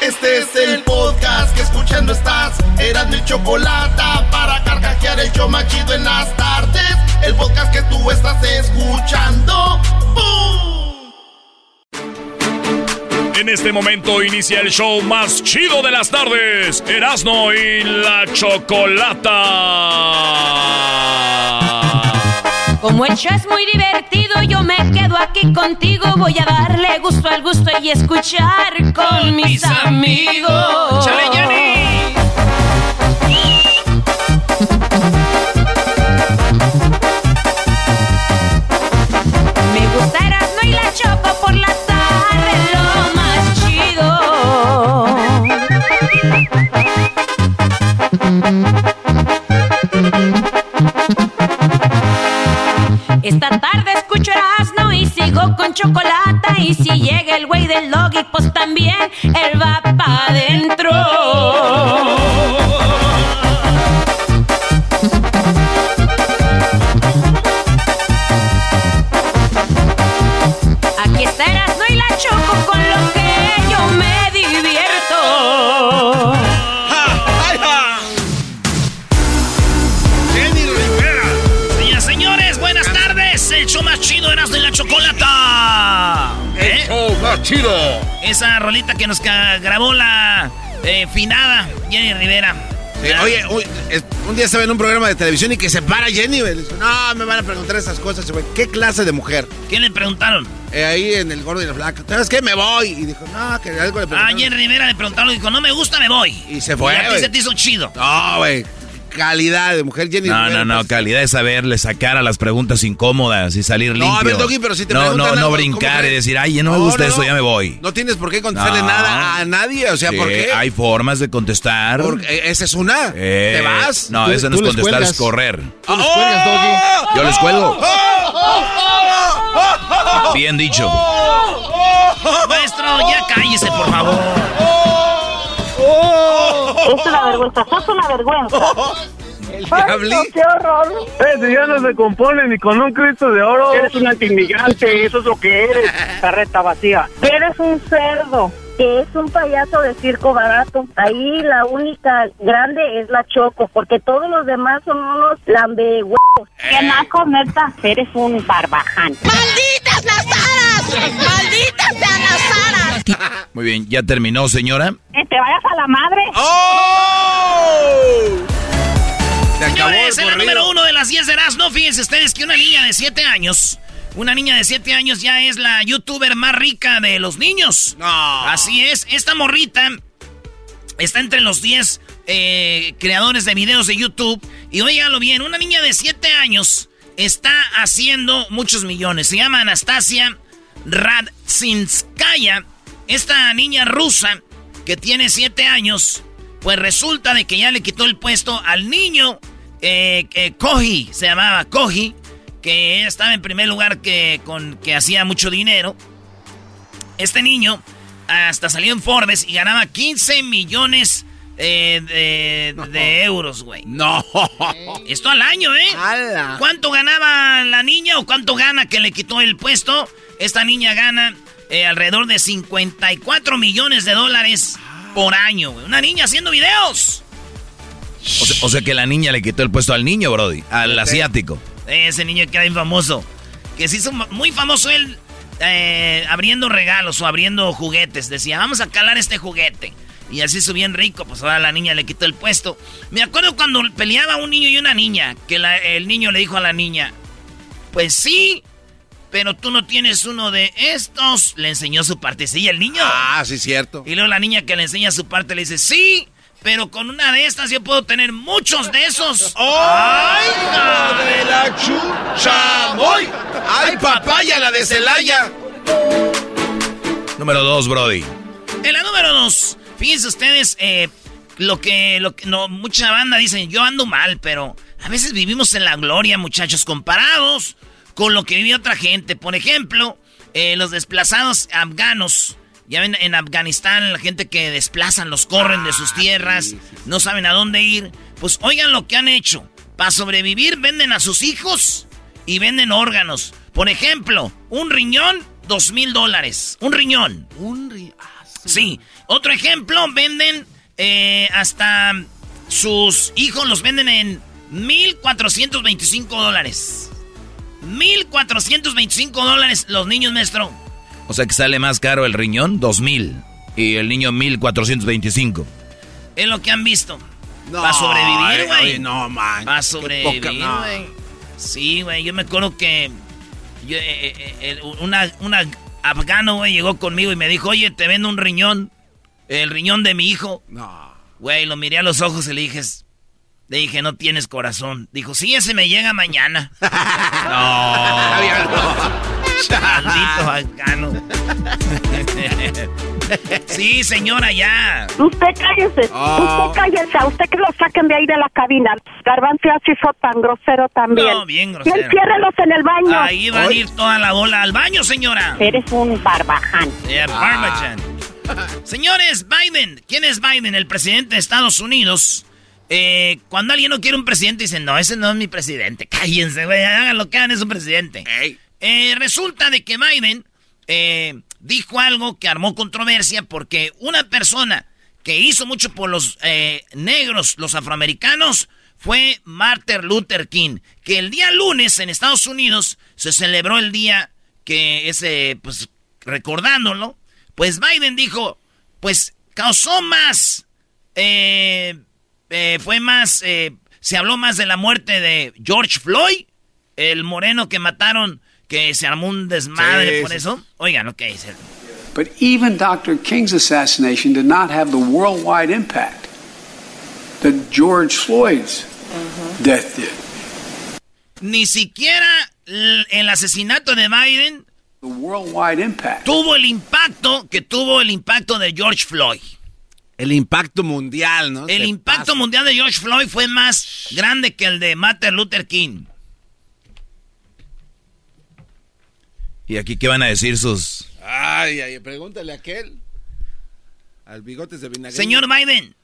Este es el podcast que escuchando estás. Eran mi chocolate para carcajear el yo machido en las tardes. El podcast que tú estás escuchando. ¡Bum! En este momento inicia el show más chido de las tardes. Erasno y la chocolata. Como el show es muy divertido, yo me quedo aquí contigo. Voy a darle gusto al gusto y escuchar con mis amigos. ¡Chale, Esta tarde escucho Erasmo y sigo con chocolate. Y si llega el güey del Logi, pues también él va pa' adentro. Aquí está Erasmo y la Choco con lo show más chido Erasno y la chocolata. ¿Eh? show más chido. Esa rolita que nos grabó la eh, finada Jenny Rivera. Eh, oye, uy, un día estaba en un programa de televisión y que se para Jenny. Le dice, No, me van a preguntar esas cosas, güey. ¿Qué clase de mujer? ¿Qué le preguntaron? Eh, ahí en el gordo y la flaca. ¿Sabes qué? Me voy. Y dijo, no, que algo le A preguntaron. Jenny Rivera le preguntaron y dijo, no me gusta, me voy. Y se fue, Y a ti se te hizo chido. No, güey. Calidad de mujer, Jenny No, Rivera, no, no, pues. calidad es saberle sacar a las preguntas incómodas y salir No, limpio. a ver, Doggy, pero si te No, preguntan no, no algo, brincar ¿cómo y decir, ay, ya no me No, gusta no, eso, no. ya me voy. No tienes por qué contestarle No. nada a nadie. O sea, ¿por Sí, qué? Hay formas de contestar. Porque, eh, esa es una. Eh, ¿Te vas? No, eso no es contestar, cuelgas. es correr. Tú les cuelgas, Doggy. Yo les cuelgo. Bien dicho. Maestro, ya cállese, por favor. Es una vergüenza, sos una vergüenza. ¡Qué horror! Ese ya no se compone ni con un Cristo de oro. Eres un antimigrante, eso es lo que eres, carreta vacía. Eres un cerdo, que es un payaso de circo barato. Ahí la única grande es la Choco, porque todos los demás son unos lambehuevos. ¡Qué naco, neta! Eres un barbaján. ¡Malditas las aras! ¡Malditas sean las aras! Muy bien, ¿ya terminó, señora? ¡Que te vayas a la madre! ¡Oh! Se acabó Señores, el número uno de las 10 de Erasmo, fíjense ustedes que una niña de 7 años, una niña de 7 años ya es la youtuber más rica de los niños. No. Así es, esta morrita está entre los 10 eh, creadores de videos de YouTube. Y óigalo bien, una niña de 7 años está haciendo muchos millones. Se llama Anastasia Radzinskaya. Esta niña rusa que tiene 7 años, pues resulta de que ya le quitó el puesto al niño eh, que Koji, se llamaba Koji, que estaba en primer lugar que, con, que hacía mucho dinero. Este niño hasta salió en Forbes y ganaba 15 millones eh, de, de euros, güey. No. Esto al año, ¿eh? ¿Cuánto ganaba la niña o cuánto gana que le quitó el puesto? Esta niña gana eh, alrededor de 54 millones de dólares por año, güey. Una niña haciendo videos. O sea, o sea que la niña le quitó el puesto al niño, Brody, al asiático. Ese niño que era bien famoso. Que se hizo muy famoso él eh, abriendo regalos o abriendo juguetes. Decía, vamos a calar este juguete. Y así su bien rico, pues ahora la niña le quitó el puesto. Me acuerdo cuando peleaba un niño y una niña, que el niño le dijo a la niña, pues sí, pero tú no tienes uno de estos. Le enseñó su partecilla el niño. Ah, sí, cierto. Y luego la niña que le enseña su parte le dice, sí, pero con una de estas yo puedo tener muchos de esos. ¡Ay, de la chucha! ¡Ay, ay papaya, la de Celaya! Número dos, Brody. En la número dos, fíjense ustedes, eh, lo que, lo que no, mucha banda dice, yo ando mal, pero a veces vivimos en la gloria, muchachos, comparados con lo que vive otra gente. Por ejemplo, eh, los desplazados afganos. Ya ven, en Afganistán la gente que desplazan, los corren de sus ah, tierras, no saben a dónde ir. Pues oigan lo que han hecho. Para sobrevivir venden a sus hijos y venden órganos. Por ejemplo, un riñón, dos mil dólares. Un riñón. Un riñón. Ah, sí. Otro ejemplo, venden eh, hasta sus hijos los venden en mil cuatrocientos veinticinco dólares. 1.425 dólares los niños, maestro. O sea que sale más caro el riñón, 2.000. Y el niño, 1.425. Es lo que han visto. No, Para sobrevivir, güey. No, man. Para sobrevivir, güey. Sí, güey. Yo me acuerdo que... Yo, eh, eh, eh, una, una afgano, güey, llegó conmigo y me dijo, oye, te vendo un riñón. El riñón de mi hijo. No. Güey, lo miré a los ojos y le dije, le dije, no tienes corazón. Dijo, sí, ese me llega mañana. no. Maldito sí, señora, ya. Usted cállese. Oh. Usted cállese. A usted que lo saquen de ahí de la cabina. Garbanzo así fue tan grosero también. No, bien grosero. Y enciérrelos en el baño. Ahí va a ir toda la bola al baño, señora. Eres un barbaján. Yeah, barbaján. Señores, Biden. ¿Quién es Biden? El presidente de Estados Unidos eh, cuando alguien no quiere un presidente, dicen, no, ese no es mi presidente. Cállense, güey, hagan lo que hagan, es un presidente. Eh, resulta de que Biden eh, dijo algo que armó controversia porque una persona que hizo mucho por los negros, los afroamericanos, fue Martin Luther King. Que el día lunes en Estados Unidos se celebró el día que ese, pues, recordándolo, pues Biden dijo, pues causó más... Eh, eh, fue más, eh, se habló más de la muerte de George Floyd, el moreno que mataron, que se armó un desmadre por eso. Oigan lo que dice. But even Dr. King's assassination did not have the worldwide impact that George Floyd's death did. Ni siquiera el asesinato de Biden the worldwide impact. tuvo el impacto que tuvo el impacto de George Floyd. El impacto mundial, ¿no? El impacto mundial de George Floyd fue más grande que el de Martin Luther King. ¿Y aquí qué van a decir sus...? Ay, ay, pregúntale a aquel. Al bigotes de vinagre. Señor Biden.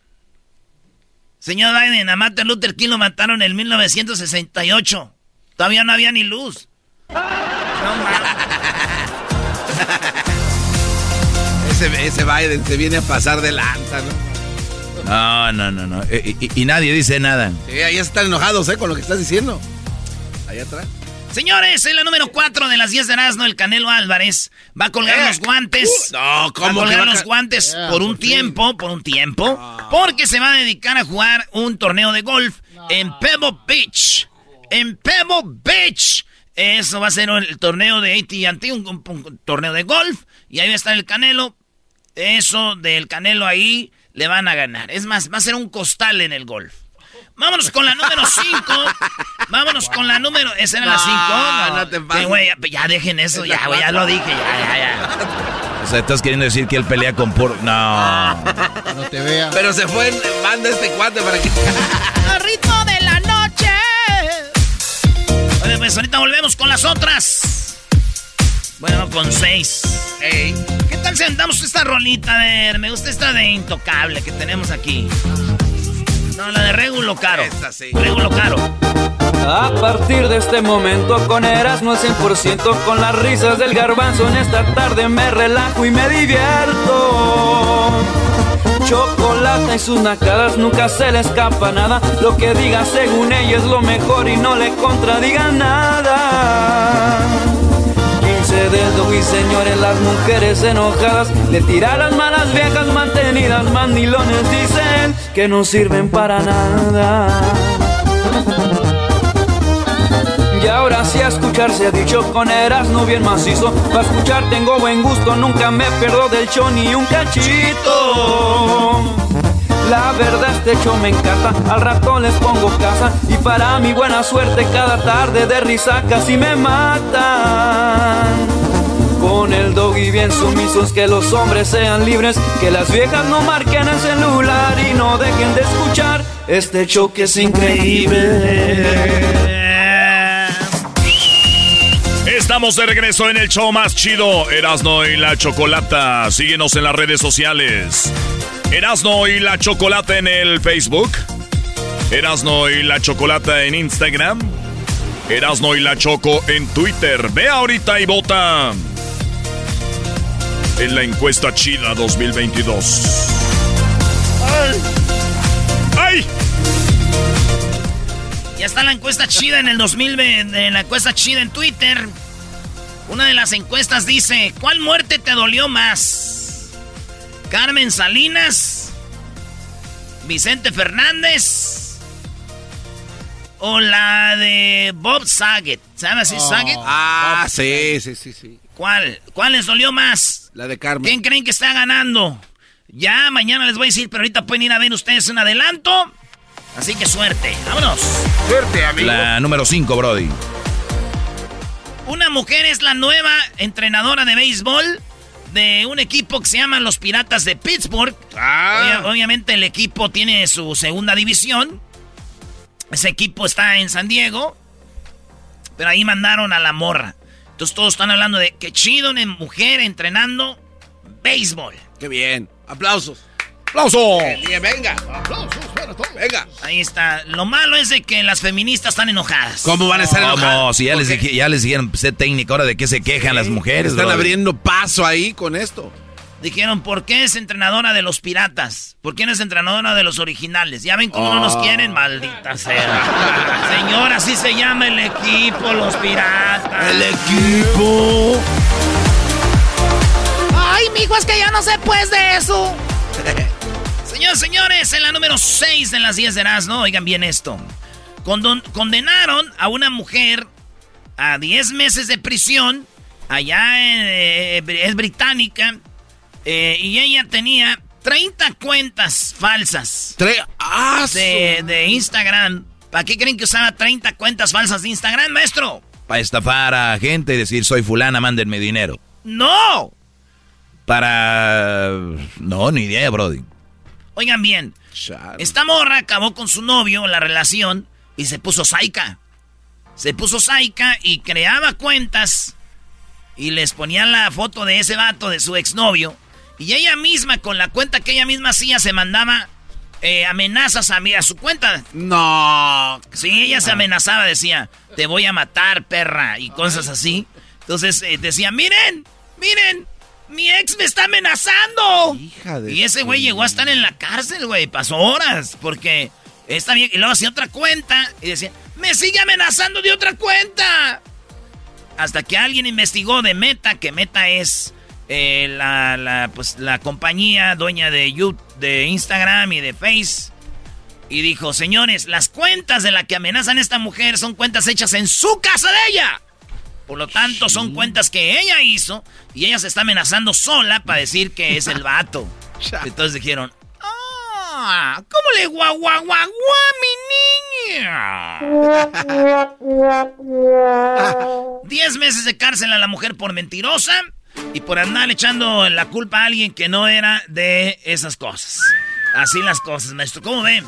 Señor Biden, a Martin Luther King lo mataron en 1968. Todavía no había ni luz. No ese, Biden se viene a pasar de lanza, ¿no? No, no, no, no. Eh, y, nadie dice nada. Sí, ahí están enojados, ¿eh? Con lo que estás diciendo. Ahí atrás. Señores, en la número 4 de las 10 de Erasmo, el Canelo Álvarez va a colgar eh. los guantes. Uh, no, ¿cómo? Va a colgar los guantes por un tiempo, por un tiempo, porque se va a dedicar a jugar un torneo de golf en Pebble Beach. En Pebble Beach. Eso va a ser el torneo de AT&T, un, torneo de golf. Y ahí va a estar el Canelo eso del Canelo ahí le van a ganar. Es más, va a ser un costal en el golf. Vámonos con la número 5. Vámonos con la número. ¿Esa era la 5? No, no, te pases. ya, dejen eso, ya, güey, ya lo dije, ya, ya, ya. O sea, estás queriendo decir que él pelea con por. No. No te vea. Pero se fue, manda este cuate para que. Al ritmo de la noche. Oye, pues ahorita volvemos con las otras. Bueno, con 6. ¿Qué tal si andamos esta rolita? A ver, me gusta esta de Intocable que tenemos aquí. No, la de Regulo Caro. Esta sí. Regulo Caro. A partir de este momento con Erasmo 100% con las risas del garbanzo en esta tarde me relajo y me divierto. Chocolate y sus nacadas nunca se le escapa nada. Lo que diga según ella es lo mejor y no le contradiga nada tarde del doggy, señores, las mujeres enojadas le tiran las malas viejas mantenidas, mandilones dicen que no sirven para nada. Y ahora sí a escuchar se ha dicho con no bien macizo. Para escuchar tengo buen gusto, nunca me pierdo del show ni un cachito. La verdad este show me encanta, al rato les pongo casa y para mi buena suerte cada tarde de risa casi me matan. Con el doggy bien sumisos, que los hombres sean libres, que las viejas no marquen el celular y no dejen de escuchar este show que es increíble. Estamos de regreso en el show más chido, Erasno y la Chocolata. Síguenos en las redes sociales. Erasno y la Chocolata en el Facebook. Erasno y la Chocolata en Instagram. Erasno y la Choco en Twitter. Ve ahorita y vota. En la encuesta chida 2022. ¡Ay! ¡Ay! Ya está la encuesta chida en el 2020, en la encuesta chida en Twitter. Una de las encuestas dice, ¿cuál muerte te dolió más? ¿Carmen Salinas? ¿Vicente Fernández? ¿O la de Bob Saget? ¿Sabes así, oh. Saget? Ah, sí, sí, sí, sí. ¿Cuál? ¿Cuál les dolió más? La de Carmen. ¿Quién creen que está ganando? Ya mañana les voy a decir, pero ahorita pueden ir a ver ustedes un adelanto. Así que suerte, vámonos. Suerte, amigo. La número 5, Brody. Una mujer es la nueva entrenadora de béisbol de un equipo que se llama los Piratas de Pittsburgh. Ah. obviamente el equipo tiene su segunda división. Ese equipo está en San Diego. Pero ahí mandaron a la morra. Entonces todos están hablando de que chido una mujer entrenando béisbol. Qué bien. Aplausos. ¡Aplauso! venga, aplausos para todos. Venga. Ahí está. Lo malo es de que las feministas están enojadas. ¿Cómo van a estar enojadas? ¿Cómo? Si ya les, ya les dijeron, sé técnico, ahora de qué se quejan las mujeres. Están abriendo paso ahí con esto. Dijeron, ¿por qué es entrenadora de los piratas? ¿Por qué no es entrenadora de los originales? ¿Ya ven cómo no nos oh. quieren? Maldita sea. Señora, así se llama el equipo, los piratas. El equipo. Ay, mijo, es que ya no sé pues de eso. Señores, señores, en la número 6 de las 10 de ¿no? oigan bien esto. condenaron a una mujer a 10 meses de prisión. Allá eh, es británica. Eh, y ella tenía 30 cuentas falsas. Ah, de, de Instagram. ¿Para qué creen que usaba 30 cuentas falsas de Instagram, maestro? Para estafar a gente y decir, soy fulana, mándenme dinero. ¡No! Para... No, ni idea, Brody. Oigan bien, esta morra acabó con su novio la relación y se puso saica. Se puso saica y creaba cuentas y les ponía la foto de ese vato, de su exnovio. Y ella misma, con la cuenta que ella misma hacía, se mandaba eh, amenazas a, mí, a su cuenta. No. Sí, ella se amenazaba, decía, te voy a matar, perra, y cosas así. Entonces eh, decía, miren, miren, mi ex me está amenazando. Hija de y ese güey llegó a estar en la cárcel, güey. Pasó horas. Porque está bien. Y luego hacía otra cuenta. Y decía, me sigue amenazando de otra cuenta. Hasta que alguien investigó de Meta, que Meta es eh, la, pues, la compañía dueña de, YouTube, de Instagram y de Face. Y dijo, señores, las cuentas de la que amenazan a esta mujer son cuentas hechas en su casa de ella. Por lo tanto, son cuentas que ella hizo y ella se está amenazando sola para decir que es el vato. Entonces dijeron, ¡Ah! ¿Cómo le guau guau guau mi niña? Diez meses de cárcel a la mujer por mentirosa y por andar echando la culpa a alguien que no era de esas cosas. Así las cosas, maestro. ¿Cómo ven?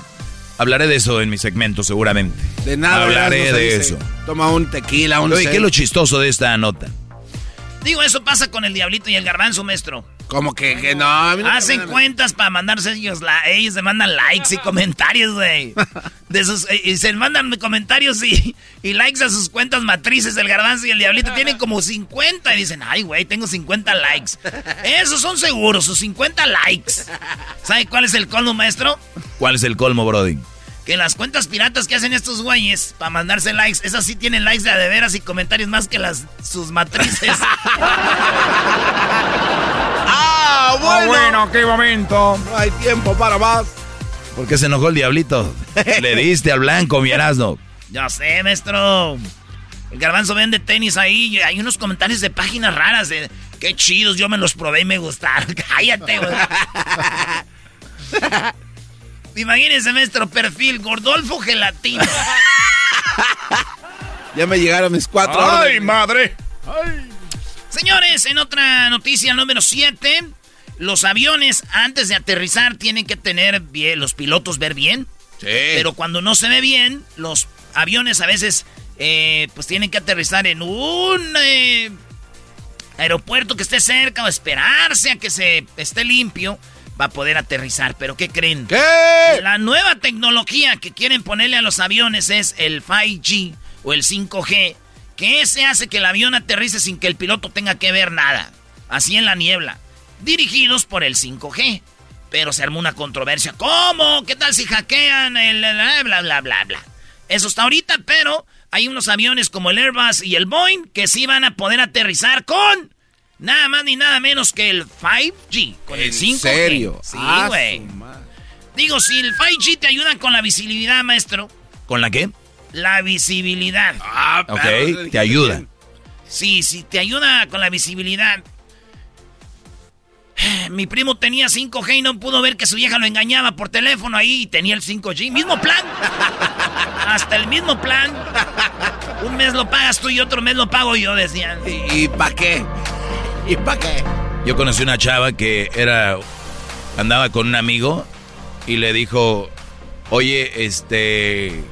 Hablaré de eso en mi segmento, seguramente. De nada. Hablaré de eso. Toma un tequila, un... Oye, ¿qué es lo chistoso de esta nota? Digo, eso pasa con el diablito y el garbanzo, maestro. Como que, no, Hacen cuentas para mandarse ellos, la, ellos se mandan likes y comentarios, güey. De sus, eh, y se mandan comentarios y, y, likes a sus cuentas matrices. El garbanzo y el diablito tienen como 50 y dicen, ay, güey, tengo 50 likes. Esos son seguros, sus 50 likes. ¿Sabe cuál es el colmo, maestro? ¿Cuál es el colmo, Brody? Que las cuentas piratas que hacen estos güeyes para mandarse likes, esas sí tienen likes de, de veras y comentarios más que las sus matrices. ¡Ah, bueno! Ah, bueno, qué momento. No hay tiempo para más. ¿Por qué se enojó el diablito? Le diste al blanco, mi Erasno. Ya sé, maestro. El garbanzo vende tenis ahí. y Hay unos comentarios de páginas raras de qué chidos, yo me los probé y me gustaron. Cállate, güey. Imagínense, maestro, perfil Gordolfo Gelatino. Ya me llegaron mis cuatro ¡Ay, órdenes. madre! Señores, en otra noticia número 7, los aviones antes de aterrizar tienen que tener bien, los pilotos ver bien. Sí. Pero cuando no se ve bien, los aviones a veces eh, pues tienen que aterrizar en un eh, aeropuerto que esté cerca o esperarse a que se esté limpio para poder aterrizar. Pero ¿qué creen? ¿Qué? La nueva tecnología que quieren ponerle a los aviones es el 5G o el 5G, que ese hace que el avión aterrice sin que el piloto tenga que ver nada, así en la niebla, dirigidos por el 5G. Pero se armó una controversia. ¿Cómo? ¿Qué tal si hackean el bla bla bla bla bla? Eso está ahorita, pero hay unos aviones como el Airbus y el Boeing que sí van a poder aterrizar con nada más ni nada menos que el 5G, con el ¿En 5G. serio? Sí, Ah, güey. Digo, si el 5G te ayuda con la visibilidad, maestro, ¿Con la qué? la visibilidad. Ah, Ok, te ayuda. Sí, sí, te ayuda con la visibilidad. Mi primo tenía 5G y no pudo ver que su vieja lo engañaba por teléfono ahí y tenía el 5G. Mismo plan. Hasta el mismo plan. Un mes lo pagas tú y otro mes lo pago yo, decían. ¿Y, y para qué? ¿Y para qué? Yo conocí una chava que era. andaba con un amigo y le dijo: Oye, este.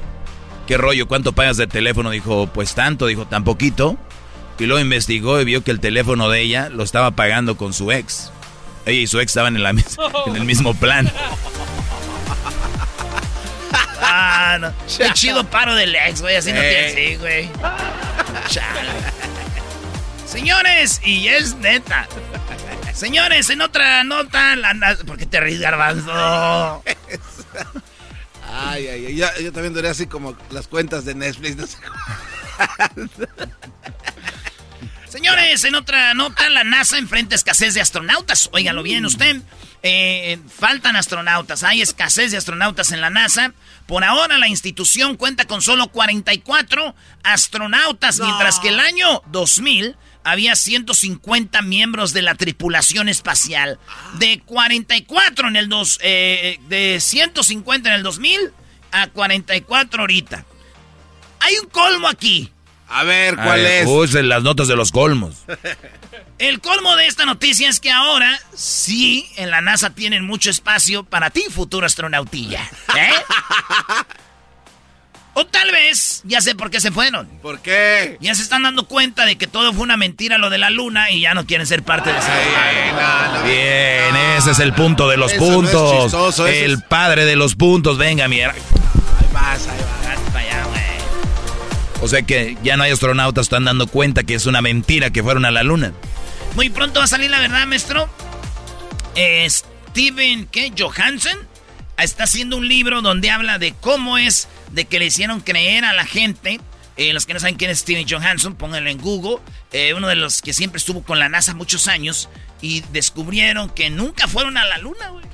¿Qué rollo? ¿Cuánto pagas de teléfono? Dijo: Pues tanto. Dijo: Tan poquito. Y luego investigó y vio que el teléfono de ella lo estaba pagando con su ex. Ella y su ex estaban en, la mis- en el mismo plan. Ah, no. Qué chido paro del ex, güey. Así no Eh. tiene. Sí, güey. Chale. Señores, y es neta. Señores, en otra nota, la na- ¿por qué te ríes, garbanzo? Ay, ay, ay. Yo, yo también duré así como las cuentas de Netflix. No sé cómo. Señores, en otra nota, la NASA enfrenta escasez de astronautas. Óigalo bien usted. Eh, faltan astronautas, hay escasez de astronautas en la NASA. Por ahora la institución cuenta con solo 44 astronautas, mientras que el año 2000 había 150 miembros de la tripulación espacial. De 44 en el dos, eh, de 150 en el 2000 a 44 ahorita. Hay un colmo aquí. A ver, A ¿cuál ver, es? Usen las notas de los colmos. El colmo de esta noticia es que ahora sí en la NASA tienen mucho espacio para ti, futuro astronautilla. ¿Eh? O tal vez, ya sé por qué se fueron. ¿Por qué? Ya se están dando cuenta de que todo fue una mentira lo de la luna y ya no quieren ser parte de eso. Ay, no, no. Bien, ese es el punto de los Eso no es puntos. chistoso, el es- padre de los puntos. Venga, mierda. Ahí vas, ahí vas. Vas pa' allá, güey. O sea que ya no hay astronautas, están dando cuenta que es una mentira que fueron a la luna. Muy pronto va a salir la verdad, maestro. Eh, Steven, ¿qué? Johansen está haciendo un libro donde habla de cómo es de que le hicieron creer a la gente. Eh, los que no saben quién es Steven Johansson, pónganlo en Google. Eh, uno de los que siempre estuvo con la NASA muchos años y descubrieron que nunca fueron a la luna, güey.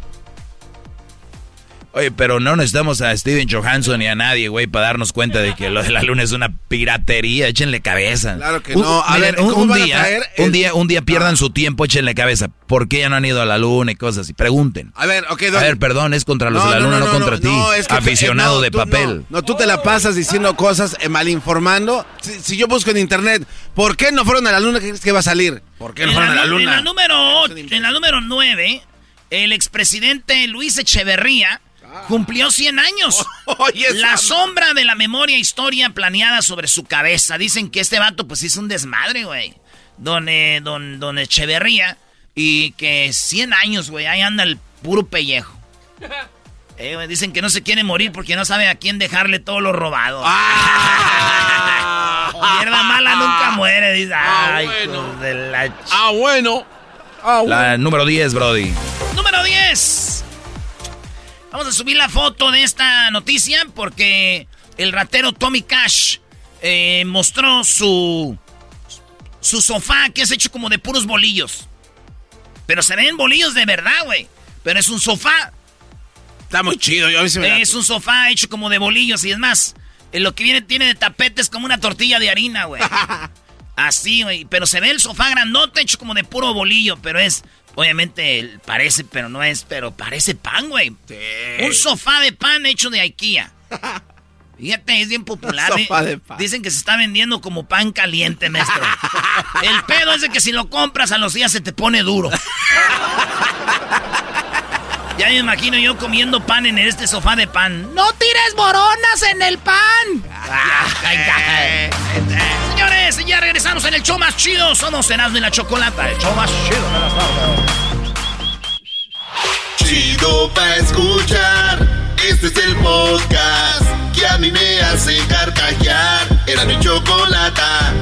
Oye, pero no necesitamos a Steven Johansson ni a nadie, güey, para darnos cuenta de que lo de la luna es una piratería. Échenle cabeza. Claro que no. A miren, ver, un, ¿cómo un van a día, un día, un día pierdan Ah. su tiempo, échenle cabeza. ¿Por qué ya no han ido a la luna y cosas así? Pregunten. A ver, ok, A ver, perdón, es contra los de la luna, no, contra ti. es que- Aficionado eh, de papel. No, tú te la pasas diciendo cosas, eh, malinformando. Si, si yo busco en internet, ¿por qué no fueron a la luna? ¿Qué crees que va a salir? ¿Por qué no En fueron a la nu- En la luna? número ocho- en la número 9, el expresidente Luis Echeverría cumplió 100 años. La sombra de la memoria e historia planeada sobre su cabeza. Dicen que este vato pues hizo un desmadre, güey. Don, eh, don, don Echeverría. Y que 100 años, güey. Ahí anda el puro pellejo. Eh, güey, dicen que no se quiere morir porque no sabe a quién dejarle todo lo robado. Mierda mala nunca muere, dice. Ah, Ay, bueno. de la ch- Ah, bueno. Ah, bueno. La número 10, Brody. Número 10. Vamos a subir la foto de esta noticia porque el ratero Tommy Cash eh, mostró su, su sofá que es hecho como de puros bolillos. Pero se ven bolillos de verdad, güey. Pero es un sofá. Está muy chido, yo a se me Es un sofá hecho como de bolillos y es más, lo que viene tiene de tapetes como una tortilla de harina, güey. Así, güey. Pero se ve el sofá grandote hecho como de puro bolillo, pero es. Obviamente parece, pero no es, pero parece pan, güey. Un sofá de pan hecho de IKEA. Fíjate, es bien popular. Sofá de pan. Dicen que se está vendiendo como pan caliente, maestro. El pedo es de que si lo compras a los días se te pone duro. Ya me imagino yo comiendo pan en este sofá de pan. ¡No tires boronas en el pan! Señores, ya regresamos en el show más chido. Somos Erasmo y la Chocolata, el show más chido de las tardes. Chido pa' escuchar. Este es el podcast que a mí me hace carcajear. Era mi chocolata.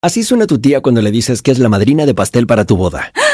Así suena tu tía cuando le dices que es la madrina de pastel para tu boda.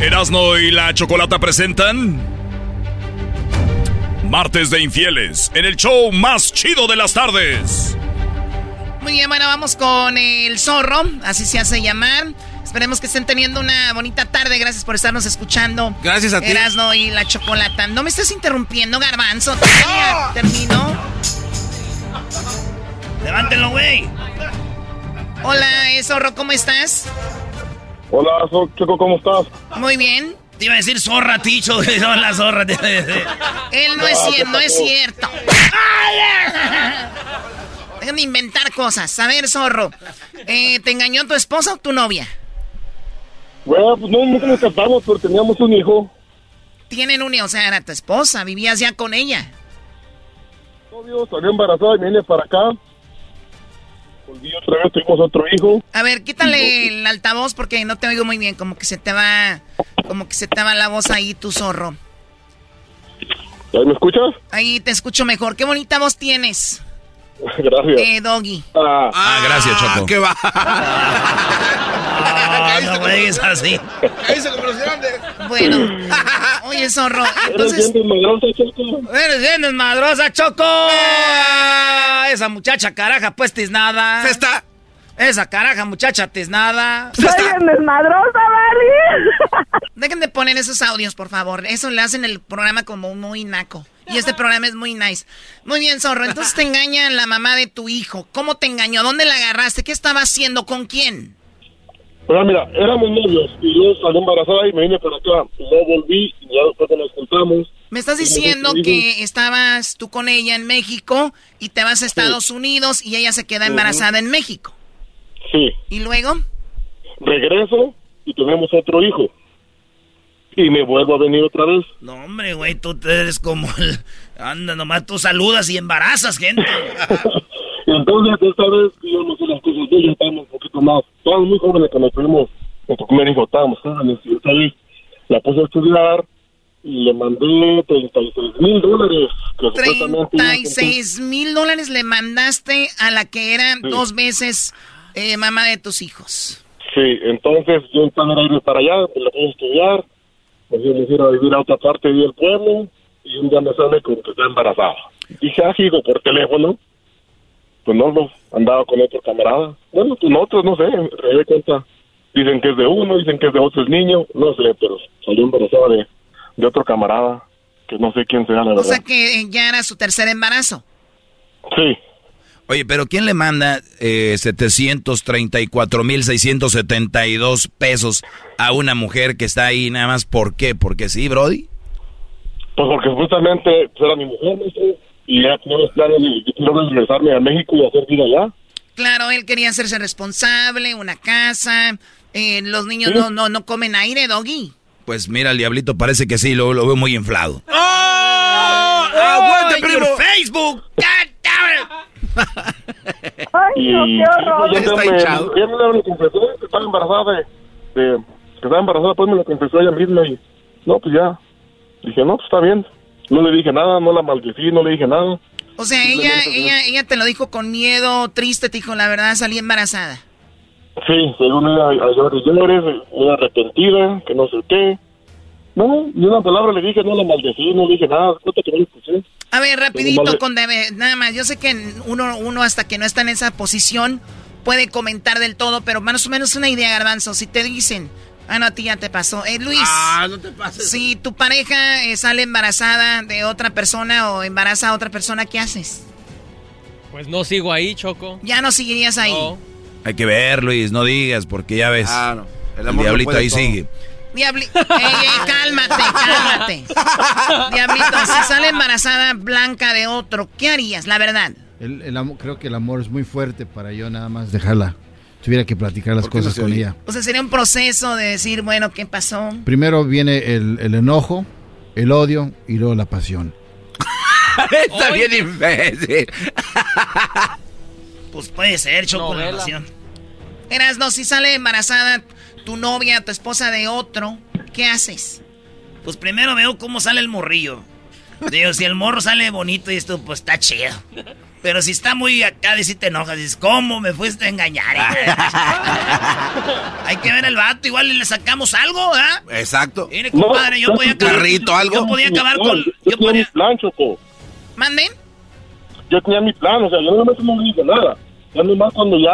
Erasno y la Chocolata presentan Martes de Infieles en el show más chido de las tardes. Muy bien, bueno, vamos con el zorro, así se hace llamar. Esperemos que estén teniendo una bonita tarde. Gracias por estarnos escuchando. Gracias a ti. Erasno y la chocolata. No me estés interrumpiendo, garbanzo. Todavía termino. Levántelo, güey. Hola, eh, zorro, ¿cómo estás? Hola, Choco, ¿cómo estás? Muy bien. Te iba a decir zorra, ticho. No, la zorra. Él no es cierto, no es cierto. Dejen de inventar cosas. A ver, zorro. eh, ¿Te engañó tu esposa o tu novia? Bueno, pues no, nunca nos casamos, pero teníamos un hijo. Tienen un o sea, era tu esposa. Vivías ya con ella. Novio, salió embarazada y viene para acá. Volví otra vez, tuvimos otro hijo. A ver, quítale el altavoz porque no te oigo muy bien. Como que se te va. Como que se te va la voz ahí, tu zorro. ¿Ahí me escuchas? Ahí te escucho mejor. Qué bonita voz tienes, Gracias. eh, Doggy. Ah, Ah, gracias, Choco. ¿Qué va? No, no digas así. Cállese como los grandes. Bueno, oye, zorro, eres entonces... bien desmadrosa, Choco. Eres bien desmadrosa, Choco. Ah, Esa muchacha caraja, pues tiznada. Se está. Esa caraja muchacha tiznada. Soy bien desmadrosa, Vali. Dejen de poner esos audios, por favor. Eso le hacen el programa como muy naco. Y este programa es muy nice. Muy bien, zorro. Entonces te engaña la mamá de tu hijo. ¿Cómo te engañó? ¿Dónde la agarraste? ¿Qué estaba haciendo? ¿Con quién? Pero mira, éramos novios y luego salió embarazada y me vine para acá. Luego volví y ya después nos juntamos. Me estás diciendo que estabas tú con ella en México y te vas a Estados Unidos y ella se queda embarazada en México. Sí, ¿Y luego? regreso y tenemos otro hijo. Y me vuelvo a venir otra vez. No, hombre, güey, tú eres como el... Anda, nomás tú saludas y embarazas gente. Entonces esta vez yo no sé las cosas de ella, estábamos un poquito más. Estábamos muy jóvenes cuando tuvimos nuestro primer hijo, estábamos jóvenes y esta vez la puse a estudiar y le mandé 36 mil dólares. que supuestamente iba a cumplir. 36 mil dólares le mandaste a la que era dos veces eh, mamá de tus hijos. Sí, entonces yo estaba a ir para allá, me la pude estudiar, me fui a ir a vivir a otra parte del pueblo y un día me sale con que está embarazada. Dije, ah, digo, por teléfono. Pues no, no, andaba con otro camarada. Bueno, pues nosotros, no sé, me di cuenta. Dicen que es de uno, dicen que es de otro el niño, no sé, pero salió embarazada de, de otro camarada, que no sé quién sea, la O verdad. sea que ya era su tercer embarazo. Sí. Oye, pero ¿quién le manda eh, 734.672 pesos a una mujer que está ahí nada más? ¿Por qué? ¿Porque sí, Brody? Pues porque supuestamente pues, era mi mujer, maestro, y ya tenía los planes de, regresarme a México y hacer vida allá. Claro, él quería hacerse responsable, una casa. eh, los niños Sí. no, no, no comen aire, doggy. Pues mira, el diablito parece que sí, lo, lo veo muy inflado. ¡Oh! ¡Aguante, primo! Facebook! God damn it! y pues, ya me, ella me lo confesó que estaba embarazada de, de- que estaba embarazada pues me lo confesó ella misma y no pues ya. Dije no pues está bien no le dije nada no la maldecí no le dije nada. O sea, ella, ella, ella te lo dijo con miedo, triste, te dijo la verdad, salí embarazada. sí según ella a llores y llores muy arrepentida que no sé qué no ni una palabra le dije no la maldecí no le dije nada cuenta que no le escuché A ver, rapidito, con debe- nada más. Yo sé que uno, uno hasta que no está en esa posición puede comentar del todo, pero más o menos una idea, Garbanzo. Si te dicen, ah, no, a ti ya te pasó. Eh, Luis, Ah, no te pases. si tu pareja eh, sale embarazada de otra persona o embaraza a otra persona, ¿qué haces? Pues no sigo ahí, Choco. Ya no seguirías ahí. Hay que ver, Luis, no digas, porque ya ves. Ah, no. El diablito ahí todo. sigue. Diabli... Ey, ey, cálmate, cálmate. Diablito, si sale embarazada blanca de otro, ¿qué harías? La verdad. El, el amo- creo que el amor es muy fuerte para yo nada más dejarla. Tuviera que platicar las ¿Por qué no cosas con ella. O sea, sería un proceso de decir, bueno, ¿qué pasó? Primero viene el, el enojo, el odio y luego la pasión. Está bien imbécil. Pues puede ser, Choco, la relación. Eras, no, si sale embarazada tu novia, tu esposa de otro, ¿qué haces? Pues primero veo cómo sale el morrillo. Digo, si el morro sale bonito y esto, pues está chido. Pero si está muy acá, de si te enojas, dices, ¿cómo me fuiste a engañar? eh?" Hay que ver el vato, igual le sacamos algo, ¿ah? Exacto. Mire, compadre, yo podía acabar. Carrito, algo. Yo podía acabar con. yo, tenía mi plan Choco ¿Manden? yo tenía mi plan o sea yo no, le dije nada ya nomás cuando ya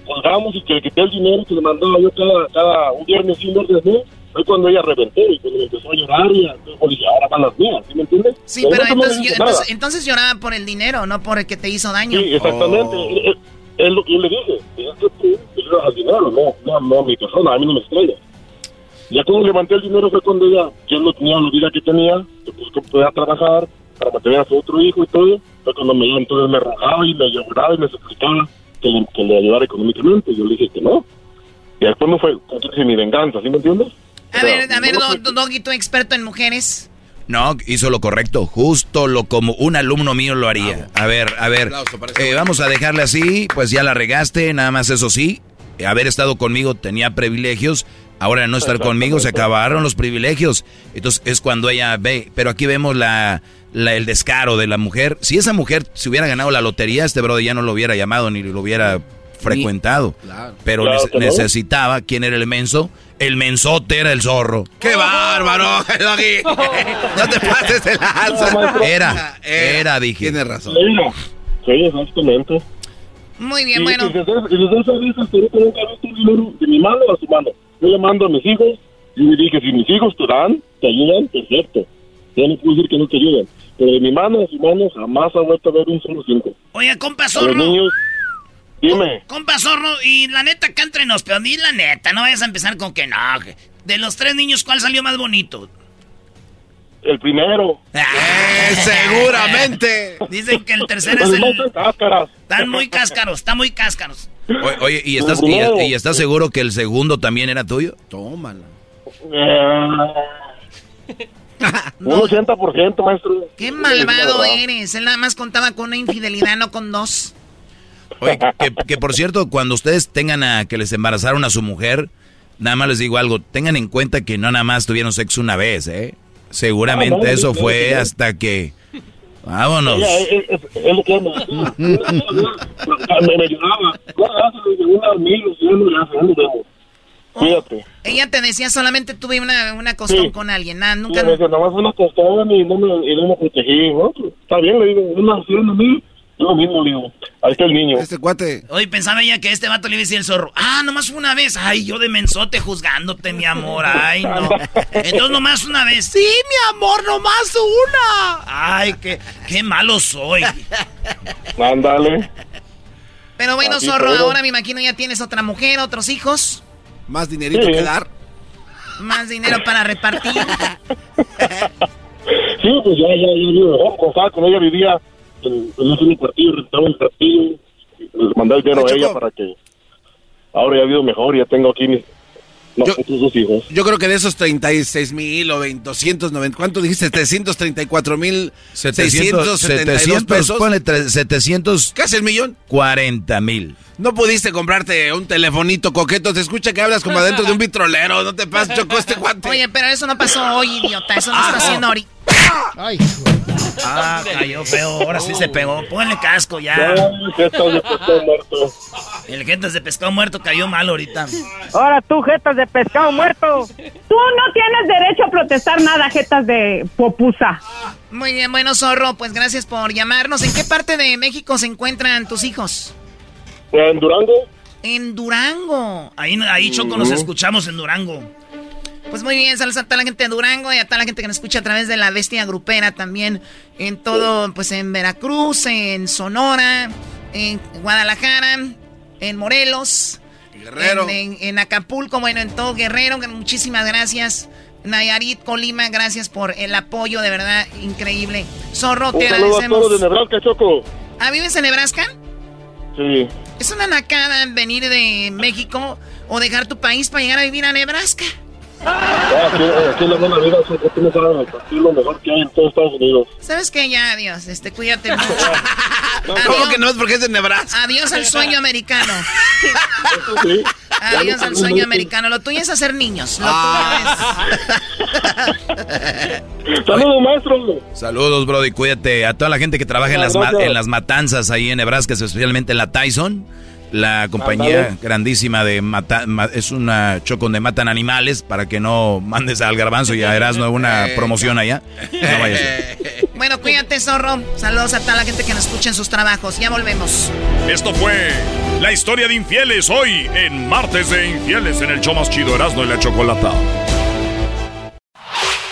colgamos y que le quité el dinero que le mandaba yo cada, cada un viernes y un viernes no fue cuando ella reventó y cuando empezó a llorar y entonces ahora van las mías ¿sí me entiendes? Sí, pero no le entonces, dije entonces, entonces lloraba por el dinero, no por el que te hizo daño. Sí, exactamente. Oh. Es- es- es lo que yo le dije. Es que tú al dinero, no, no, no a mi persona, a mí no me extraña. Ya cuando levanté el dinero fue cuando ella, yo no tenía la vida que tenía, que pues que podía trabajar para mantener a su otro hijo y todo. Fue cuando me entonces me rogaba y me lloraba y me suplicaba que le, que le ayudara económicamente. Yo le dije que no. Y después no fue entonces mi venganza, ¿sí me entiendes? A ver, a ver, Do- Do- Doggy, tú experto en mujeres. No, hizo lo correcto, justo lo como un alumno mío lo haría. A ver, a ver, eh, vamos a dejarle así, pues ya la regaste, nada más eso sí, eh, haber estado conmigo tenía privilegios, ahora no estar conmigo se acabaron los privilegios. Entonces es cuando ella ve, pero aquí vemos la, la- el descaro de la mujer. Si esa mujer se hubiera ganado la lotería, este brother ya no lo hubiera llamado ni lo hubiera frecuentado. Claro. Pero Claro necesitaba, ¿quién era el menso? El mensote era el zorro. ¡Qué bárbaro! No te pases de lanza. Era, era, dije. Tienes razón. Sí, exactamente. Muy bien, y, bueno. Y desde, y desde esa vez hasta ahorita nunca he visto de mi mano a su mano. Yo llamando a mis hijos y me dije, si mis hijos te dan, te ayudan, perfecto. Ya no puedo decir que no te ayudan. De mi mano a su mano jamás ha vuelto a ver un solo cinco. Oye, compa los zorro. niños, dime. Compa zorro, y la neta, acá entre nos, pero di la neta, no vayas a empezar con que no. que- De los tres niños, ¿cuál salió más bonito? El primero. Eh, seguramente. Dicen que el tercero es el... Están muy cáscaros, están muy cáscaros. O- Oye, ¿y estás, y, y estás seguro que el segundo también era tuyo? Tómala. Eh, un 80%, maestro. Qué malvado eres. Él nada más contaba con una infidelidad, no con dos. Oye, que, que por cierto, cuando ustedes tengan a que les embarazaron a su mujer, nada más les digo algo, tengan en cuenta que no nada más tuvieron sexo una vez, ¿eh? Seguramente Ah, no, eso no, fue no, no. hasta que... Vámonos. Ella, es, es- es lo que me me, me ayudaba. No, hazlo, un amigo, si no le Ella te decía solamente tuve una, una costón Sí. con alguien, nada, Sí, nunca... me dice, nomás una costón y no me, y no me protegí. ¿no? Pues, Está bien, le digo, una acción a mí, yo lo mismo le digo. Ahí está el niño. Este cuate. Hoy pensaba ella que este vato le iba a decir el zorro. Ah, nomás una vez. Ay, yo de mensote juzgándote, mi amor. Ay, no. Entonces nomás una vez. Sí, mi amor, nomás una. Ay, qué, qué malo soy. Ándale. Pero bueno, Así zorro, todo. ahora me imagino ya tienes otra mujer, otros hijos, Más dinerito Sí. que dar. más dinero para repartir. Sí, pues ya, ya, ya, yo, oh, cuando estaba con ella vivía en, en un cuartillo, rentaba un cuartillo, y les mandaba el dinero a ella para que ahora ya ha habido mejor, ya tengo aquí mis Yo- hijos. Yo creo que de esos 36 mil o 20, 290, ¿cuánto dijiste? 334 mil 700, 672 700, pesos. ponle tre- 740 Casi el millón. mil. No pudiste comprarte un telefonito coqueto. Te escucha que hablas como adentro de un vitrolero. No te pases, Choco, este cuate. Oye, pero eso no pasó hoy, idiota, eso no está haciendo ahorita. Ay, Ah, cayó feo. Ahora sí se pegó. Pónganle casco ya. Ay, jetas de pescado muerto. El jetas de pescado muerto cayó mal ahorita. Ahora tú, jetas de pescado muerto. Tú no tienes derecho a protestar nada, jetas de popusa. Muy bien, bueno, zorro, pues gracias por llamarnos. ¿En qué parte de México se encuentran tus hijos? En Durango, En Durango. Ahí, ahí Choco, nos escuchamos en Durango. Pues muy bien, saludos a toda la gente de Durango y a toda la gente que nos escucha a través de la bestia grupera también. En todo, pues en Veracruz, en Sonora, en Guadalajara, en Morelos. Guerrero. En, en- en Acapulco, bueno, en todo Guerrero. Muchísimas gracias. Nayarit, Colima, gracias por el apoyo, de verdad, increíble. Zorro, un te saludo a todos de agradecemos. Nebraska, Choco. ¿Ah, vives en Nebraska? Sí. Es una nacada venir de México o dejar tu país para llegar a vivir a Nebraska. Ah, aquí, aquí en la buena vida, tú no sabes, aquí es lo mejor que hay en todo Estados Unidos. ¿Sabes qué? Ya, adiós. Este, cuídate mucho. ¿Cómo que no es porque es de Nebraska? Adiós al sueño americano. Eso sí. Adiós al sueño americano. Lo tuyo es hacer niños. Lo Saludos, maestro. Saludos, Brody. Cuídate. A toda la gente que trabaja en las, en las matanzas ahí en Nebraska, especialmente en la Tyson. La compañía grandísima de mata, ma- es una choco donde matan animales para que no mandes al garbanzo y a Erasmo una promoción allá. No vaya a ser. tuyo. Bueno, cuídate, zorro. Saludos a toda la gente que nos escucha en sus trabajos. Ya volvemos. Esto fue la historia de infieles hoy en Martes de Infieles en el show más chido Erasmo y la Chocolata.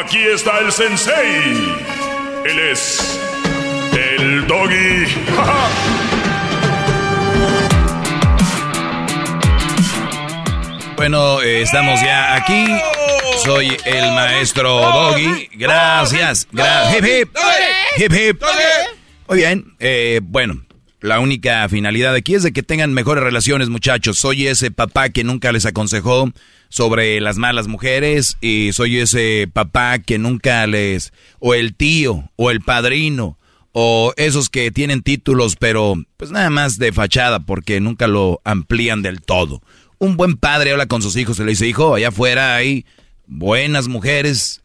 Aquí está el sensei. Él es el doggy. Bueno, eh, estamos ya aquí. Soy el maestro Doggy. Gracias. Gra- hip, hip. Hip, hip. Muy bien. eh, bueno, la única finalidad aquí es de que tengan mejores relaciones, muchachos. Soy ese papá que nunca les aconsejó sobre las malas mujeres y soy ese papá que nunca les... o el tío o el padrino o esos que tienen títulos pero pues nada más de fachada porque nunca lo amplían del todo. Un buen padre habla con sus hijos y le dice, hijo, allá afuera hay buenas mujeres,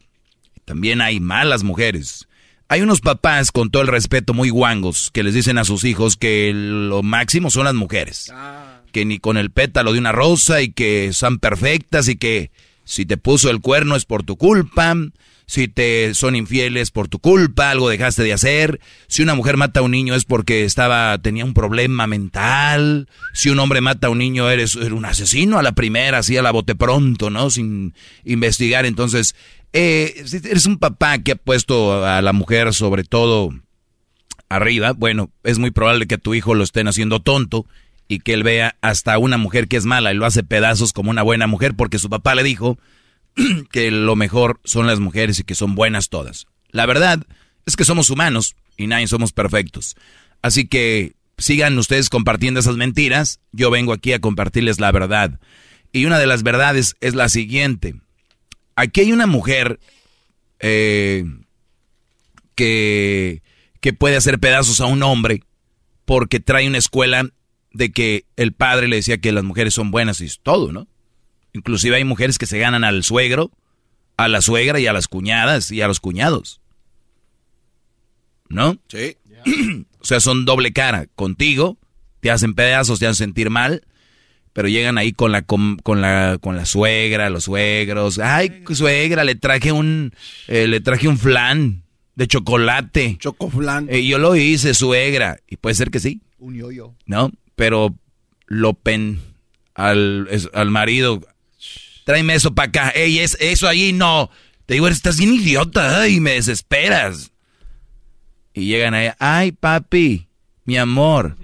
también hay malas mujeres. Hay unos papás, con todo el respeto, muy guangos, que les dicen a sus hijos que lo máximo son las mujeres. Que ni con el pétalo de una rosa y que son perfectas y que si te puso el cuerno es por tu culpa, si te son infieles por tu culpa, algo dejaste de hacer, si una mujer mata a un niño es porque estaba tenía un problema mental, si un hombre mata a un niño eres, eres un asesino a la primera, así a la bote pronto, ¿no? Sin investigar, entonces eh, si eres un papá que ha puesto a la mujer sobre todo arriba, bueno, es muy probable que tu hijo lo estén haciendo tonto y que él vea hasta una mujer que es mala y lo hace pedazos como una buena mujer porque su papá le dijo que lo mejor son las mujeres y que son buenas todas. La verdad Es que somos humanos y nadie somos perfectos. Así que sigan ustedes compartiendo esas mentiras. Yo vengo aquí a compartirles la verdad. Y una de las verdades es la siguiente. Aquí hay una mujer eh, que, que puede hacer pedazos a un hombre porque trae una escuela de que el padre le decía que las mujeres son buenas y es todo, ¿no? Inclusive hay mujeres que se ganan al suegro, a la suegra y a las cuñadas y a los cuñados. ¿No? Sí. o sea, son doble cara. Contigo te hacen pedazos, te hacen sentir mal, pero llegan ahí con la con, la con la suegra, los suegros. Ay, suegra, le traje un eh, le traje un flan de chocolate. Chocoflan. Y yo lo hice, suegra, y puede ser que sí. Un yo-yo. ¿No? Pero lo pen al, al marido, tráeme eso para acá. Ey, es, eso ahí no. Te digo, estás bien idiota y me desesperas. Y llegan ahí, ay papi, mi amor,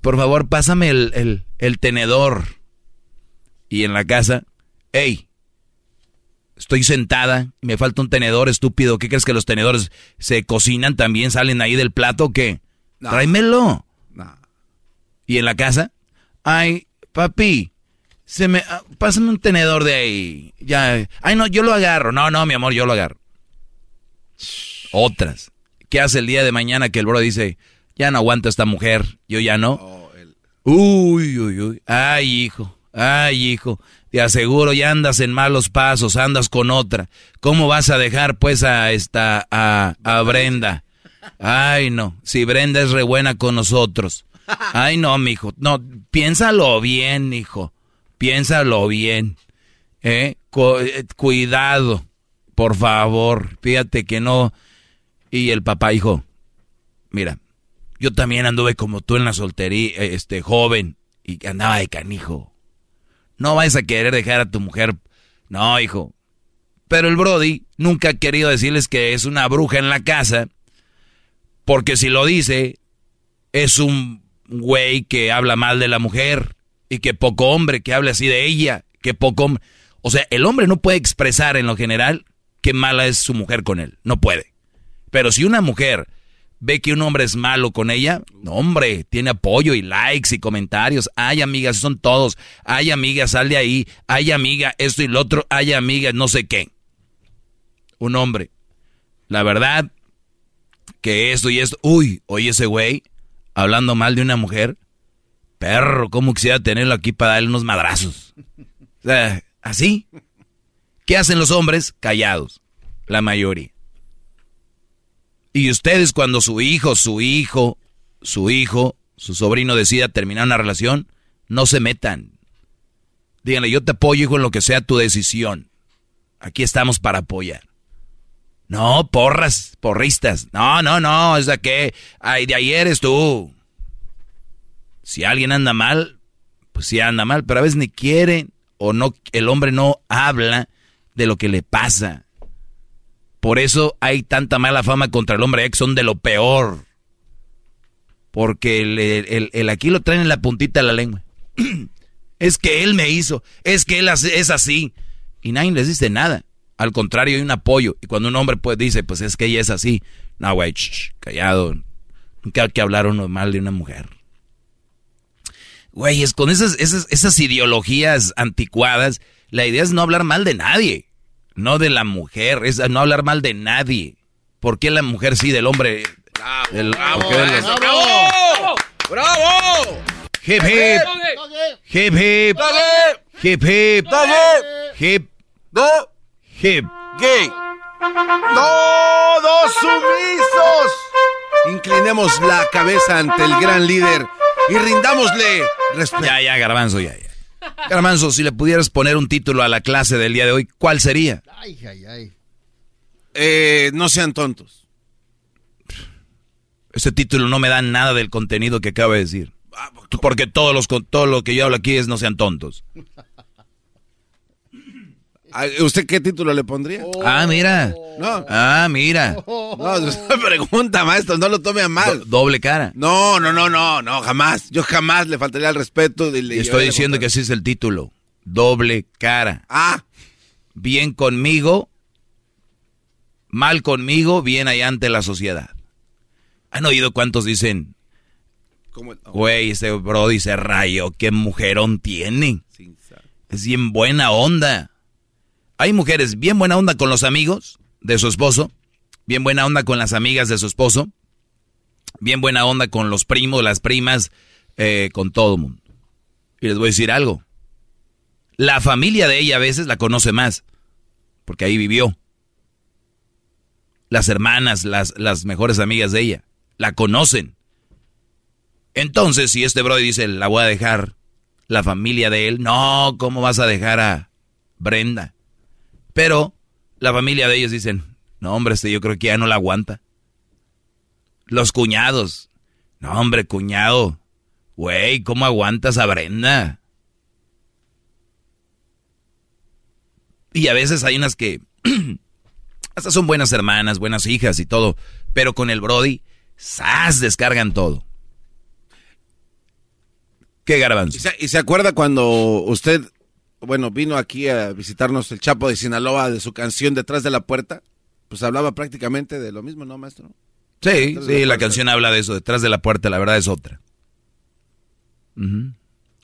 por favor pásame el, el, el tenedor. Y en la casa, hey, estoy sentada, me falta un tenedor estúpido. ¿Qué crees que los tenedores se cocinan también, salen ahí del plato? ¿Qué? Tráemelo. Y en la casa, ay, papi, se me, ah, pásame un tenedor de ahí. Ya, ay, no, yo lo agarro. No, no, mi amor, yo lo agarro. Otras. ¿Qué hace el día de mañana que el bro dice, ya no aguanto a esta mujer, yo ya no? Oh, uy, uy, uy. Ay, hijo, ay, hijo. Te aseguro, ya andas en malos pasos, andas con otra. ¿Cómo vas a dejar, pues, a esta, a, a Brenda? Ay, no. Si Brenda es re buena con nosotros. Ay, no, mijo. No, piénsalo bien, hijo. Piénsalo bien. ¿Eh? eh cuidado. Por favor. Fíjate que no y el papá dijo, mira, yo también anduve como tú en la soltería, eh, este, joven, y andaba de canijo. No vayas a querer dejar a tu mujer. No, hijo. Pero el Brody nunca ha querido decirles que es una bruja en la casa, porque si lo dice, es un güey que habla mal de la mujer, y que poco hombre que habla así de ella, que poco hombre. O sea, el hombre no puede expresar en lo general qué mala es su mujer con él. No puede. Pero si una mujer ve que un hombre es malo con ella, hombre, tiene apoyo y likes y comentarios. Ay, amigas, son todos. Ay, amiga, sal de ahí. Ay, amiga, esto y lo otro. Ay, amiga, no sé qué. Un hombre. La verdad, que esto y esto. Uy, oye ese güey, hablando mal de una mujer. Perro, ¿cómo quisiera tenerlo aquí para darle unos madrazos? O sea, así. ¿Qué hacen los hombres? Callados. La mayoría. Y ustedes cuando su hijo, su hijo, su hijo, su sobrino decida terminar una relación, no se metan. Díganle, yo te apoyo, hijo, en lo que sea tu decisión. Aquí estamos para apoyar. No, porras, porristas. No, no, no, es de que, ay, de ahí eres tú. Si alguien anda mal, pues sí anda mal, pero a veces ni quiere o no, el hombre no habla de lo que le pasa. Por eso hay tanta mala fama contra el hombre ex, son de lo peor. Porque el, aquí lo traen en la puntita de la lengua. es que él me hizo, es que él es así. Y nadie les dice nada. Al contrario, hay un apoyo. Y cuando un hombre pues dice, pues es que ella es así. No, güey, callado. Nunca hay que hablar uno mal de una mujer. Güey, es con esas, esas ideologías anticuadas, la idea es no hablar mal de nadie no de la mujer, es no hablar mal de nadie. ¿Por qué la mujer sí, del hombre? Bravo, bravo, bravo, bravo, Hip hip, hip hip, hip hip, hip, hip, gay. Todos sumisos. Inclinemos la cabeza ante el gran líder y rindámosle respeto. Ya, ya, garbanzo, ya, ya. Garmanzo, si le pudieras poner un título a la clase del día de hoy, ¿cuál sería? Ay, ay, ay. Eh, no sean tontos. Ese título no me da nada del contenido que acaba de decir. Porque todos los, todo lo que yo hablo aquí es no sean tontos. ¿Usted qué título le pondría? ah, mira. No. Ah, mira. No, pregunta, maestro, no lo tome a mal. doble cara. No, no, no, no, no, jamás. Yo jamás le faltaría el respeto. De, Estoy diciendo que ese es el título. Doble cara. Ah. Bien conmigo, mal conmigo, bien allá ante la sociedad. ¿Han oído cuántos dicen, güey, este Brody se rayó, qué mujerón tiene? Es bien buena onda. Hay mujeres bien buena onda con los amigos de su esposo, bien buena onda con las amigas de su esposo, bien buena onda con los primos, las primas, eh, con todo el mundo. Y les voy a decir algo. La familia de ella a veces la conoce más, porque ahí vivió. Las hermanas, las, las mejores amigas de ella, la conocen. Entonces, si este brody dice, la voy a dejar, la familia de él, no, ¿cómo vas a dejar a Brenda? Pero la familia de ellos dicen, no, hombre, este yo creo que ya no la aguanta. Los cuñados, no, hombre, cuñado, güey, ¿cómo aguantas a Brenda? Y a veces hay unas que hasta son buenas hermanas, buenas hijas y todo, pero con el Brody, ¡zas! descargan todo. ¿Qué garbanzo? ¿Y se, ¿Y se acuerda cuando usted, bueno, vino aquí a visitarnos el Chapo de Sinaloa de su canción Detrás de la Puerta? Pues hablaba prácticamente de lo mismo, ¿no, maestro? Sí, Detrás sí, la canción habla de eso, detrás de la puerta, la verdad es otra.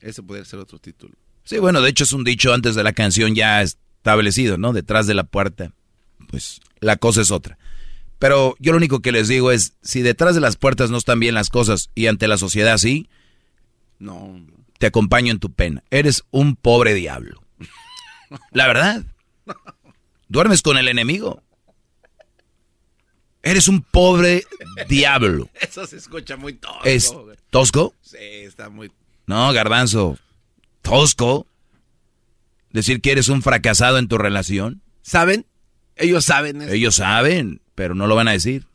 Ese podría ser otro título. Sí, bueno, de hecho es un dicho antes de la canción ya establecido, ¿no? Detrás de la puerta, pues la cosa es otra. Pero yo lo único que les digo es, si detrás de las puertas no están bien las cosas y ante la sociedad sí, No. Te acompaño en tu pena. Eres un pobre diablo. La verdad. Duermes con el enemigo. Eres un pobre diablo. Eso se escucha muy tosco. ¿Es tosco? Sí, está muy... No, garbanzo. Tosco. Decir que eres un fracasado en tu relación. ¿Saben? Ellos saben eso. Ellos saben, pero no lo van a decir.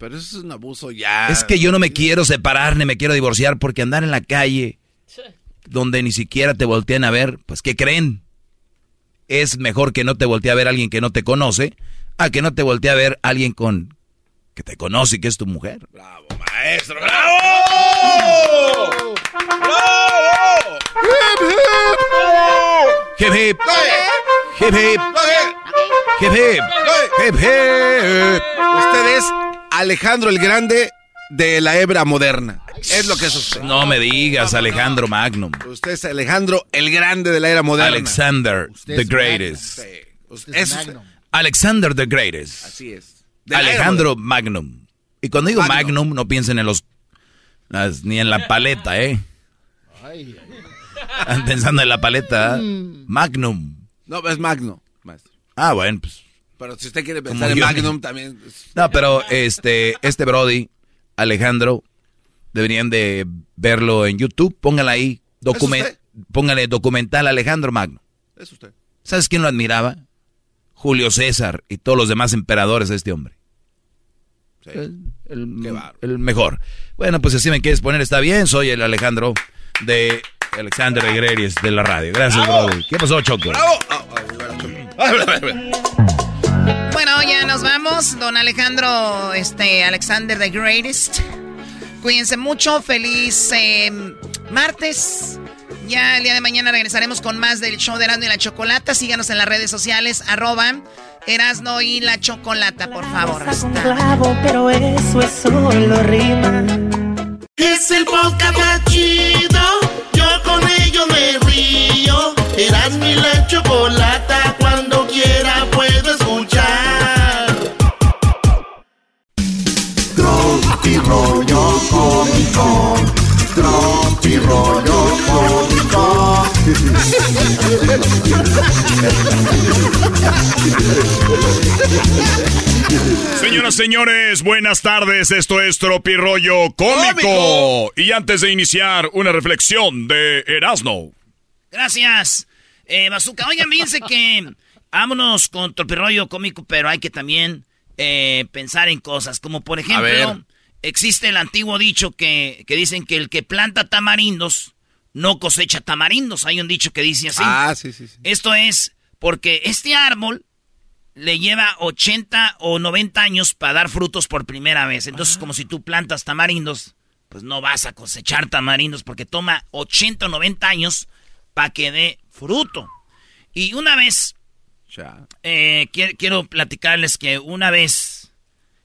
Pero eso es un abuso ya. Es que yo no me quiero separar ni me quiero divorciar porque andar en la calle donde ni siquiera te voltean a ver, pues ¿qué creen? Es mejor que no te voltee a ver alguien que no te conoce a que no te voltee a ver alguien con que te conoce y que es tu mujer. Maestro, ¡bravo! ¡Bravo! Hip hip. Hip hip. Hip hip. Hip hip. Usted es Alejandro el Grande de la hebra moderna. Es lo que es usted. No me digas, Alejandro Magnum. Usted es Alejandro el Grande de la era moderna. Alexander Usted the es Greatest. Magnum. Usted es. Alexander the Greatest. Así es. De Alejandro Magnum. Y cuando digo Magnum. Magnum, no piensen en los las- ni en la paleta, ¿eh? Están pensando en la paleta. Mm. Magnum. No, es Magno, maestro. Ah, bueno, pues. Pero si usted quiere Como pensar en yo. Magnum también. es- No, pero este, este Brody, Alejandro, deberían de verlo en YouTube. Póngala ahí. documen- usted? póngale documental Alejandro Magno. Es usted. ¿Sabes quién lo admiraba? Julio César y todos los demás emperadores de este hombre. El, el- el mejor. Bueno, pues si así me quieres poner, está bien. Soy el Alejandro de Alexander de Greries de la radio. Gracias, Brody. ¿Qué pasó, Choco? Bueno, ya nos vamos. Don Alejandro, este, Alexander the Greatest. Cuídense mucho. Feliz eh, martes. Ya el día de mañana regresaremos con más del show de Erasmo y la Chocolata. Síganos en las redes sociales, arroba Erasmo y la Chocolata, por favor. Hasta- clavo, pero eso es solo rima. Es el podcast más chido. Yo con ello me río. Eras mi la chocolata. Rollo cómico. Tropi rollo cómico. Señoras, señores, buenas tardes. Esto es Tropirollo Cómico. Cómico. Y antes de iniciar, una reflexión de Erasmo. Gracias, eh, Bazooka. Oigan, fíjense que vámonos con tropirollo cómico, pero hay que también eh, pensar en cosas. Como por ver. ejemplo, existe el antiguo dicho que, que dicen que el que planta tamarindos no cosecha tamarindos. Hay un dicho que dice así. Ah, sí, sí, sí. Esto es porque este árbol le lleva 80 o 90 años para dar frutos por primera vez. Entonces, como si tú plantas tamarindos, pues no vas a cosechar tamarindos porque toma 80 o 90 años para que dé fruto. Y una vez Eh, quiero, quiero platicarles que una vez...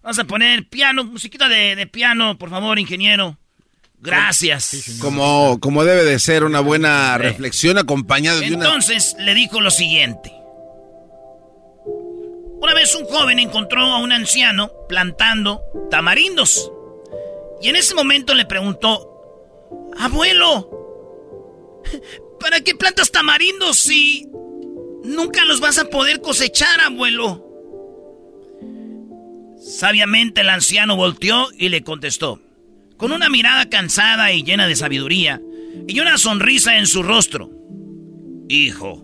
Vamos a poner piano, musiquita de, de piano, por favor, ingeniero. Gracias. Como, como debe de ser una buena reflexión acompañada de una... Entonces le dijo lo siguiente. Una vez un joven encontró a un anciano plantando tamarindos. Y en ese momento le preguntó, abuelo, ¿para qué plantas tamarindos si nunca los vas a poder cosechar, abuelo? Sabiamente el anciano volteó y le contestó, con una mirada cansada y llena de sabiduría, y una sonrisa en su rostro. Hijo,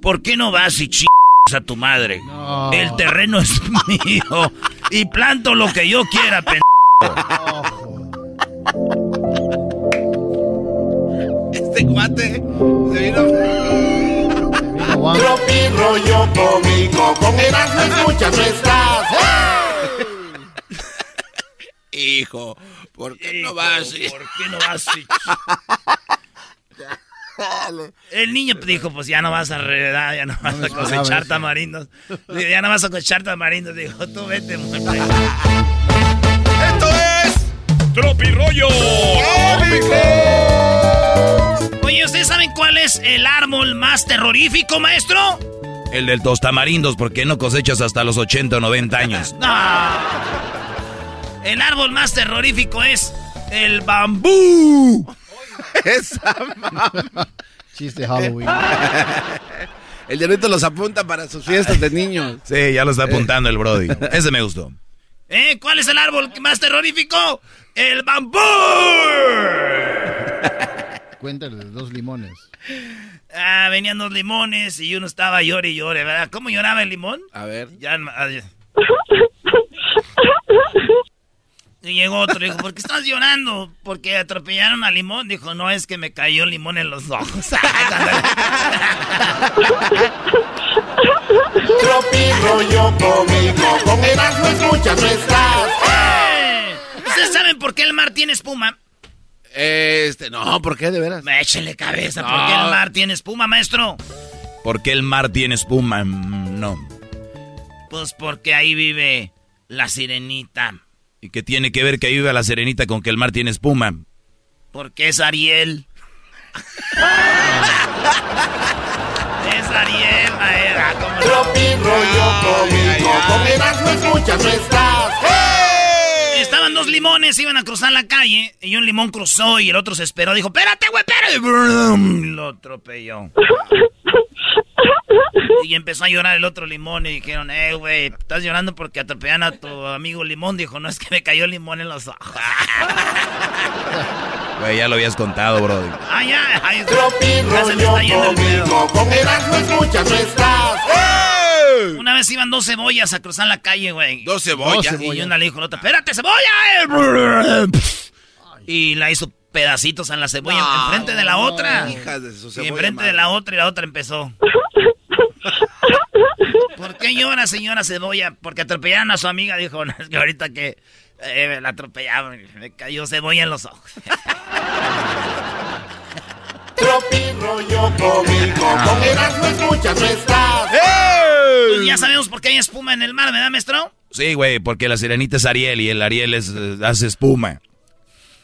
¿por qué no vas y ch a tu madre? El terreno es mío y planto lo que yo quiera, pendejo. Este guate Tropi rollo cómico, con Erasmo escuchas no estás. Hijo, ¿por qué no vas? ¿Por qué no vas? El niño dijo, pues ya no vas a redar, ya no vas a cosechar tamarindos. Ya no vas a cosechar tamarindos. Dijo, tú vete, muerte. Esto es Tropi Rollo Oye, ¿ustedes saben cuál es el árbol más terrorífico, maestro? El del tostamarindos, ¿por qué no cosechas hasta los 80 o 90 años? No. El árbol más terrorífico es el bambú. Esa mamá. Chiste Halloween. El diablito los apunta para sus fiestas de niños. Sí, ya lo está apuntando el Brody. Ese me gustó. ¿Eh? ¿Cuál es el árbol más terrorífico? El bambú. Cuéntale de dos limones. Ah, venían dos limones y uno estaba llore y llore, ¿verdad? ¿Cómo lloraba el limón? A ver. Ya, ah, ya. Y llegó otro, dijo, ¿por qué estás llorando? Porque atropellaron al limón. Dijo, no, es que me cayó el limón en los ojos. Tropi rollo cómico, con Erasmo escuchas no estás. ¡Eh! ¿Ustedes saben por qué el mar tiene espuma? Este, no, ¿por qué de veras? Échele cabeza, ¿por qué el mar tiene espuma, maestro? ¿Por qué el mar tiene espuma? Mm, No. Pues porque ahí vive la sirenita. ¿Y qué tiene que ver que viva la serenita con que el mar tiene espuma? Porque es Ariel. es Ariel, maestra. Tropi rollo cómico, Erasmo escuchas no estás. Estaban dos limones, iban a cruzar la calle, y un limón cruzó y el otro se esperó. Dijo, espérate, güey, espérate. Y lo atropelló. Y empezó a llorar el otro limón y dijeron, eh, güey, estás llorando porque atropellaron a tu amigo limón. Dijo, no, es que me cayó el limón en los ojos. Güey, ya lo habías contado, Brody. Ah, ya, ay, Tropi rollo con Erasmo escuchas no estás. Una vez iban dos cebollas a cruzar la calle, güey. Dos cebollas. Y una le dijo a la otra, espérate, cebolla. Y la hizo pedacitos en la cebolla No, enfrente de la otra. Hijas de su Y cebolla enfrente madre. de la otra y la otra empezó. ¿Por qué llora, señora cebolla? Porque atropellaron a su amiga. Dijo, no, es que ahorita que eh, la atropellaron, me cayó cebolla en los ojos. Tropi rollo cómico, con Erasmo escuchas no estás. Pues ya sabemos por qué hay espuma en el mar, ¿verdad, maestro? Sí, güey, porque la serenita es Ariel y el Ariel es, eh, hace espuma.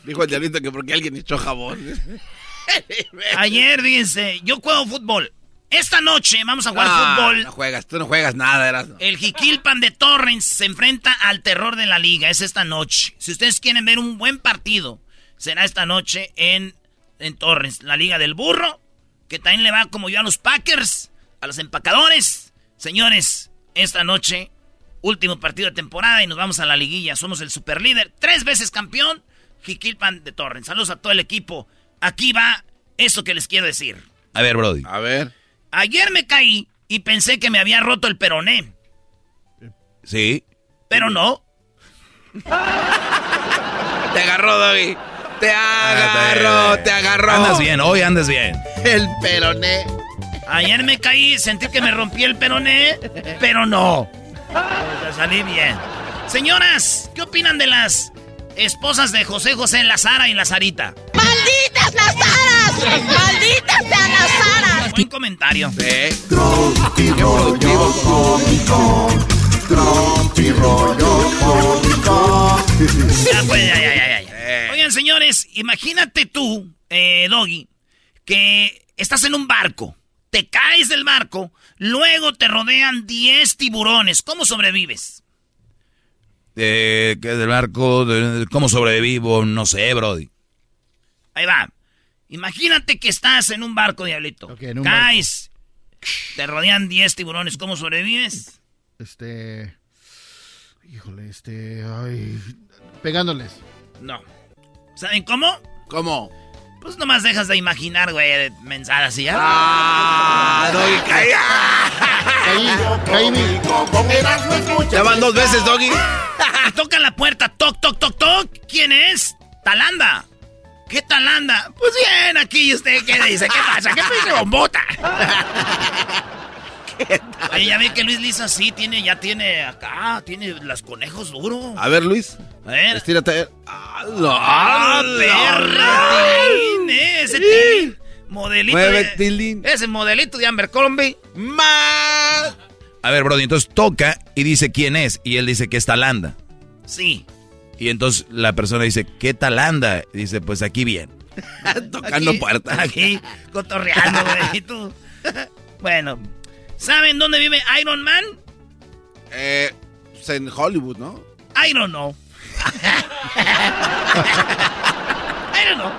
Dijo el diablito que porque alguien echó jabón. Ayer, fíjense, yo juego fútbol. Esta noche vamos a jugar No, fútbol. No juegas, tú no juegas nada, eras. El Jiquilpan de Torrens se enfrenta al terror de la liga. Es esta noche. Si ustedes quieren ver un buen partido, será esta noche en, en Torrens. La liga del burro, que también le va como yo a los Packers, a los empacadores. Señores, esta noche, último partido de temporada y nos vamos a la liguilla. Somos el superlíder, tres veces campeón, Jiquilpan de Torrens. Saludos a todo el equipo. Aquí va eso que les quiero decir. A ver, Brody. A ver. Ayer me caí y pensé que me había roto el peroné. Sí. Pero no. Te agarró, Doggy. Te agarró, te agarró. Andas bien, hoy andas bien. El peroné. Ayer me caí, sentí que me rompí el peroné, pero no. Pues salí bien. Señoras, ¿qué opinan de las esposas de José José, la Sara y la Sarita? ¡Malditas las aras! ¡Malditas sean las aras! Buen comentario. Tropi rollo cómico. Tropi rollo cómico. Ya, pues, ya, ya, ya, ya. Oigan, señores, imagínate tú, eh, Doggy, que estás en un barco, te caes del barco, luego te rodean 10 tiburones. ¿Cómo sobrevives? Eh, que del barco, de- ¿cómo sobrevivo? No sé, Brody. Ahí va. Imagínate que estás en un barco, diablito. en un Caes, te rodean 10 tiburones. ¿Cómo sobrevives? Este. Híjole, este. Ay. Pegándoles. No. ¿Saben cómo? ¿Cómo? Pues nomás dejas de imaginar, güey, mensadas y ya. ¡Ah! Doggy, caí. Caí, escuchas. Ya van dos veces, Doggy. Toca la puerta, toc, toc, toc, toc. ¿Quién es? Talanda. ¿Qué Talanda? Pues bien, aquí ¿y usted qué dice. ¿Qué pasa? ¿Qué pinche bombota? Oye, ya ve que Luis Lisa sí tiene, ya tiene acá, tiene los conejos duros. A ver, Luis. A ver. Estírate. Ah, no. ¡Ah, perra! Eh, ese tilín. Modelito. Mueve, de- tilín. Ese modelito de Abercrombie. ¡Más! A ver, Brody, entonces toca y dice quién es. Y él dice que es Talanda. Sí. Y entonces la persona dice, ¿qué Talanda? Y dice, pues aquí bien. Tocando puertas. Aquí, cotorreando, güey. y tú. Bueno, ¿saben dónde vive Iron Man? Eh, pues en Hollywood, ¿no? I don't know. I don't know.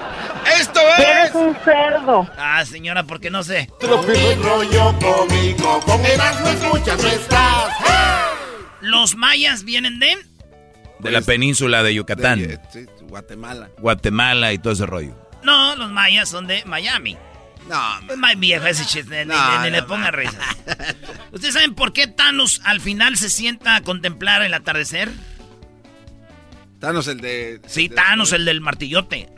¡Esto Eres un cerdo. Ah, señora, porque no sé. Tropi rollo cómico. Con escuchas no estás. Los mayas vienen de De la península de Yucatán, De- sí, Guatemala. Guatemala y todo ese rollo. No, los mayas son de Miami. No, Es más viejo ese chiste, ni, No, ni- ni le no, ponga risa. ¿Ustedes saben por qué Thanos al final se sienta a contemplar el atardecer? Thanos el de... Sí, de- Thanos, el del martillote.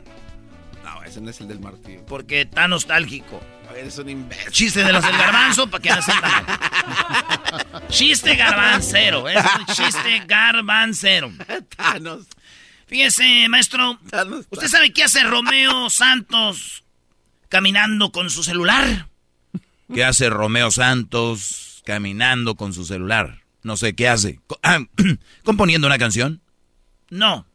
No, ese no es el del martillo. Porque está nostálgico. Eres un imbécil. Chiste de los del garbanzo para que no se entiendan. Chiste garbancero. Es un chiste garbancero. Thanos. Fíjese, maestro. Thanos. ¿Usted sabe qué hace Romeo Santos caminando con su celular? ¿Qué hace Romeo Santos caminando con su celular? No sé, ¿qué hace? Ah, ¿Componiendo una canción? No.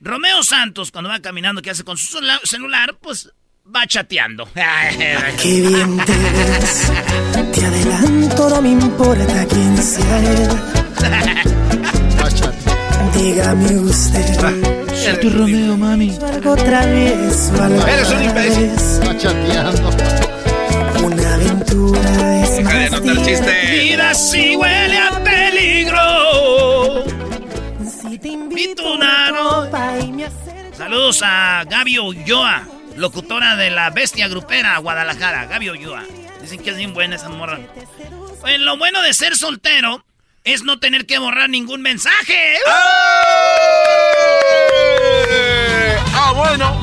Romeo Santos, cuando va caminando, ¿qué hace con su celu- celular? Pues va chateando. Qué bien te ves. Te adelanto, no me importa quién sea él. Dígame usted. Soy tu Romeo, mami. Algo travieso, algo Eres un imbécil. Está chateando. Una aventura es Deja de anotar chiste. Vida sí huele a peligro. Si te invito invito una copa y me. Saludos a Gaby Ulloa, locutora de la Bestia Grupera, Guadalajara. Gaby Ulloa. Dicen que es bien buena esa morra. Pues lo bueno de ser soltero es no tener que borrar ningún mensaje. Ah, bueno.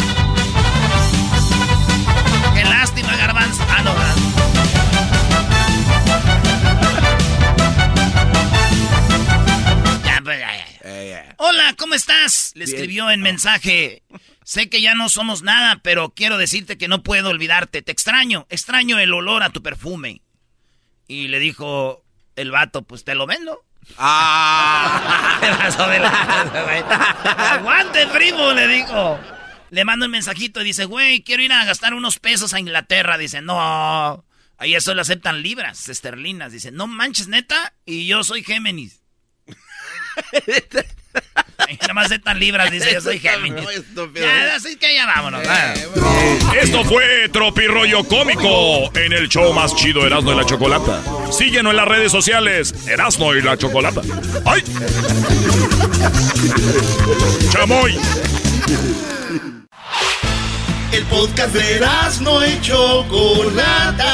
Qué lástima, garbanzo. Ah, pues. Eh, Hola, ¿cómo estás? Le Bien. escribió en mensaje. Sé que ya no somos nada, pero quiero decirte que no puedo olvidarte. Te extraño, extraño el olor a tu perfume. Y le dijo el vato, pues te lo vendo. Ah. Aguante, primo, le dijo. Le mando un mensajito y dice, güey, quiero ir a gastar unos pesos a Inglaterra. Dice, no, ahí eso le aceptan libras esterlinas. Dice, no manches, neta, y yo soy Géminis. Nada más aceptan libras, dice, yo soy. Ya, así que ya vámonos. va. Esto fue Tropirollo Cómico en el show más chido Erasmo y la Chocolata. Síguenos en las redes sociales, Erasmo y la Chocolata. ¡Ay! ¡Chamoy! El podcast de Erasmo y Chocolata.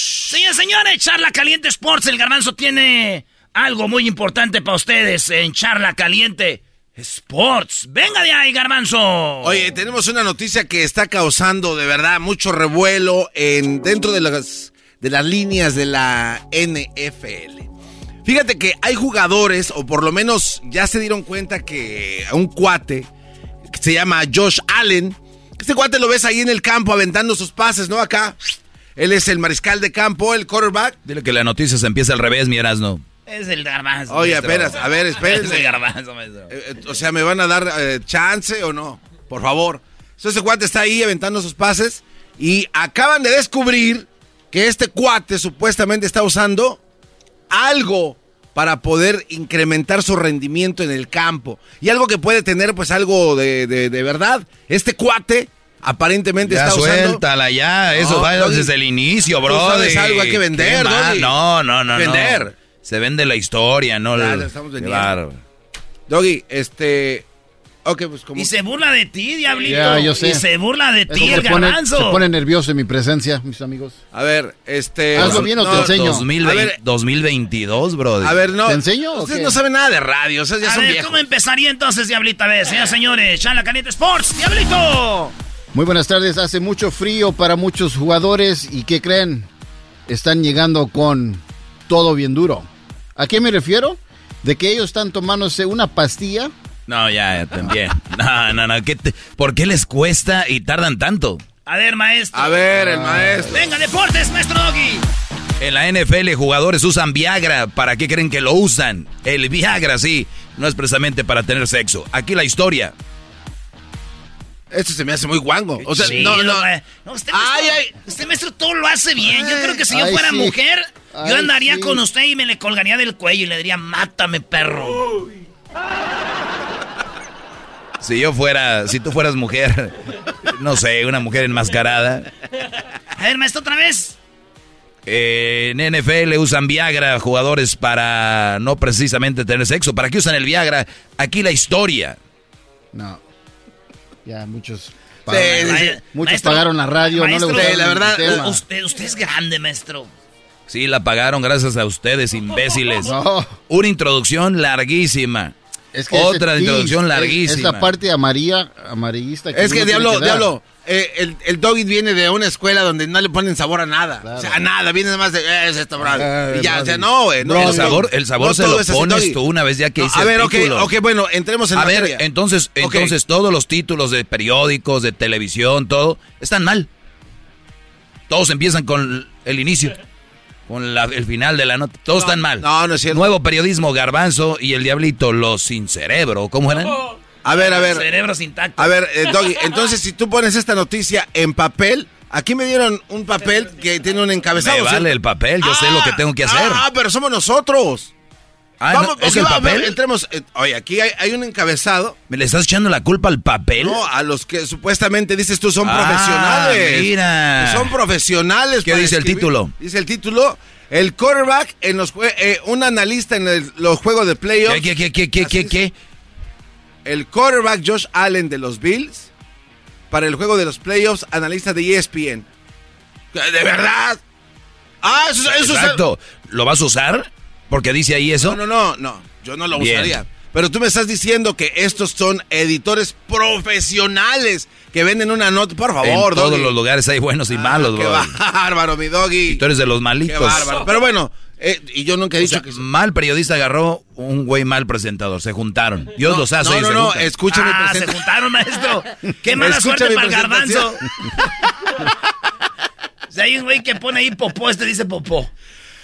Señores, señores, Charla Caliente Sports, el garbanzo tiene algo muy importante para ustedes en Charla Caliente Sports. Venga de ahí, garbanzo. Oye, tenemos una noticia que está causando de verdad mucho revuelo en dentro de las de las líneas de la NFL. Fíjate que hay jugadores, o por lo menos ya se dieron cuenta que un cuate que se llama Josh Allen, este cuate lo ves ahí en el campo aventando sus pases, ¿no? Acá. Él es el mariscal de campo, el quarterback. Dile que la noticia se empieza al revés, mi Erasno. Es el garbanzo. Oye, esperas, a ver, espérense. Es el garbanzo, maestro. Eh, eh, o sea, ¿me van a dar eh, chance o no? Por favor. Entonces, ese cuate está ahí aventando sus pases y acaban de descubrir que este cuate supuestamente está usando algo para poder incrementar su rendimiento en el campo. Y algo que puede tener pues algo de, de- de verdad. Este cuate aparentemente Ya está usando... suéltala, ya. Eso No, va Doggy, desde el inicio, tú bro. sabes algo, hay que vender, Doggy. No, no, no, no. Vender. Se vende la historia, no Ya, la- la estamos vendiendo. Doggy, este... Ok, pues como... Y se burla de ti, diablito. Ya, yo sé. Y se burla de ti, el se pone, garbanzo. se pone nervioso en mi presencia, mis amigos. A ver, este... Hazlo bien o te enseño. 2020 A ver. 2022, bro. A ver, no. ¿Te enseño o Ustedes qué? no saben nada de radio, o sea, ya A son ver, viejos. ¿cómo empezaría entonces, Diablito? A ver, señoras señores, Charla Caliente Sports, Diablito. Muy buenas tardes. Hace mucho frío para muchos jugadores y ¿qué creen? Están llegando con todo bien duro. ¿A qué me refiero? De que ellos están tomándose una pastilla. No, ya, ya, también. No, no, no. ¿qué te- ¿Por qué les cuesta y tardan tanto? A ver, maestro. A ver, el maestro. Venga, deportes, maestro Doggy. En la NFL jugadores usan Viagra. ¿Para qué creen que lo usan? El Viagra, sí, no es precisamente para tener sexo. Aquí la historia. Esto se me hace muy guango. O sea, Sí, no, no. no, usted, maestro, Ay, ay. usted, maestro, todo lo hace bien. Yo creo que si yo Ay, fuera sí. mujer, yo andaría sí. con usted y me le colgaría del cuello y le diría, mátame, perro. Si yo fuera, si tú fueras mujer, no sé, una mujer enmascarada. A ver, maestro, otra vez. Eh, en NFL usan Viagra jugadores para no precisamente tener sexo. ¿Para qué usan el Viagra? Aquí la historia. No. Ya muchos pagaron, sí, sí. muchos Maestro, pagaron la radio, no maestro, le gustaron sí, la verdad. Usted, usted es grande, maestro. Sí, la pagaron gracias a ustedes, imbéciles. No. Una introducción larguísima. Es que Otra introducción larguísima. Es la parte amarilla, amarillista. Es que, uno tiene diablo, diablo, eh, el, el doggy viene de una escuela donde no le ponen sabor a nada. Claro. O sea, a nada, viene nada más de, eh, es esto, bro. Ah, y ya, o sea, no, güey. No, el no, sabor, el sabor no se lo pones tú una vez ya que No, hice A el ver, ok, título. ok, bueno, entremos en A ver, entonces, entonces todos los títulos de periódicos, de televisión, todo, están mal. Todos empiezan con el inicio, con la- el final de la nota. Todos están mal. No, no es cierto. Nuevo periodismo, Garbanzo y el Diablito, los sin cerebro. ¿Cómo eran? A ver, a ver. Cerebro sin tacto. A ver, eh, Doggy, entonces si tú pones esta noticia en papel, aquí me dieron un papel que tiene un encabezado. Me el papel, yo sé lo que tengo que hacer. Ah, pero somos nosotros. Ah, Vamos, ¿no? ¿Es ok, el va, papel? entremos. eh, oye, aquí hay, hay un encabezado. ¿Me le estás echando la culpa al papel? No, a los que supuestamente dices tú son Ah, profesionales. mira. Son profesionales. ¿Qué dice el título? Dice el título. El quarterback en los jue- eh, un analista en el- los juegos de playoffs. ¿Qué, qué, qué, qué, qué, qué? El quarterback Josh Allen de los Bills para el juego de los playoffs, analista de ESPN. ¿De verdad? Ah, eso, eso Exacto. ¿Lo vas a usar? Porque dice ahí eso. No, no, no, no. Yo no lo Bien. usaría. Pero tú me estás diciendo que estos son editores profesionales que venden una nota. Por favor, en todos Doggy. los lugares hay buenos y malos, Qué bro. bárbaro, mi doggy. Y tú eres de los Qué malitos. bárbaro. Pero bueno, eh, y yo nunca he O dicho sea, que... mal periodista agarró un güey mal presentador. Se juntaron. Dios No, los hace no, no, no, mi Ah, se juntaron, maestro. Qué mala Escucha suerte para el garbanzo. Si hay un güey que pone ahí popó, este dice popó.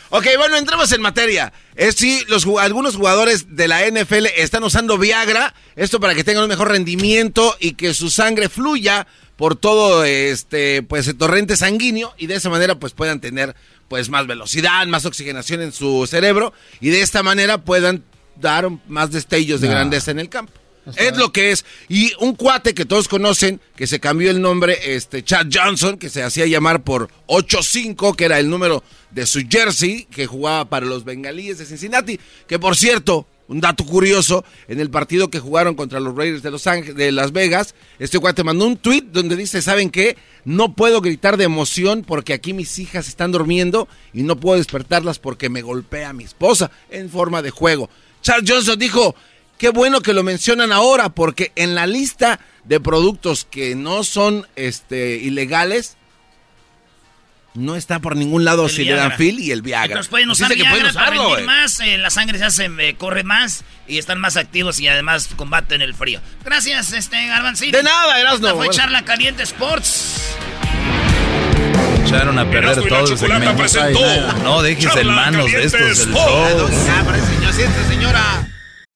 Ok, bueno, entremos en materia. Es sí, los, algunos jugadores de la NFL están usando Viagra, esto para que tengan un mejor rendimiento y que su sangre fluya por todo este pues el torrente sanguíneo y de esa manera pues puedan tener pues más velocidad, más oxigenación en su cerebro y de esta manera puedan dar más destellos de grandeza en el campo. Es lo que es. Y un cuate que todos conocen, que se cambió el nombre, este Chad Johnson, que se hacía llamar por 8-5, que era el número de su jersey, que jugaba para los bengalíes de Cincinnati. Que por cierto, un dato curioso, en el partido que jugaron contra los Raiders de Los Ángeles, de Las Vegas, este cuate mandó un tweet donde dice, ¿saben qué? No puedo gritar de emoción porque aquí mis hijas están durmiendo y no puedo despertarlas porque me golpea mi esposa en forma de juego. Charles Johnson dijo, qué bueno que lo mencionan ahora porque en la lista de productos que no son este, ilegales, no está por ningún lado El sildenafil y el Viagra. Entonces pueden usar que pueden para usarlo, rendir más, eh, la sangre se hace, eh, corre más y están más activos y además combaten el frío. Gracias, este Garbancito. De nada, Erasno. Fue Bueno. Charla Caliente Sports. Echaron a perder todo el segmento. presentó No dejes en manos de estos show. señora.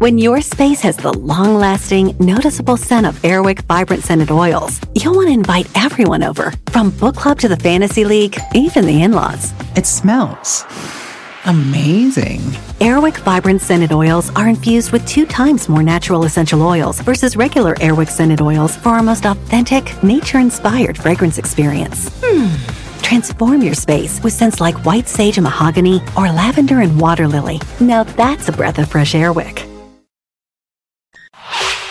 When your space has the long lasting, noticeable scent of Airwick Vibrant Scented Oils, you'll want to invite everyone over, from book club to the fantasy league, even the in laws. It smells amazing. Airwick Vibrant Scented Oils are infused with two times more natural essential oils versus regular Airwick Scented Oils for our most authentic, nature inspired fragrance experience. Hmm. Transform your space with scents like white sage and mahogany or lavender and water lily. Now that's a breath of fresh Airwick.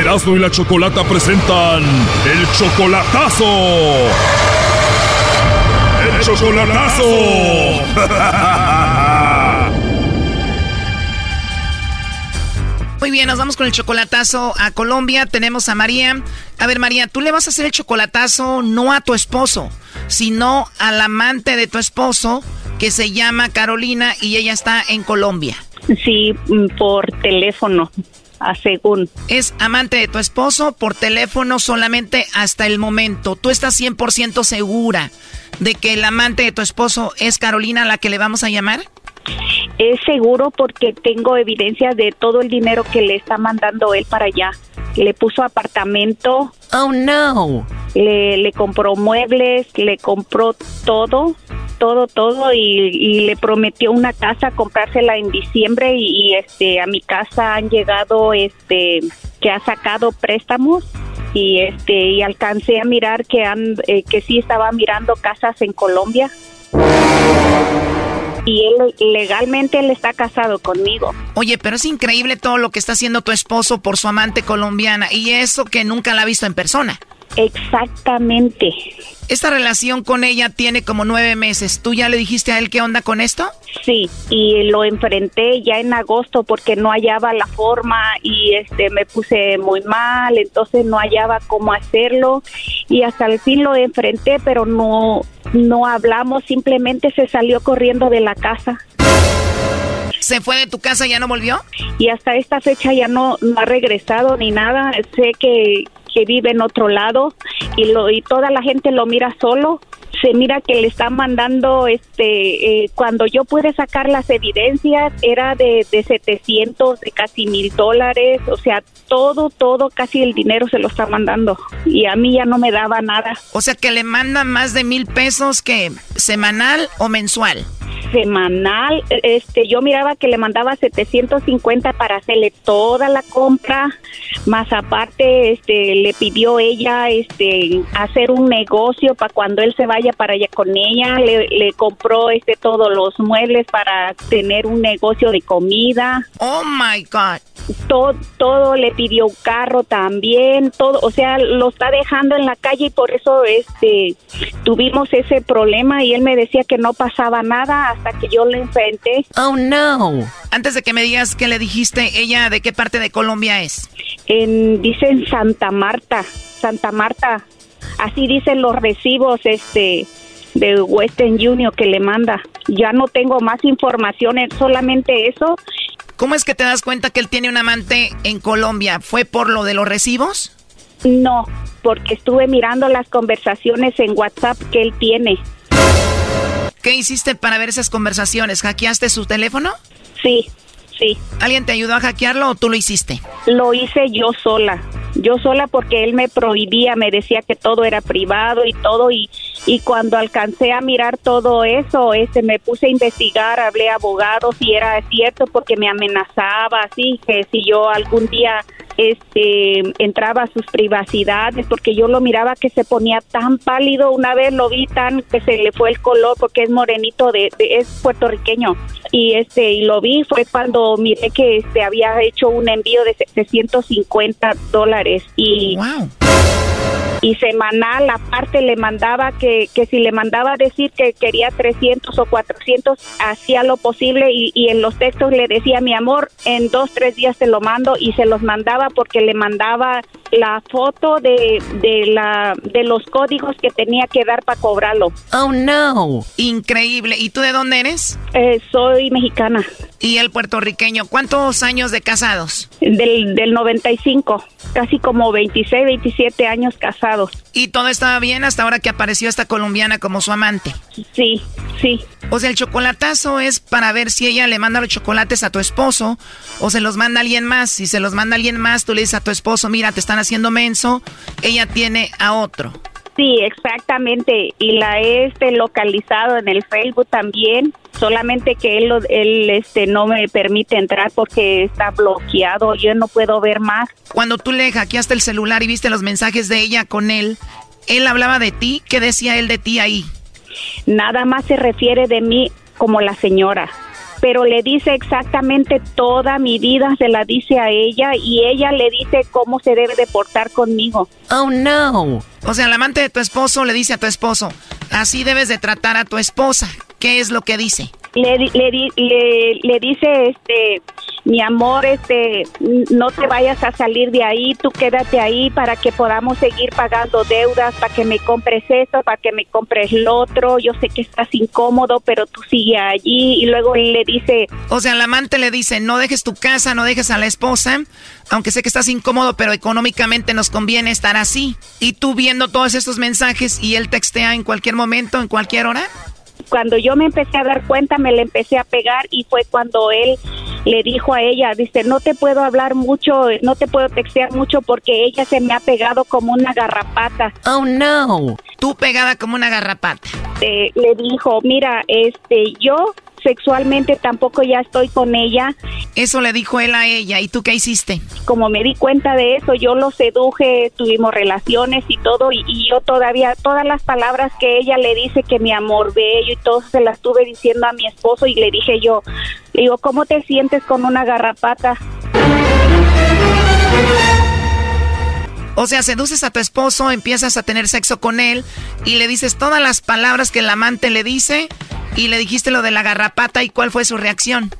Erasmo y la Chocolata presentan el chocolatazo. El chocolatazo. Muy bien, nos vamos con el chocolatazo a Colombia. Tenemos a María. A ver, María, tú le vas a hacer el chocolatazo no a tu esposo, sino al amante de tu esposo, que se llama Carolina y ella está en Colombia. Sí, mm, por teléfono, según. Es amante de tu esposo por teléfono solamente hasta el momento. ¿Tú estás 100% segura de que el amante de tu esposo es Carolina la que le vamos a llamar? Es seguro porque tengo evidencia de todo el dinero que le está mandando él para allá. Le puso apartamento. Oh no. Le, le compró muebles, le compró todo, todo, todo y, y le prometió una casa, comprársela en diciembre y, y, este a mi casa han llegado este que ha sacado préstamos y este y alcancé a mirar que han eh, que sí estaba mirando casas en Colombia y él legalmente él está casado conmigo. Oye, pero es increíble todo lo que está haciendo tu esposo por su amante colombiana y eso que nunca la ha visto en persona. Exactamente. Esta relación con ella tiene como nueve meses. ¿Tú ya le dijiste a él qué onda con esto? Sí, y lo enfrenté ya en agosto porque no hallaba la forma y este me puse muy mal, entonces no hallaba cómo hacerlo y hasta el fin lo enfrenté, pero no no hablamos, simplemente se salió corriendo de la casa. ¿Se fue de tu casa y ya no volvió? Y hasta esta fecha ya no, no ha regresado ni nada. Sé que, que vive en otro lado y, lo, y toda la gente lo mira solo. Se mira que le está mandando, este, eh, cuando yo pude sacar las evidencias, era de, de 700, de casi mil dólares, o sea, todo, todo, casi el dinero se lo está mandando. Y a mí ya no me daba nada. O sea, que le manda más de mil pesos que semanal o mensual. Semanal. Este, yo miraba que le mandaba 750 para hacerle toda la compra, más aparte, este, le pidió ella, este, hacer un negocio para cuando él se vaya para allá con ella. Le, le compró, este, todos los muebles para tener un negocio de comida. Oh my God. Todo, todo le pidió un carro también, todo, o sea, lo está dejando en la calle y por eso, este, tuvimos ese problema y él me decía que no pasaba nada hasta que yo le enfrenté. Oh no. Antes de que me digas qué le dijiste, ella de qué parte de Colombia es. En, dicen Santa Marta, Santa Marta. Así dicen los recibos, este, de Western Union que le manda. Ya no tengo más información, es solamente eso. ¿Cómo es que te das cuenta que él tiene un amante en Colombia? ¿Fue por lo de los recibos? No, porque estuve mirando las conversaciones en WhatsApp que él tiene. ¿Qué hiciste para ver esas conversaciones? ¿Hackeaste su teléfono? Sí, sí. ¿Alguien te ayudó a hackearlo o tú lo hiciste? Lo hice yo sola. Yo sola porque él me prohibía, me decía que todo era privado y todo y, y cuando alcancé a mirar todo eso, este me puse a investigar, hablé a abogados y era cierto porque me amenazaba así que si yo algún día este entraba sus privacidades porque yo lo miraba que se ponía tan pálido una vez lo vi tan que se le fue el color porque es morenito de, es puertorriqueño. Y este y lo vi fue cuando miré que este había hecho un envío de 750 dólares y y semanal aparte le mandaba que, que si le mandaba decir que quería 300 o 400 hacía lo posible y, y en los textos le decía mi amor en dos tres días te lo mando y se los mandaba porque le mandaba la foto de, de la de los códigos que tenía que dar para cobrarlo Oh no, increíble. ¿Y tú de dónde eres? Eh, soy mexicana ¿Y el puertorriqueño? ¿Cuántos años de casados? del, del 95 casi como 26 27 años casados ¿Y todo estaba bien hasta ahora que apareció esta colombiana como su amante? Sí, sí. O sea, el chocolatazo es para ver si ella le manda los chocolates a tu esposo o se los manda a alguien más. Si se los manda a alguien más, tú le dices a tu esposo, mira, te están haciendo menso, ella tiene a otro. Sí, exactamente. Y la he este, localizado en el Facebook también. Solamente que él, él este, no me permite entrar porque está bloqueado. Yo no puedo ver más. Cuando tú le hackeaste el celular y viste los mensajes de ella con él, él hablaba de ti. ¿Qué decía él de ti ahí? Nada más se refiere de mí como la señora. Pero le dice exactamente toda mi vida, se la dice a ella y ella le dice cómo se debe de portar conmigo. Oh no. O sea, el amante de tu esposo le dice a tu esposo, así debes de tratar a tu esposa. ¿Qué es lo que dice? le, le, le, le dice este mi amor este no te vayas a salir de ahí tú quédate ahí para que podamos seguir pagando deudas para que me compres esto para que me compres lo otro yo sé que estás incómodo pero tú sigue allí y luego él le dice O sea, el amante le dice, no dejes tu casa, no dejes a la esposa, aunque sé que estás incómodo, pero económicamente nos conviene estar así. Y tú viendo todos estos mensajes y él textea en cualquier momento, en cualquier hora. cuando yo me empecé a dar cuenta me le empecé a pegar y fue cuando él le dijo a ella, dice, no te puedo hablar mucho, no te puedo textear mucho porque ella se me ha pegado como una garrapata. Oh no. Tú pegada como una garrapata. Eh, le dijo, mira, este, yo sexualmente tampoco ya estoy con ella. Eso le dijo él a ella. ¿Y tú qué hiciste? Como me di cuenta de eso, yo lo seduje, tuvimos relaciones y todo, y, y yo todavía, todas las palabras que ella le dice que mi amor bello y todo se las estuve diciendo a mi esposo y le dije yo, le digo, ¿cómo te sientes con una garrapata? O sea, seduces a tu esposo, empiezas a tener sexo con él y le dices todas las palabras que el amante le dice y le dijiste lo de la garrapata y cuál fue su reacción.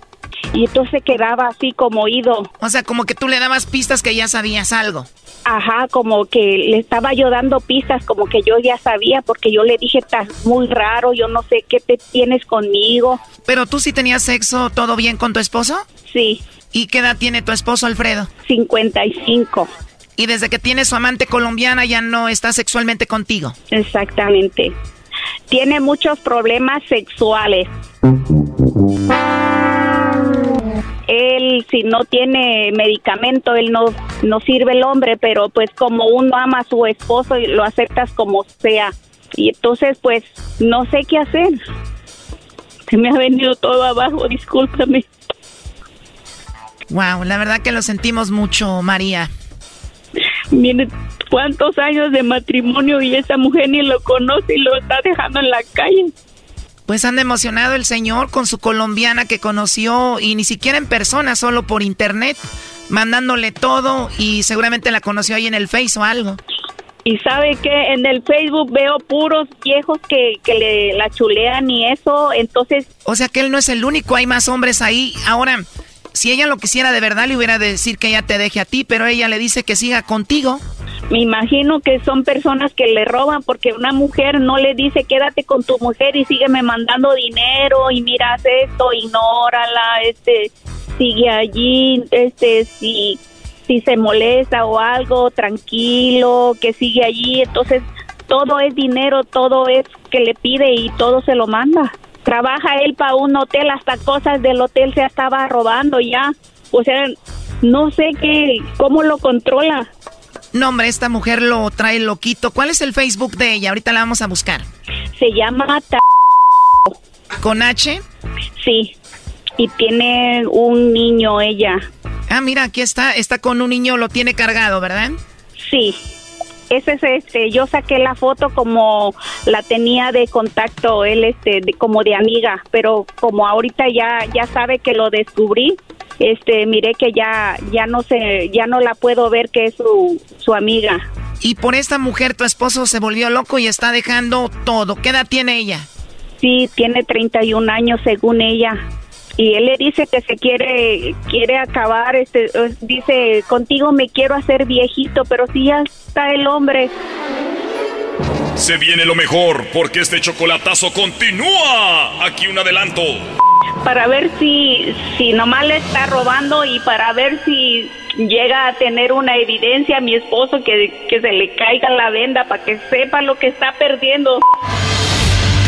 Y entonces quedaba así como oído. O sea, como que tú le dabas pistas que ya sabías algo. Ajá, como que le estaba yo dando pistas, como que yo ya sabía, porque yo le dije, estás muy raro, yo no sé qué te tienes conmigo. Pero tú sí tenías sexo, todo bien con tu esposo? Sí. ¿Y qué edad tiene tu esposo, Alfredo? 55. Y desde que tiene su amante colombiana ya no está sexualmente contigo. Exactamente. Tiene muchos problemas sexuales. Él, si no tiene medicamento, él no, no sirve el hombre, pero pues como uno ama a su esposo y lo aceptas como sea. Y entonces, pues, no sé qué hacer. Se me ha venido todo abajo, discúlpame. Wow, la verdad que lo sentimos mucho, María. Mire, cuántos años de matrimonio y esa mujer ni lo conoce y lo está dejando en la calle. Pues han emocionado el señor con su colombiana que conoció y ni siquiera en persona, solo por internet, mandándole todo y seguramente la conoció ahí en el Face o algo. Y sabe que en el Facebook veo puros viejos que, que le la chulean y eso, entonces... O sea que él no es el único, hay más hombres ahí. Ahora, si ella lo quisiera de verdad, le hubiera de decir que ella te deje a ti, pero ella le dice que siga contigo. Me imagino que son personas que le roban porque una mujer no le dice quédate con tu mujer y sígueme mandando dinero y miras esto, ignórala, este, sigue allí, este, si si se molesta o algo, tranquilo, que sigue allí. Entonces, todo es dinero, todo es que le pide y todo se lo manda. Trabaja él para un hotel, hasta cosas del hotel se estaba robando ya. O sea, no sé qué, cómo lo controla. No, hombre, esta mujer lo trae loquito. ¿Cuál es el Facebook de ella? Ahorita la vamos a buscar. Se llama... ¿Con H? Sí. Y tiene un niño ella. Ah, mira, aquí está, está con un niño, lo tiene cargado, ¿verdad? Sí. Ese es este, yo saqué la foto como la tenía de contacto él este como de amiga, pero como ahorita ya ya sabe que lo descubrí, este miré que ya ya no sé, ya no la puedo ver que es su su amiga. Y por esta mujer tu esposo se volvió loco y está dejando todo. ¿Qué edad tiene ella? Sí, tiene 31 años según ella y él le dice que se quiere quiere acabar este eh, dice contigo me quiero hacer viejito pero si ya está el hombre se viene lo mejor porque este chocolatazo continúa. Aquí un adelanto. Para ver si si nomás le está robando y para ver si llega a tener una evidencia a mi esposo que, que se le caiga la venda para que sepa lo que está perdiendo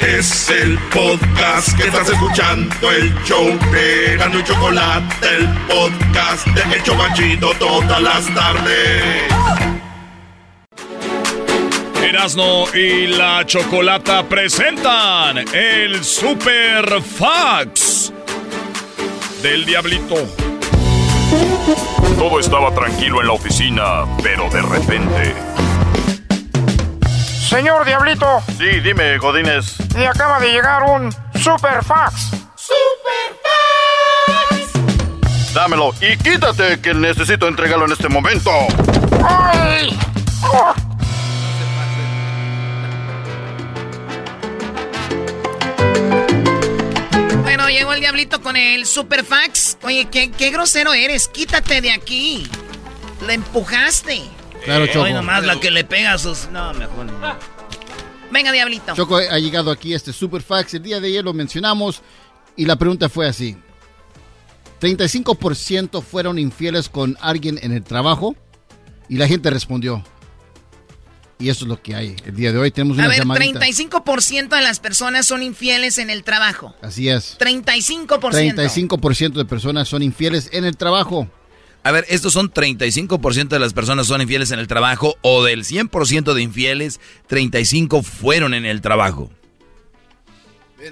Es el podcast que estás escuchando, el show de y Chocolate, el podcast de El Chocachito todas las tardes. Erasno y la Chocolata presentan el Super Fax del Diablito. Todo estaba tranquilo en la oficina, pero de repente Señor Diablito. Sí, dime, Godines. Y acaba de llegar un super fax. ¡Super fax! Dámelo y quítate que necesito entregarlo en este momento. ¡Ay! Bueno, llegó el diablito con el super fax. Oye, qué, qué grosero eres. Quítate de aquí. Le empujaste. Claro, Choco. Hoy nomás la que le pega a sus. No, mejor. Venga, Diablito. Choco ha llegado aquí este super fax. El día de ayer lo mencionamos y la pregunta fue así: ¿35% fueron infieles con alguien en el trabajo? Y la gente respondió. Y eso es lo que hay. El día de hoy tenemos una A ver, llamadita. 35% de las personas son infieles en el trabajo. Así es. 35%. 35% de personas son infieles en el trabajo. A ver, estos son 35% de las personas son infieles en el trabajo o del 100% de infieles, 35 fueron en el trabajo.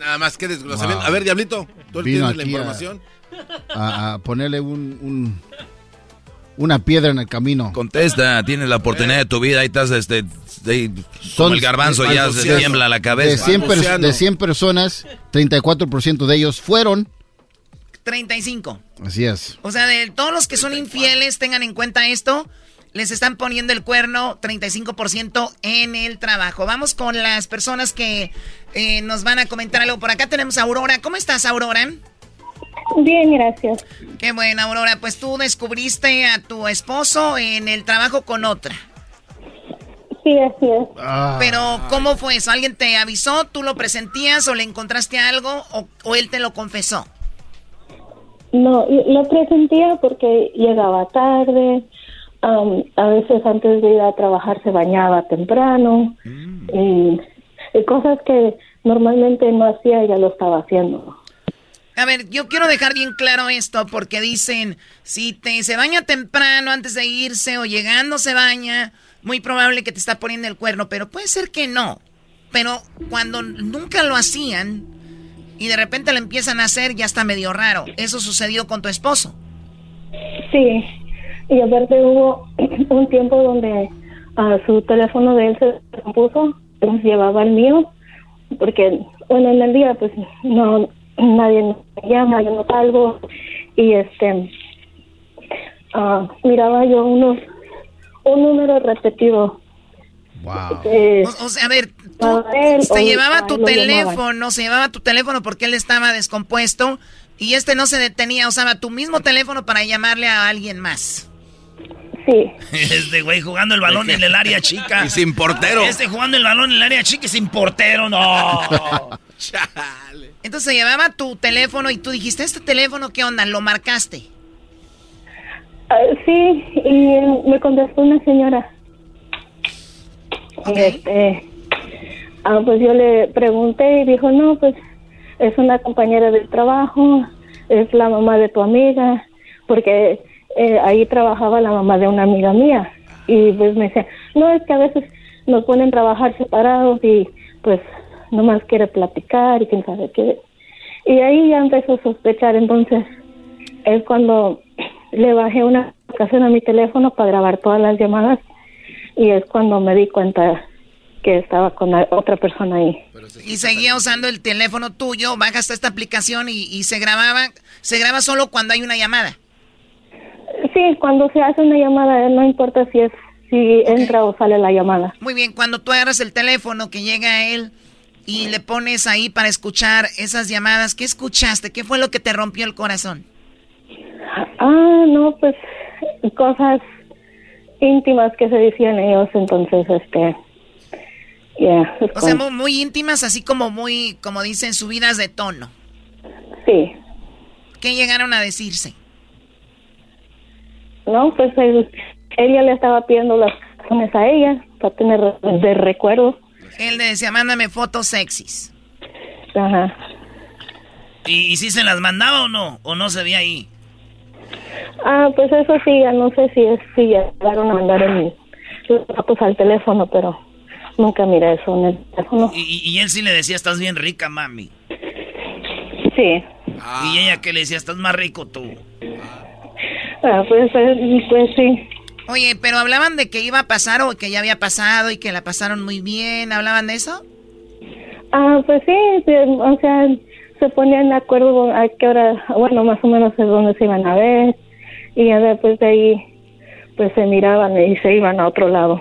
Nada más que desglosamiento. A ver, Diablito, tú tienes la información. A, a ponerle un, un, una piedra en el camino. Contesta, tienes la oportunidad de tu vida, ahí estás este, de, como el garbanzo, de- ya se tiembla la cabeza. De 100, per- de 100 personas, 34% de ellos fueron. 35. Así es. O sea, de todos los que son infieles, tengan en cuenta esto. Les están poniendo el cuerno 35% en el trabajo. Vamos con las personas que eh, nos van a comentar algo. Por acá tenemos a Aurora. ¿Cómo estás, Aurora? Bien, gracias. Qué buena, Aurora. Pues tú descubriste a tu esposo en el trabajo con otra. Sí, así es. Pero, ¿cómo fue eso? ¿Alguien te avisó? ¿Tú lo presentías o le encontraste algo? ¿O, o él te lo confesó? No, lo presentía porque llegaba tarde, am, a veces antes de ir a trabajar se bañaba temprano, y, y cosas que normalmente no hacía, ella lo estaba haciendo. A ver, yo quiero dejar bien claro esto porque dicen, si te se baña temprano antes de irse o llegando se baña, muy probable que te está poniendo el cuerno, pero puede ser que no. Pero cuando nunca lo hacían y de repente lo empiezan a hacer, ya está medio raro. Eso sucedió con tu esposo. Sí, y aparte hubo un tiempo donde a su teléfono de él se compuso, pues llevaba el mío, porque, bueno, en el día pues no, nadie me llama, yo no salgo, y este, ah, miraba yo unos, un número repetido. Wow. O, o sea, a ver, tú, se llevaba tu teléfono, se llevaba tu teléfono porque él estaba descompuesto y este no se detenía, usaba tu mismo teléfono para llamarle a alguien más. Sí. Este güey jugando el balón en el área chica. Y sin portero. Este jugando el balón en el área chica y sin portero, no. Entonces se llevaba tu teléfono y tú dijiste, ¿este teléfono qué onda? ¿Lo marcaste? Ah, sí, y me contestó una señora. Y este, ah, pues yo le pregunté y dijo, no, pues es una compañera del trabajo, es la mamá de tu amiga, porque eh, ahí trabajaba la mamá de una amiga mía. Y pues me decía, no, es que a veces nos ponen a trabajar separados y pues nomás quiere platicar y quién sabe qué. Y ahí ya empezó a sospechar, entonces es cuando le bajé una aplicación a mi teléfono para grabar todas las llamadas y es cuando me di cuenta que estaba con la otra persona ahí. Y seguía usando el teléfono tuyo, bajaste esta aplicación y, y se grababa, se graba solo cuando hay una llamada. Sí, cuando se hace una llamada, no importa si es si entra o sale la llamada. Muy bien, cuando tú agarras el teléfono que llega a él y le pones ahí para escuchar esas llamadas, ¿qué escuchaste? ¿Qué fue lo que te rompió el corazón? Ah, no, pues cosas íntimas que se decían ellos, entonces, este, O sea, muy, muy íntimas, así como muy, como dicen, subidas de tono. sí. ¿Qué llegaron a decirse? No, pues él, ella le estaba pidiendo las canciones a ella para tener de recuerdo. Él le decía, mándame fotos sexys. Ajá. ¿Y, y si se las mandaba o no? ¿O no se veía ahí? Ah, pues eso sí, ya no sé si es si llegaron a mandar en los datos al teléfono, pero nunca miré eso en el teléfono. Y, él sí le decía, estás bien rica, mami. Sí. Y ella que le decía, estás más rico tú. Ah, pues, eh, pues sí. Oye, pero hablaban de que iba a pasar o que ya había pasado y que la pasaron muy bien. ¿Hablaban de eso? Ah, pues sí, sí, o sea, se ponían de acuerdo a qué hora, bueno, más o menos es donde se iban a ver. Y ya después de ahí, pues se miraban y se iban a otro lado.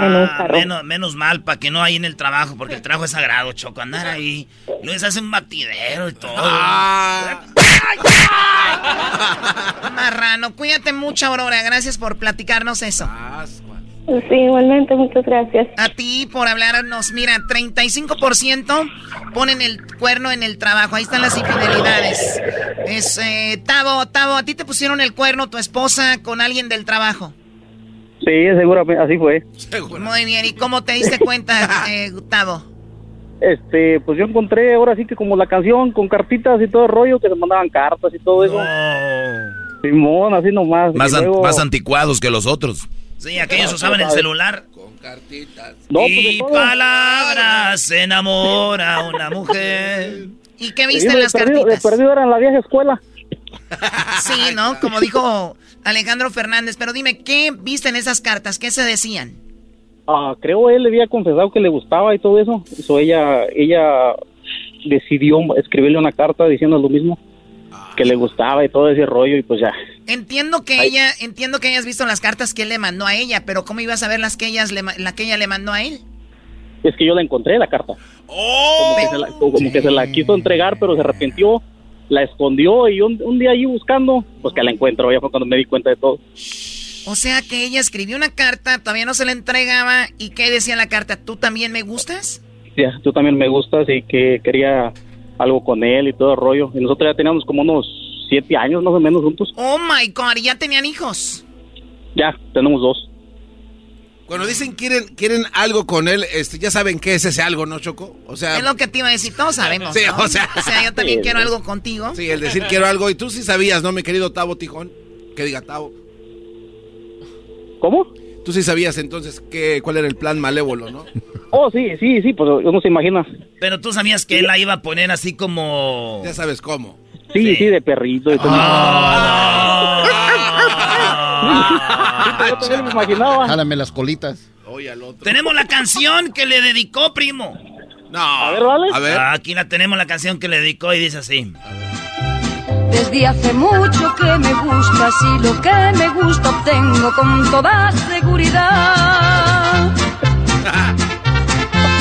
En un Ah, carro. menos, menos mal, para que no hay en el trabajo, porque el trabajo es sagrado, Choco. Andar ahí, se hace un batidero y todo. Marrano, cuídate mucho, Aurora. Gracias por platicarnos eso. Sí, igualmente, muchas gracias. A ti por hablarnos. Mira, 35% ponen el cuerno en el trabajo. Ahí están las infidelidades. Es, eh, Tavo, Tavo, ¿a ti te pusieron el cuerno tu esposa con alguien del trabajo? Sí, seguramente, así fue. Muy bien, ¿y cómo te diste cuenta, eh, Tavo? Este, pues yo encontré ahora sí que como la canción con cartitas y todo el rollo, que se mandaban cartas y todo eso. Simón, así nomás. Más, Y an- luego- más anticuados que los otros. Sí, aquellos usaban el celular. No, pues, y palabras se enamora una mujer. ¿Y qué Sí, viste en las perdido- cartitas? De perdido era en la vieja escuela. Sí, ¿no? Como dijo Alejandro Fernández. Pero dime, ¿qué viste en esas cartas? ¿Qué se decían? Ah, creo él le había confesado que le gustaba y todo eso. Eso ella, ella decidió escribirle una carta diciendo lo mismo. Que le gustaba y todo ese rollo y pues ya. Entiendo que ella, entiendo que hayas visto las cartas que él le mandó a ella, pero ¿cómo ibas a ver las que ellas le, la que ella le mandó a él? Es que yo la encontré la carta. como, que se la, como que se la quiso entregar, pero se arrepintió, la escondió y un, un día ahí buscando, pues que la encuentro. Ya fue cuando me di cuenta de todo. O sea que ella escribió una carta, todavía no se la entregaba, ¿y qué decía la carta? ¿Tú también me gustas? Ya, tú también me gustas y que quería algo con él y todo el rollo. Y nosotros ya teníamos como unos siete años más o menos juntos. Oh my God, ¿y ya tenían hijos? Ya, tenemos dos. Cuando dicen quieren quieren algo con él, este, ya saben qué es ese algo, ¿no, Choco? O sea, Es lo que te iba a decir, todos sabemos. Sí, ¿no? o sea- yo también Sí, quiero algo contigo. sí, el decir quiero algo y tú sí sabías, ¿no, mi querido Tavo Tijón? Que diga Tavo. ¿Cómo? Tú sí sabías entonces qué cuál era el plan malévolo, ¿no? Oh, sí, sí, sí, pues uno se imagina. Pero tú sabías que él la iba a poner así como... Ya sabes cómo. Sí, sí, de perrito y todo. yo también me imaginaba. Jálame las colitas. Oye al otro. Tenemos la canción que le dedicó, primo. No. A ver, ¿vale? A ver. Aquí la tenemos, la canción que le dedicó y dice así. Desde hace mucho que me buscas y lo que me gusta obtengo con toda seguridad.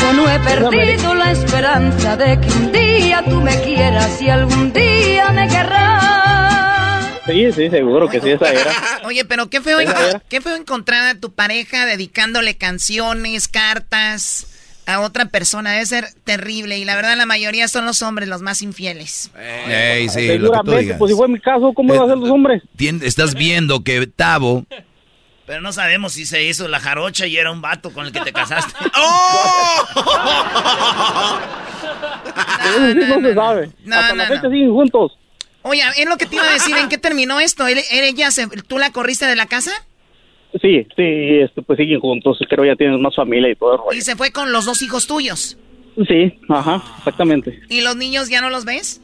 Yo no he perdido la esperanza de que un día tú me quieras y algún día me querrás. Sí, sí, seguro que sí, esa era. Oye, pero qué feo, qué feo encontrar a tu pareja dedicándole canciones, cartas a otra persona. Debe ser terrible. Y la verdad, la mayoría son los hombres los más infieles. Ey, sí, lo que tú digas. pues si fue mi caso, ¿cómo iban a ser los hombres? Estás viendo que Tavo Pero no sabemos si se hizo la jarocha y era un vato con el que te casaste. Eso sí no, se sabe. No, Hasta no, la no. fecha siguen juntos. Oye, es lo que te iba a decir. ¿En qué terminó esto? ¿Él- él- ella se- ¿Tú la corriste de la casa? Sí, sí, este, pues siguen juntos. Creo ya tienen más familia y todo el rollo. Y se fue con los dos hijos tuyos. Sí, ajá, exactamente. ¿Y los niños ya no los ves?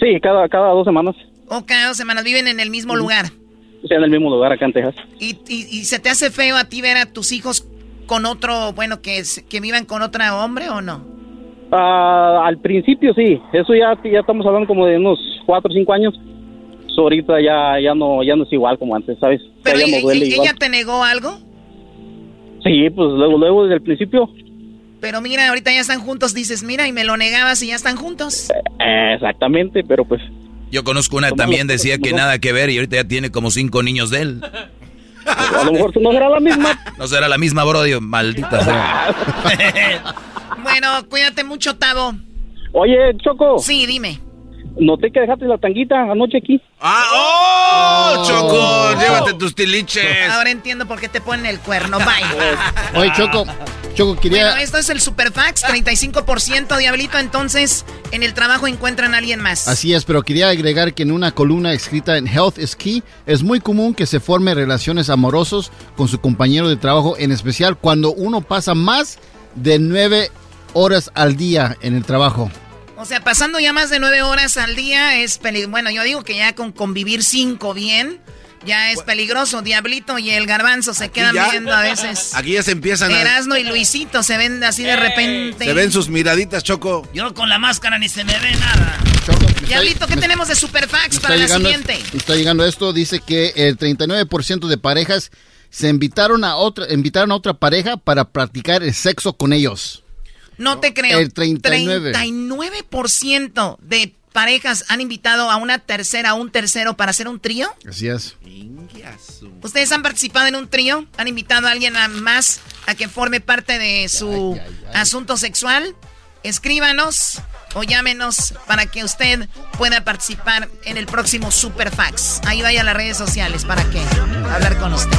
Sí, cada, cada dos semanas. ¿O cada dos semanas viven en el mismo lugar? O sea, en el mismo lugar acá en Texas. ¿Y, y, y se te hace feo a ti ver a tus hijos con otro, bueno, que, que vivan con otro hombre o no? Ah, al principio sí, eso ya, ya estamos hablando como de unos cuatro o cinco años. So, ahorita ya, ya no, ya no es igual como antes, ¿sabes? Pero ya ella, no duele ella igual. te negó algo. Sí, pues luego, luego desde el principio. Pero mira, ahorita ya están juntos, dices, mira, y me lo negabas y ya están juntos. Eh, exactamente, pero pues Yo conozco una también decía que nada que ver y ahorita ya tiene como cinco niños de él. a lo mejor no será la misma. No será la misma, bro, Dios, maldita sea. Bueno, cuídate mucho, Tavo. Oye, Choco. Sí, dime. Noté que dejaste la tanguita anoche aquí. ¡Ah! ¡Oh! Choco, llévate tus tiliches. Ahora entiendo por qué te ponen el cuerno. Bye. Oye, Choco, Choco, quería... Bueno, esto es el Superfax, 35%, Diablito. Entonces, en el trabajo encuentran a alguien más. Así es, pero quería agregar que en una columna escrita en Health is Key es muy común que se forme relaciones amorosos con su compañero de trabajo, en especial cuando uno pasa más de nueve horas al día en el trabajo. O sea, pasando ya más de nueve horas al día es peligroso. Bueno, yo digo que ya con convivir cinco bien, ya es peligroso. Diablito y el garbanzo se quedan ya? viendo a veces. Aquí ya se empiezan a... Erasno y Luisito se ven así de repente. Se ven sus miraditas, Choco. Yo con la máscara ni se me ve nada. Diablito, ¿qué me- tenemos de Superfax para la siguiente? está llegando esto, dice que el 39% de parejas se invitaron a otra, invitaron a otra pareja para practicar el sexo con ellos. No te creo. El 39. 39% de parejas han invitado a una tercera, a un tercero para hacer un trío. Así es. ¿Ustedes han participado en un trío? ¿Han invitado a alguien a más a que forme parte de su asunto sexual? Escríbanos o llámenos para que usted pueda participar en el próximo Superfax. Ahí vaya a las redes sociales para que hablar con usted.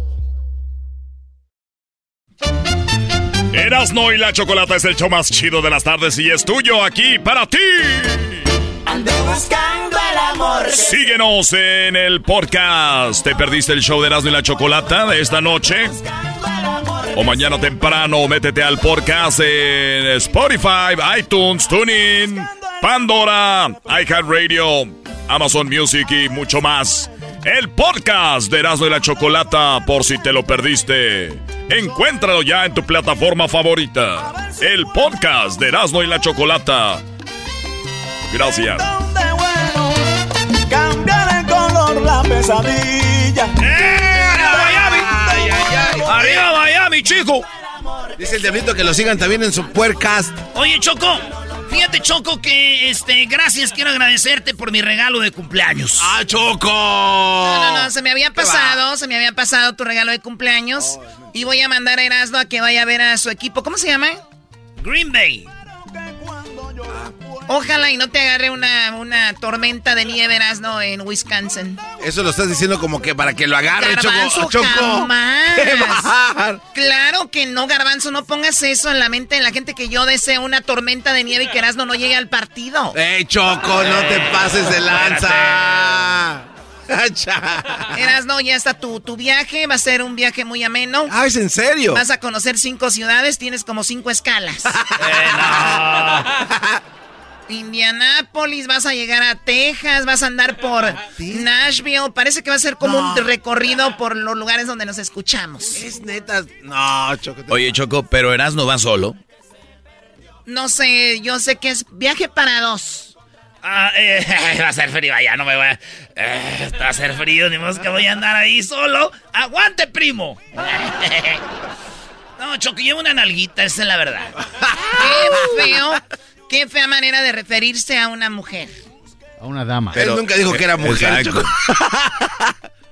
Erasno y la Chocolata es el show más chido de las tardes y es tuyo aquí para ti. Ando buscando el amor. Síguenos en el podcast. ¿Te perdiste el show de Erasmo y la Chocolata de esta noche? o mañana temprano métete al podcast en Spotify, iTunes, TuneIn, Pandora, iHeartRadio, Amazon Music y mucho más. El podcast de Erasmo y la Chocolata, por si te lo perdiste. Encuéntralo ya en tu plataforma favorita. El podcast de Erasmo y la Chocolata. Gracias. Cambiar el color, la pesadilla. ¡Arriba Miami, chico! Dice el diablito que lo sigan también en su podcast. Oye, Choco, fíjate, Choco, que este, gracias, quiero agradecerte por mi regalo de cumpleaños. ¡Ah, Choco! No, no, no, se me había pasado, se me había pasado tu regalo de cumpleaños. y voy a mandar a Erasmo a que vaya a ver a su equipo. ¿Cómo se llama? Green Bay. Ojalá y no te agarre una, una tormenta de nieve, Erasmo, en Wisconsin. Eso lo estás diciendo como que para que lo agarre, Garbanzo, Choco. Choco. Claro que no, Garbanzo, no pongas eso en la mente de la gente que yo deseo una tormenta de nieve y que Erasmo no llegue al partido. ¡Ey, Choco, no te pases de lanza! Erasno, ya está tu, tu viaje, va a ser un viaje muy ameno. Ah, ¿es en serio? Vas a conocer cinco ciudades, tienes como cinco escalas. Indianápolis, vas a llegar a Texas, vas a andar por Nashville. Parece que va a ser como un recorrido por los lugares donde nos escuchamos. Es neta. No, Choco. te- Oye, Choco, pero Erasmo va solo. No sé, yo sé que es viaje para dos. Ah, eh, va a ser frío allá, no me voy a... eh, va a ser frío, ni modo que voy a andar ahí solo. ¡Aguante, primo! No, Choco, llevo una nalguita, esa es la verdad. Qué feo, qué fea manera de referirse a una mujer. A una dama. Él nunca dijo que era mujer.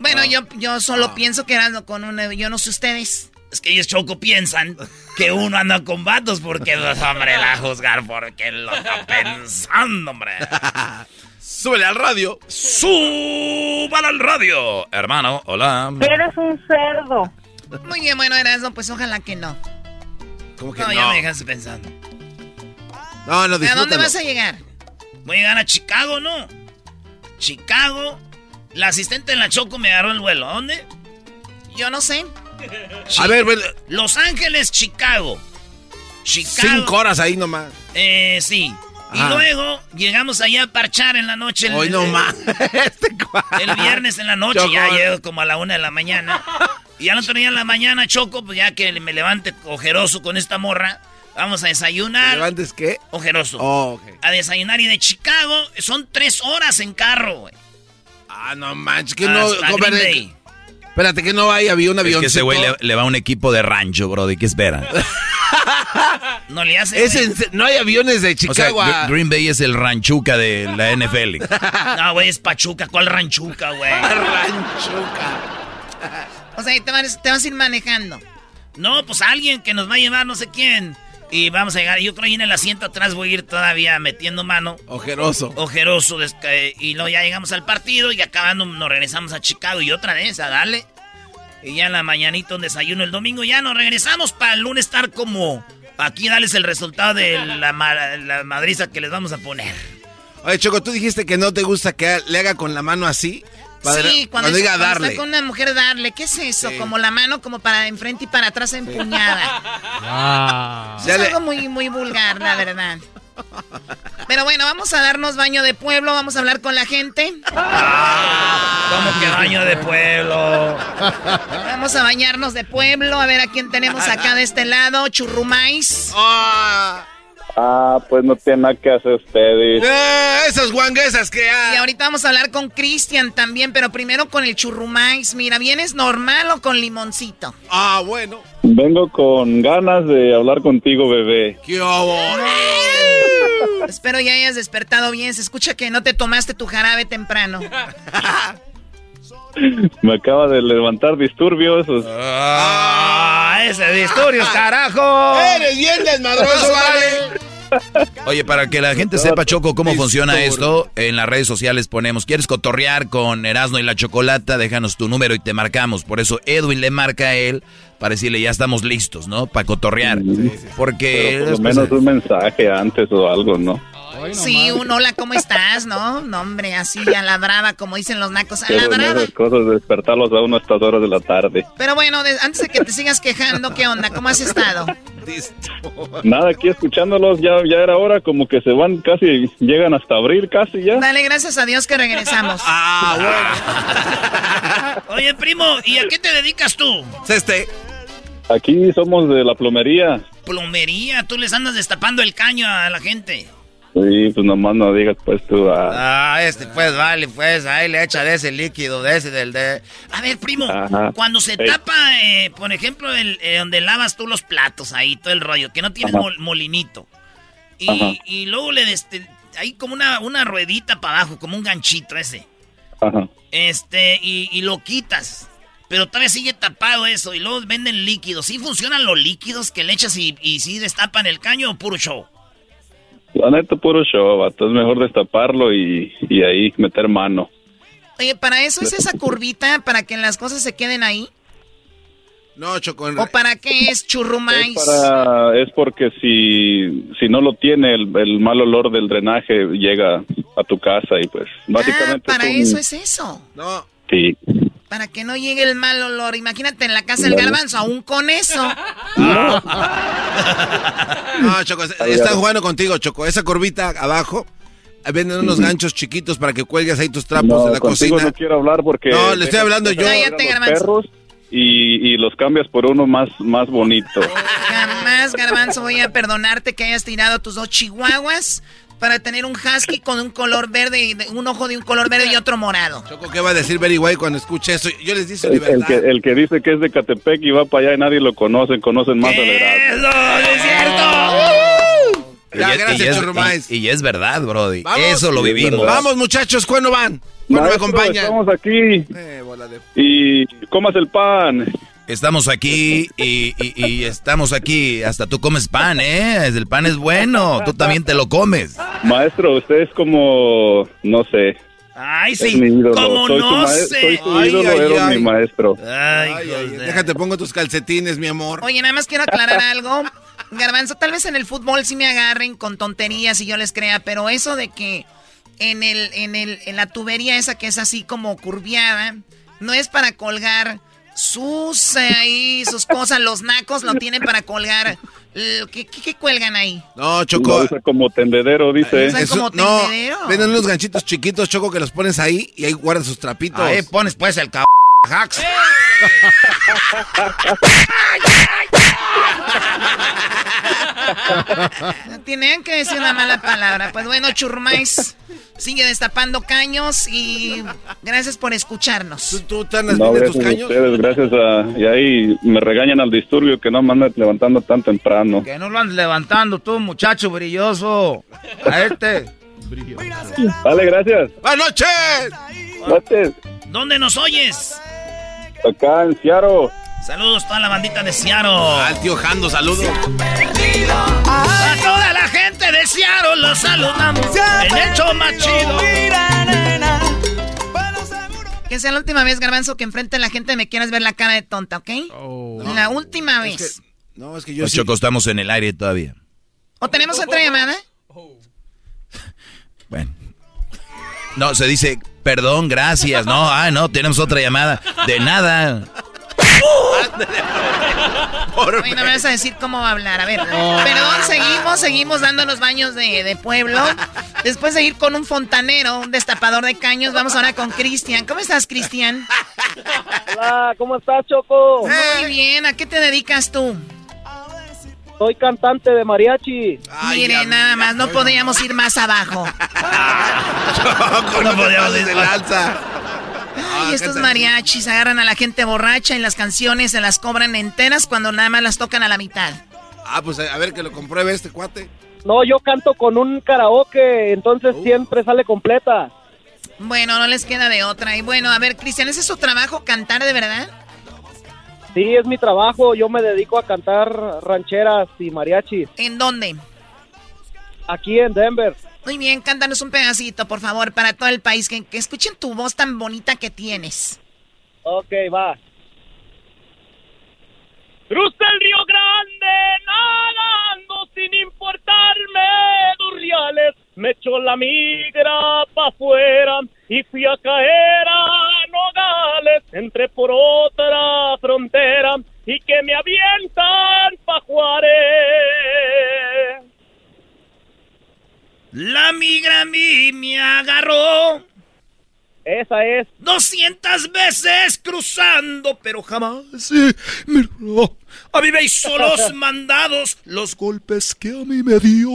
Bueno, yo, yo solo pienso que Erasmo con una... Yo no sé ustedes. Es que ellos, Choco, piensan que uno anda con vatos porque, pues, hombre, la juzgar porque lo está pensando, hombre. Súbele al radio. ¡Súbala al radio! Hermano, hola. Eres un cerdo. Muy bien, bueno, Erasmo, pues ojalá que no. ¿Cómo que No, no? ya me dejaste pensando. No, no, ¿A dónde vas a llegar? Voy a llegar a Chicago, ¿no? Chicago. La asistente de la Choco me agarró el vuelo. ¿A dónde? Yo no sé. A ver, bueno, Los Ángeles, Chicago. Chicago. cinco horas ahí nomás. Eh, sí. Y luego llegamos allá a parchar en la noche. el- Hoy no el-. Este El viernes en la noche, Choco. ya llego como a la una de la mañana. Y al otro día en la mañana, Choco, pues ya que me levante ojeroso con esta morra, vamos a desayunar. ¿Levantes qué? Ojeroso. Oh, ok. A desayunar y de Chicago son tres horas en carro, güey. Ah, no manches, que no. Hasta comer- Green Bay. Espérate, que no hay avión, Es avión. que ese güey le, le va a un equipo de rancho, bro. ¿De qué espera? No le hace. Es en no hay aviones de O sea, Chicago a- Gr- Green Bay es el ranchuca de la NFL. No, güey, es Pachuca. ¿Cuál ranchuca, güey? Ranchuca. O sea, te vas, te vas a ir manejando. No, pues alguien que nos va a llevar, no sé quién. Y vamos a llegar. Yo creo que en el asiento atrás voy a ir todavía metiendo mano. Ojeroso. Ojeroso. Y luego ya llegamos al partido y acabando nos regresamos a Chicago. Y otra vez, a darle. Y ya en la mañanita un desayuno el domingo ya nos regresamos para el lunes estar como... Aquí darles el resultado de la, ma- la madriza que les vamos a poner. Oye, Choco, tú dijiste que no te gusta que le haga con la mano así. Sí, cuando, diga cuando darle. está con una mujer darle. ¿Qué es eso? Sí. Como la mano como para enfrente y para atrás empuñada. Ah. Es algo muy, muy vulgar, la verdad. Pero bueno, vamos a darnos baño de pueblo, vamos a hablar con la gente. Como que baño de pueblo. Vamos a bañarnos de pueblo, a ver a quién tenemos acá de este lado. Churrumais. Ah, Ah, pues no tiene nada que hacer ustedes. eh, esas guanguesas que Y hay. ahorita vamos a hablar con Cristian también, pero primero con el churrumais. Mira, ¿vienes normal o con limoncito? Ah, bueno. Vengo con ganas de hablar contigo, bebé. ¿Qué? Espero ya hayas despertado bien. Se escucha que no te tomaste tu jarabe temprano. Me acaba de levantar disturbios. ¡Ah! ¡Ese disturbios, carajo! Eres bien desmadroso, vale. Oye, para que la gente sepa, Choco, cómo funciona esto, en las redes sociales ponemos, ¿quieres cotorrear con Erasmo y la Chocolata? Déjanos tu número y te marcamos. Por eso Edwin le marca a él para decirle, ya estamos listos, ¿no? Para cotorrear. Porque... Pero por lo menos un mensaje antes o algo, ¿no? Sí, un hola, ¿cómo estás? ¿No? No, hombre, así a la brava, como dicen los nacos, a Qué la son brava. esas cosas, despertarlos a uno a estas horas de la tarde. Pero bueno, de- antes de que te sigas quejando, ¿qué onda? ¿Cómo has estado? Nada, aquí escuchándolos, ya, ya era hora, como que se van casi, llegan hasta abril casi ya. Dale, gracias a Dios que regresamos. Oye, primo, ¿y a qué te dedicas tú? Este. Aquí somos de la plomería. Plomería, tú les andas destapando el caño a la gente. Sí, pues nomás no digas pues tú. ah, Ah, este, pues vale, pues ahí le echa de ese líquido, de ese, del de. A ver, primo, Ajá. cuando se Ey. tapa, eh, por ejemplo, el, eh, donde lavas tú los platos, ahí todo el rollo, que no tienes mol- molinito. Y, y luego le des, te- hay como una, una ruedita para abajo, como un ganchito ese. Ajá. Este, y, y lo quitas. Pero todavía sigue tapado eso. Y luego venden líquidos. ¿Sí funcionan los líquidos que le echas y, y sí destapan el caño o puro show? La neta, puro show, vato. Es mejor destaparlo y, y ahí meter mano. Oye, ¿para eso es esa curvita? ¿Para que las cosas se queden ahí? No, Choco. en ¿O para qué es churrumais? Es, para, es porque si, si no lo tiene, el, el mal olor del drenaje llega a tu casa y pues básicamente... Ah, Para es un- eso es eso. No. Sí. Para que no llegue el mal olor. Imagínate en la casa del garbanzo, aún con eso. No, Choco, es- están jugando contigo, Choco. Esa curvita abajo, venden unos ganchos chiquitos para que cuelgues ahí tus trapos No, de la cocina. no quiero hablar porque... No, le estoy hablando yo. perros y, y los cambias por uno más, más bonito. Jamás, garbanzo, voy a perdonarte que hayas tirado tus dos chihuahuas para tener un husky con un color verde, y de- un ojo de un color verde y otro morado. Choco, ¿qué va a decir Very White cuando escuche eso? Yo les dije El, el libertad. que, el que dice que es de Catepec y va para allá y nadie lo conoce, conocen más al Erasmo. Ya, y, es- gracias, y es, y- y es verdad, Brody. Vamos. Eso lo es vivimos. Vamos, muchachos, ¿cuándo van? ¿Cuándo Maestro, me acompañan? Estamos aquí Eh, bola de- y comas el pan. Estamos aquí y, y- y estamos aquí. Hasta tú comes pan, ¿eh? El pan es bueno. Tú también te lo comes. Maestro, usted es como, no sé. Ay, sí. mi ídolo. ¿Cómo soy no sé? soy su Ay, ídolo, ay, ay. mi maestro. Ay, déjate, pongo tus calcetines, mi amor. Oye, nada más quiero aclarar algo. Garbanzo, tal vez en el fútbol sí me agarren con tonterías y yo les crea, pero eso de que en el, en el, en la tubería esa que es así como curviada, no es para colgar sus eh, ahí, sus cosas, los nacos lo tienen para colgar. eh, ¿Qué, qué, qué cuelgan ahí? No, Lo Choco. usa como tendedero, dice. Usan eso- como no, venden unos ganchitos chiquitos, Choco, que los pones ahí y ahí guardan sus trapitos. Ahí pones pues el cab... hacks. Tenían que decir una mala palabra. Pues bueno, Churmais sigue destapando caños y gracias por escucharnos. ¿Tú, tú andas No, viendo tus gracias a caños? ustedes, gracias a... Y ahí me regañan al disturbio que no me andan levantando tan temprano. Que no lo andes levantando tú, muchacho brilloso. A este. Vale, gracias. ¡Buenas noches! Gracias. ¿Dónde nos oyes? Acá en Seattle. Saludos a toda la bandita de Seattle. Al tío Jando, saludos. A toda la gente de Seattle los saludamos. El show más chido. Que sea la última vez, Garbanzo, que enfrente a la gente me quieras ver la cara de tonta, ¿ok? La última vez. Es que- no, es que yo Pues sí. Choco, estamos en el aire todavía. ¿O tenemos otra llamada? Bueno. No, se dice, perdón, gracias. No, ah, no, tenemos otra llamada. De nada. Oye, no me vas a decir cómo va a hablar. A ver, perdón, seguimos, seguimos dándonos baños de, de pueblo. Después de ir con un fontanero, un destapador de caños, vamos ahora con Cristian. ¿Cómo estás, Cristian? Hola, ¿cómo estás, Choco? Muy bien, ¿a qué te dedicas tú? Soy cantante de mariachi. Mire, nada más, no podíamos ir más abajo. Choco, no podíamos decir alza. Ay, estos mariachis agarran a la gente borracha y las canciones se las cobran enteras cuando nada más las tocan a la mitad. Ah, pues a ver que lo compruebe este cuate. No, yo canto con un karaoke, entonces siempre sale completa. Bueno, no les queda de otra. Y bueno, a ver, Cristian, ¿ese es su trabajo, cantar de verdad? Sí, es mi trabajo. Yo me dedico a cantar rancheras y mariachis ¿En dónde? aquí en Denver. Muy bien, cántanos un pedacito, por favor, para todo el país, que, escuchen tu voz tan bonita que tienes. Ok, va. Crucé el río Grande nadando sin importarme reales. me echó la migra pa' afuera y fui a caer a Nogales, entré por otra frontera y que me avientan pa' Juárez. La migra a mí me agarró. Esa es. 200 veces cruzando, pero jamás eh, me. A mí me hizo los mandados, los golpes que a mí me dio,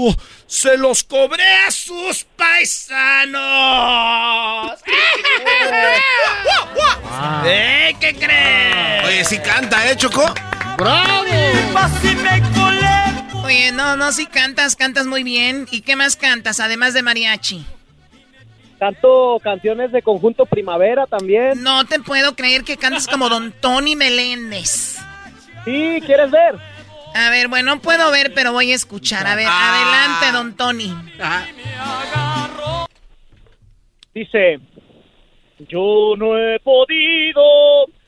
se los cobré a sus paisanos. ¿Eh? ¿Qué crees? Oye, sí canta, ¿eh, Choco? ¡Bravo! Oye, no, no, si cantas, cantas muy bien. ¿Y qué más cantas, además de mariachi? Canto canciones de conjunto primavera también. No te puedo creer que cantes como Don Tony Meléndez. Sí, ¿quieres ver? A ver, bueno, no puedo ver, pero voy a escuchar. A ver, Ah. adelante, Don Tony. Dice, yo no he podido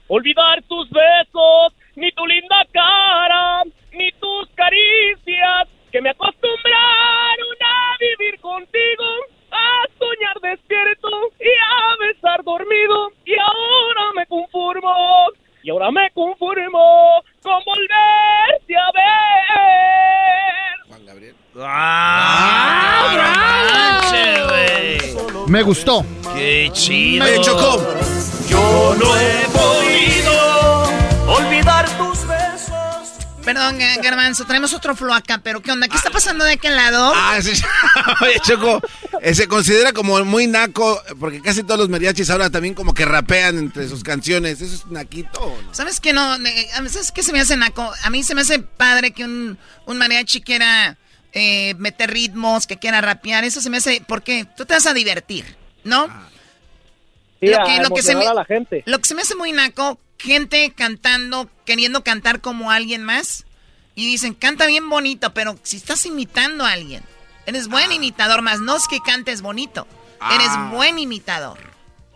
olvidar tus besos, ni tu linda cara, ni tus caricias, que me acostumbraron a vivir contigo, a soñar despierto y a besar dormido, y ahora me conformo, y ahora me conformo con volverte a ver. ¡Ah, manche, güey! Me gustó. ¡Qué chido! Me chocó. Yo no he podido olvidar tus besos. Perdón, Ga- Garbanzo, traemos otro flow acá, pero ¿qué onda? ¿Qué está pasando de aquel lado? Ah, sí. Oye, Choco, eh, se considera como muy naco, porque casi todos los mariachis ahora también como que rapean entre sus canciones. ¿Eso es naquito o no? ¿Sabes qué no? ¿Sabes qué se me hace naco? A mí se me hace padre que un, un mariachi quiera eh, meter ritmos, que quiera rapear. Eso se me hace... Porque tú te vas a divertir, ¿no? Sí, a emocionar a la gente. Lo que se me hace muy naco, gente cantando, queriendo cantar como alguien más. Y dicen, canta bien bonito, pero si estás imitando a alguien, eres buen imitador, más no es que cantes bonito. Eres buen imitador.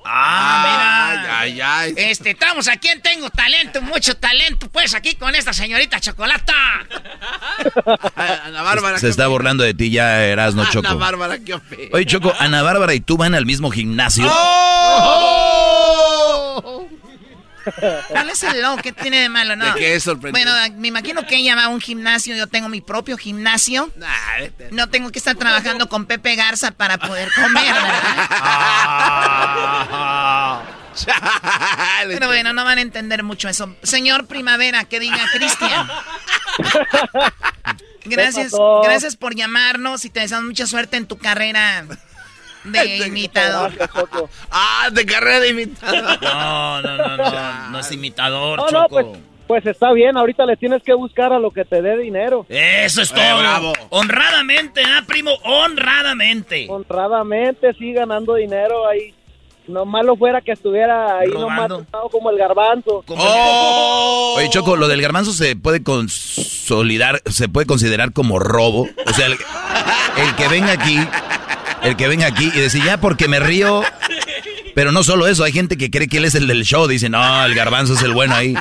Ah, mira. Ay, ay, Este, estamos aquí en Tengo Talento, mucho talento, pues aquí con esta señorita Chocolata. Ana Bárbara. Se está burlando de ti ya, Erasno Ana Choco. Bárbara, qué ofe. Oye, Choco, Ana Bárbara y tú van al mismo gimnasio. ¡Oh! ¿Cuál es el logo? ¿Qué tiene de malo? No. ¿De qué es sorprendente? Bueno, me imagino que ella va a un gimnasio. Yo tengo mi propio gimnasio. No tengo que estar trabajando con Pepe Garza para poder comer, ¿verdad? Pero bueno, no van a entender mucho eso. Señor Primavera, que diga Cristian. Gracias, gracias por llamarnos y te deseamos mucha suerte en tu carrera de imitador. Ah, de carrera de imitador. No, no, no, no, no es imitador, No, no, Choco. pues, pues está bien, ahorita le tienes que buscar a lo que te dé dinero. Eso es Eh, todo. bravo. Honradamente, ¿ah, primo? Honradamente. Honradamente, sí, ganando dinero ahí. No malo fuera que estuviera ahí nomás Robando. sentado como el garbanzo. Oye, Choco, lo del garbanzo se puede consolidar, se puede considerar como robo. O sea, el, el que venga aquí, el que venga aquí y decir, ya porque me río. Pero no solo eso, hay gente que cree que él es el del show. Dice, no, el garbanzo es el bueno ahí.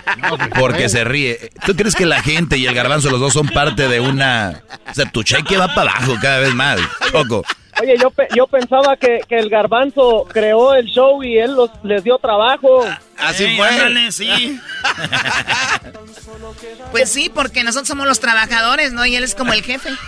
Porque se ríe. ¿Tú crees que la gente y el garbanzo, los dos, son parte de una. O sea, tu cheque va para abajo cada vez más, Choco. Oye, yo, pe- yo pensaba que, que el garbanzo creó el show y él los, les dio trabajo. Así Ey, ándale, sí. Pues sí, porque nosotros somos los trabajadores, ¿no? Y él es como el jefe.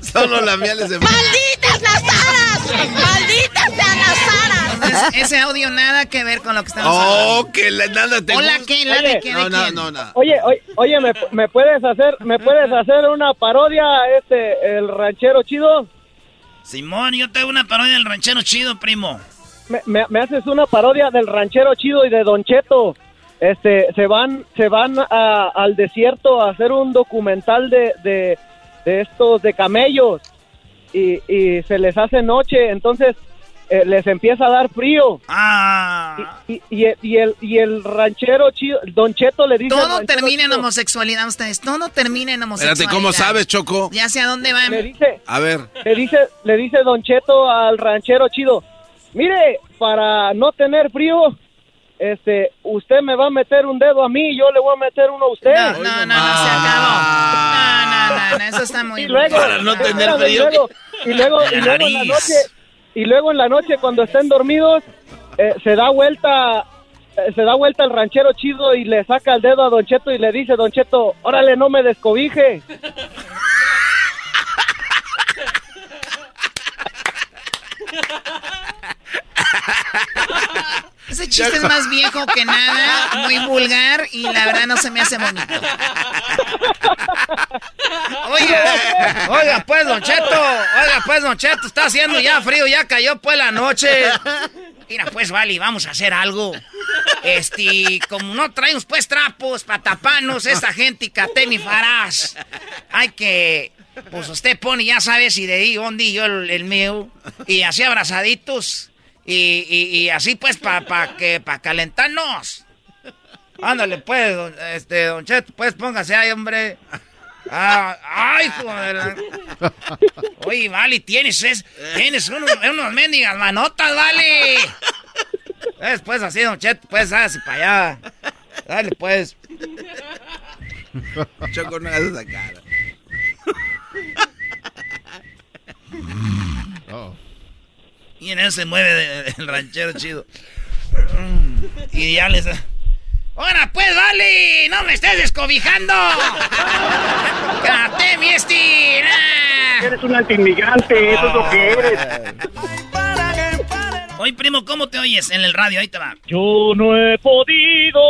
Solo la miel es de... ¡Malditas las aras! ¡Malditas sean las aras! Entonces, ese audio nada que ver con lo que estamos Oh, hablando. que la, nada te Hola, gusta. ¿qué? ¿La de qué? ¿De No, no, quién? no, no. Oye, oye, oye, ¿me, me puedes hacer me puedes hacer una parodia este el ranchero chido? Simón, yo tengo una parodia del ranchero chido, primo. Me, me- me haces una parodia del ranchero chido y de Don Cheto. Este, se van se van a- al desierto a hacer un documental de, de, de estos de camellos y, y se les hace noche, entonces eh, les empieza a dar frío. Ah. Y, y, y y el, y el ranchero chido, Don Cheto le dice... Todo termina en homosexualidad, ustedes. Todo termina en homosexualidad. Espérate, ¿cómo sabes, Choco? Ya sé a dónde van. Le dice, A ver. le dice, le dice Don Cheto al ranchero chido, mire, para no tener frío, este, usted me va a meter un dedo a mí y yo le voy a meter uno a usted. No, no, no, no, se acabó. No, no, no, no, eso está muy Y luego, Para no tener espérame, y frío. luego, y luego, y luego en la noche, y luego en la noche cuando estén dormidos, eh, se da vuelta, eh, se da vuelta el ranchero chido y le saca el dedo a Don Cheto y le dice, Don Cheto, órale, no me descobije. Ese chiste es más viejo que nada, muy vulgar y la verdad no se me hace bonito. Oiga, oiga, pues, Don Cheto, oiga, pues, Don Cheto, está haciendo ya frío, ya cayó pues la noche. Mira, pues, vale, vamos a hacer algo. Este, como no traemos pues trapos para taparnos esta gente y catemi farás. Hay que, pues usted pone, ya sabes, y de ahí, donde yo el, el mío, y así abrazaditos, y, y, y así pues, para pa que, para calentarnos. Ándale, pues, don, este, Don Cheto, pues, póngase ahí, hombre. Ah, ay, joder. Oye, vale, tienes, es, tienes unos, unos mendigas manotas, vale. Después así, don Cheto, pues, hágase para allá. Dale, pues. Choco, no hagas esa cara. Y en eso se mueve de- de- el ranchero chido. Y ya les... ¡Ahora pues, vale! ¡No me estés descobijando! ¡Cate, mi estina! Eres un antiinmigrante, eso es lo que eres. Oye, primo, ¿cómo te oyes en el radio? Ahí te va. Yo no he podido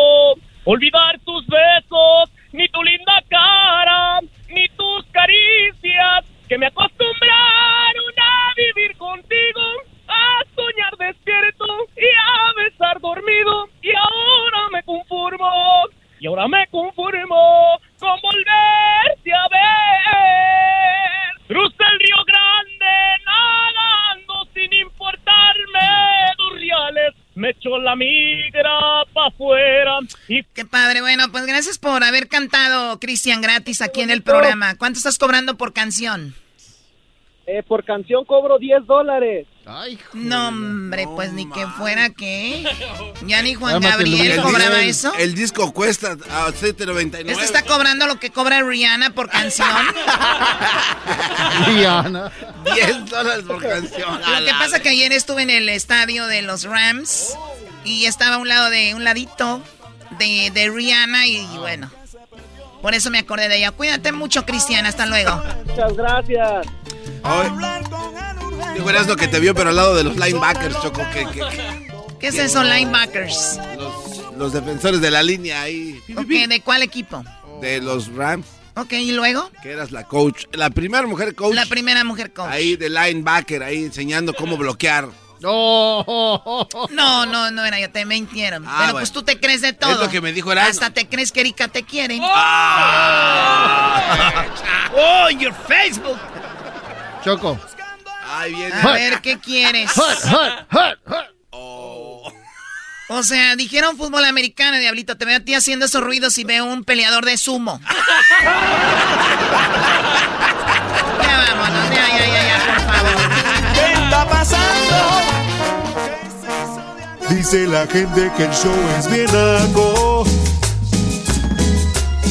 olvidar tus besos, ni tu linda cara, ni tus caricias, que me acostumbraron a vivir contigo, a soñar despierto y a besar dormido, y ahora me conformo, y ahora me conformo con volverte a ver. Cruza el río Grande nadando sin importarme dos reales. Me echó la migra pa' afuera. Y Qué padre, bueno, pues gracias por haber cantado, Cristian, gratis aquí en el programa. ¿Cuánto estás cobrando por canción? Eh, por canción cobro 10 dólares. No, hombre, pues ni que fuera que. Ya ni Juan Gabriel cobraba El- eso. El disco cuesta a 7.99. Este está cobrando lo que cobra Rihanna por canción. Rihanna. 10 dólares por canción. Lo que pasa que ayer estuve en el estadio de los Rams y estaba a un lado de un ladito de, de Rihanna y, y bueno. Por eso me acordé de ella. Cuídate mucho, Cristian. Hasta luego. Muchas gracias. Dijo Erasmo que te vio, pero al lado de los linebackers, Choco. Que, que- que- ¿Qué es eso, linebackers? los, los defensores de la línea ahí. Ok, ¿de cuál equipo? De los Rams. Ok, ¿y luego? Que eras la coach. La primera mujer coach. La primera mujer coach. Ahí de linebacker, ahí enseñando cómo bloquear. No, no, no era yo, te mintieron. Ah, Pero bueno. pues tú te crees de todo. Es lo que me dijo Erasmo. Hasta te crees que Erika te quiere. ¡Oh, your Facebook! Choco. Ahí viene. A ver, ¿qué quieres? O sea, dijeron fútbol americano, Diablito. Te veo a ti haciendo esos ruidos y veo un peleador de sumo. ya vámonos, ya, ya, ya, ya, por favor. ¿Qué está pasando? Dice la gente que el show es bien naco.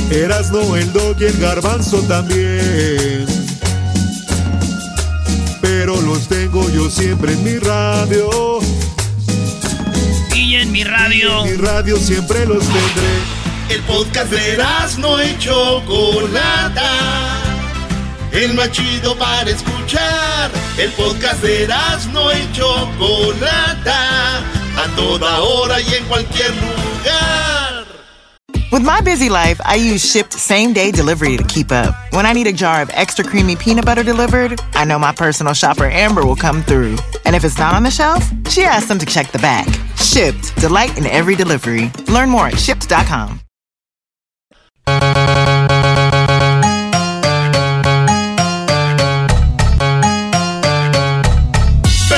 Erasno, el dog y el garbanzo también. Pero los tengo yo siempre en mi radio. Y en mi radio. En mi radio siempre los tendré. El podcast de Erasmo y Chocolata. El más chido para escuchar. El podcast de Erasmo y Chocolata. A toda hora y en cualquier lugar. With my busy life, I use Shipped Same Day Delivery to keep up. When I need a jar of extra creamy peanut butter delivered, I know my personal shopper Amber will come through. And if it's not on the shelf, she asks them to check the back. Shipped, delight in every delivery. Learn more at shipped.com.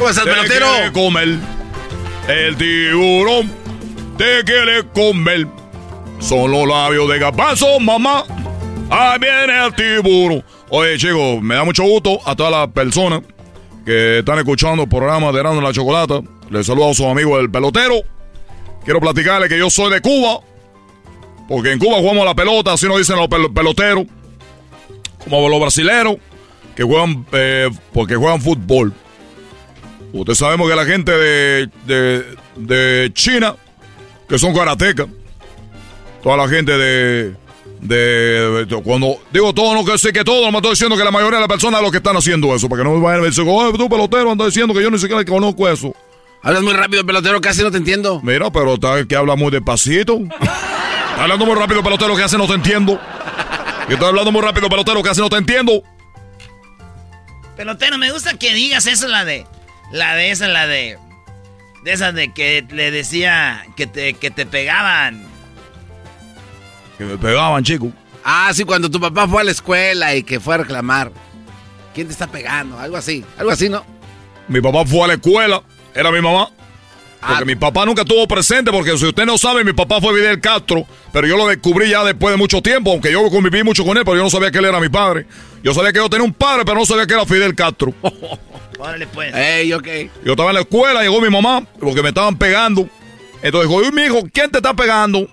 ¿Cómo estás, te pelotero? quiere comer. El tiburón te quiere comer. Son los labios de garbanzo, mamá. Ahí viene el tiburón. Oye, chicos, me da mucho gusto a todas las personas que están escuchando el programa de Erasmo la Chocolata. Les saludo a su amigo el pelotero. Quiero platicarles que yo soy de Cuba. Porque en Cuba jugamos a la pelota, así nos dicen los pel- peloteros. Como los brasileros, que juegan, eh, porque juegan fútbol. Ustedes sabemos que la gente de, de, de China, que son karatecas, toda la gente de, de, de- Cuando digo todo, no que sé que todo, no me estoy diciendo que la mayoría de las personas lo que están haciendo eso, para que no me vayan a decir, oye, tú pelotero, andas diciendo que yo ni siquiera conozco eso. Hablas muy rápido, pelotero, casi no te entiendo. Mira, pero está que habla muy despacito. Está hablando muy rápido, pelotero, que hace no te entiendo. Y estoy hablando muy rápido, pelotero, que hace no te entiendo. Pelotero, me gusta que digas eso, la de. La de esa, la de. De esas de que le decía que te, que te pegaban. Que me pegaban, chico. Ah, sí, cuando tu papá fue a la escuela y que fue a reclamar. ¿Quién te está pegando? Algo así, algo así, ¿no? Mi papá fue a la escuela, era mi mamá. Porque mi papá nunca estuvo presente, porque si usted no sabe, mi papá fue Fidel Castro, pero yo lo descubrí ya después de mucho tiempo, aunque yo conviví mucho con él, pero yo no sabía que él era mi padre. Yo sabía que yo tenía un padre, pero no sabía que era Fidel Castro. Órale, pues. Ey, ok. Yo estaba en la escuela, llegó mi mamá, porque me estaban pegando. Entonces dijo, "Uy, mi hijo, ¿quién te está pegando?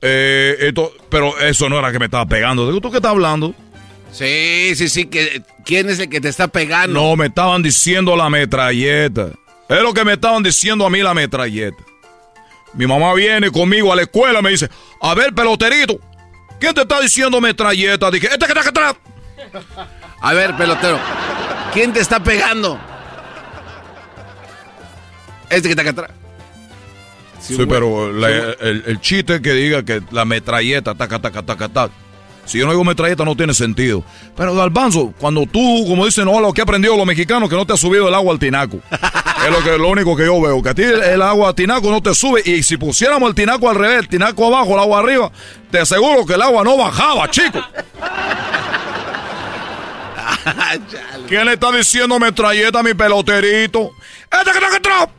Eh, esto, pero eso no era que me estaba pegando. Digo, ¿tú qué estás hablando? Sí, sí, sí, que ¿quién es el que te está pegando? No, me estaban diciendo la metralleta. Es lo que me estaban diciendo a mí la metralleta. Mi mamá viene conmigo a la escuela y me dice, a ver, peloterito, ¿quién te está diciendo metralleta? Dije, este que está acá atrás. A ver, pelotero, ¿quién te está pegando? Este que está acá atrás. Sí, pero la- el, el chiste que diga que la metralleta, taca, taca, taca, taca. Si yo no digo metralleta, no tiene sentido. Pero Galbanzo, cuando tú, como dicen, no, lo que he aprendido los mexicanos, que no te ha subido el agua al tinaco. es lo, que, lo único que yo veo, que a ti el, el agua al tinaco no te sube. Y si pusiéramos el tinaco al revés, el tinaco abajo, el agua arriba, te aseguro que el agua no bajaba, chico. ¿Quién le está diciendo metralleta a mi peloterito? ¡Este que está!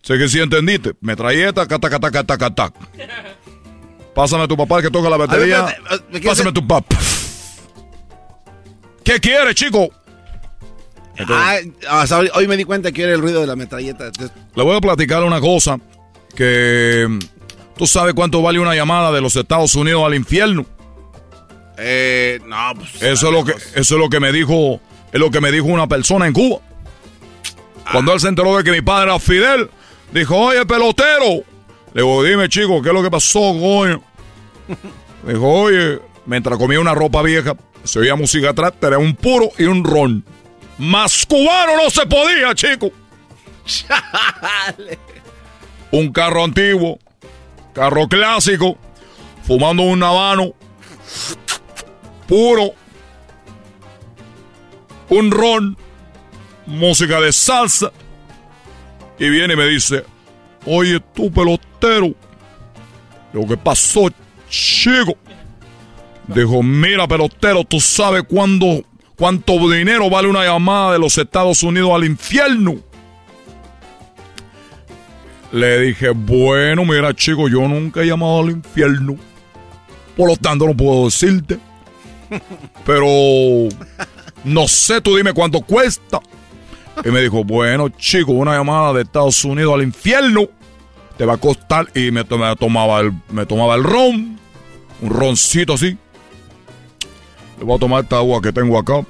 Sé que sí entendiste. Metralleta, cata, cata, cata, cata. Pásame a tu papá que toca la batería. eh, ¿me quieres Pásame a tu papá. ¿Qué quiere, chico? Ah, hasta hoy, hoy me di cuenta que era el ruido de la metralleta. Le voy a platicar una cosa. Que mm, tú sabes cuánto vale una llamada de los Estados Unidos al infierno. Eh, no, pues. Eso es lo que, eso es lo que me dijo, es lo que me dijo una persona en Cuba. Cuando él se enteró de que mi padre era Fidel, dijo, oye, pelotero. Le digo, dime, chico, ¿qué es lo que pasó, coño? Dijo, oye, mientras comía una ropa vieja, se oía música atrás, tenía un puro y un ron. Más cubano no se podía, chico. Un carro antiguo, carro clásico, fumando un habano, puro, un ron, música de salsa. Y viene y me dice, oye tú pelotero, lo que pasó, chico. Dijo, mira pelotero, tú sabes cuánto dinero vale una llamada de los Estados Unidos al infierno. Le dije, bueno, mira chico, yo nunca he llamado al infierno. Por lo tanto, no puedo decirte. Pero no sé, tú dime cuánto cuesta. Y me dijo, bueno, chico, una llamada de Estados Unidos al infierno te va a costar. Y me, to- me tomaba, el, me tomaba el ron, un roncito así. Le voy a tomar esta agua que tengo acá,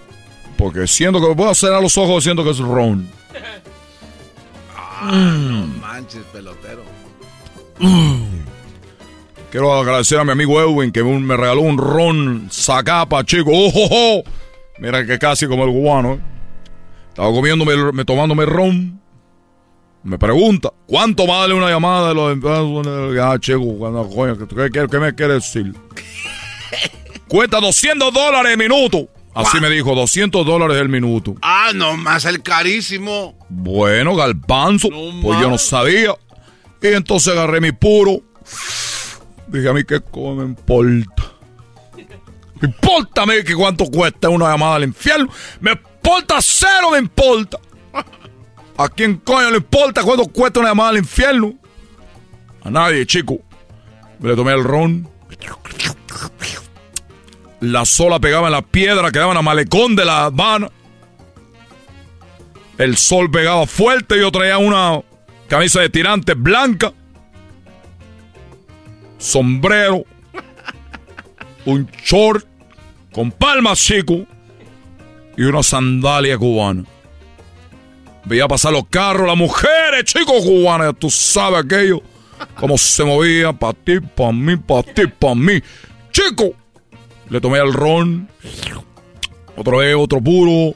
porque siento que me puedo cerrar los ojos siento que es ron. No manches, pelotero. Quiero agradecer a mi amigo Edwin que me regaló un ron zacapa, chico. ¡Oh, oh! Mira que casi como el cubano. ¿eh? Estaba comiéndome, me, tomándome ron. Me pregunta, ¿cuánto vale una llamada de los? Ah, chico, ¿qué, qué- qué me quiere decir? Cuesta 200 dólares el minuto. Así me dijo, 200 dólares el minuto. Ah, no más el carísimo. Bueno, galpanzo, pues yo no sabía. Y entonces agarré mi puro. Dije a mí, ¿qué come me importa? Me importa a mí que cuánto cuesta una llamada al infierno. Me importa cero, me importa. ¿A quién coño le importa cuánto cuesta una llamada al infierno? A nadie, chico. Me le tomé el ron. La sola pegaba en la piedra, quedaba en la malecón de la Habana. El sol pegaba fuerte y yo traía una camisa de tirantes blanca. Sombrero. Un short con palmas chico. Y una sandalia cubana. Veía pasar los carros, las mujeres, chicos cubanas. Tú sabes aquello. Cómo se movía. Pa' ti, pa' mí, pa' ti, pa' mí. Chico. Le tomé el ron. Otra vez, otro puro.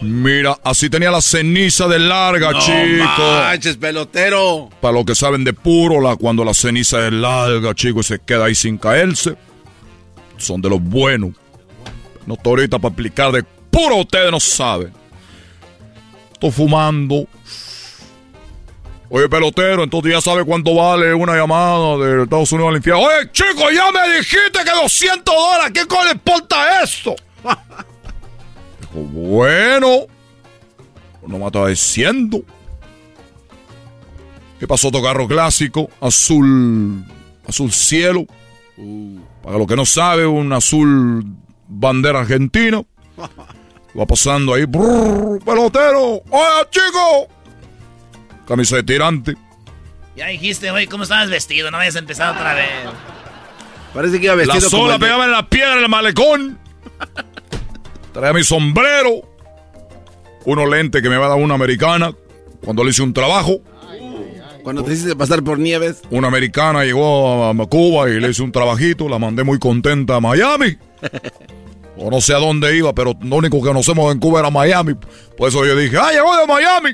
Mira, así tenía la ceniza de larga, No chico. manches, pelotero. Para los que saben de puro, la, cuando la ceniza es larga, chico, y se queda ahí sin caerse. Son de los buenos. No estoy ahorita para explicar de puro, ustedes no saben. Fumando. Oye, pelotero, entonces ya sabe cuánto vale una llamada de Estados Unidos al infierno. Oye, chico, ya me dijiste que 200 dólares. ¿Qué coño le importa esto? Dijo, bueno. No me estaba diciendo. ¿Qué pasó otro carro clásico? Azul. Azul cielo. Para los que no saben, un azul bandera argentina. Va pasando ahí. brrr, pelotero. ¡Oye, chico! Camisa de tirante. Ya dijiste, oye, ¿cómo estabas vestido? No vayas a empezar otra vez. Parece que iba vestido La como sola el de- pegaba en la piedra en el malecón. Traía mi sombrero. Unos lentes que me va a dar una americana cuando le hice un trabajo. Cuando te hiciste pasar por nieves. Una americana llegó a, a Cuba y le hice un trabajito. La mandé muy contenta a Miami. O no sé a dónde iba, pero lo único que conocemos en Cuba era Miami. Por eso yo dije, ¡ah, llegó de Miami!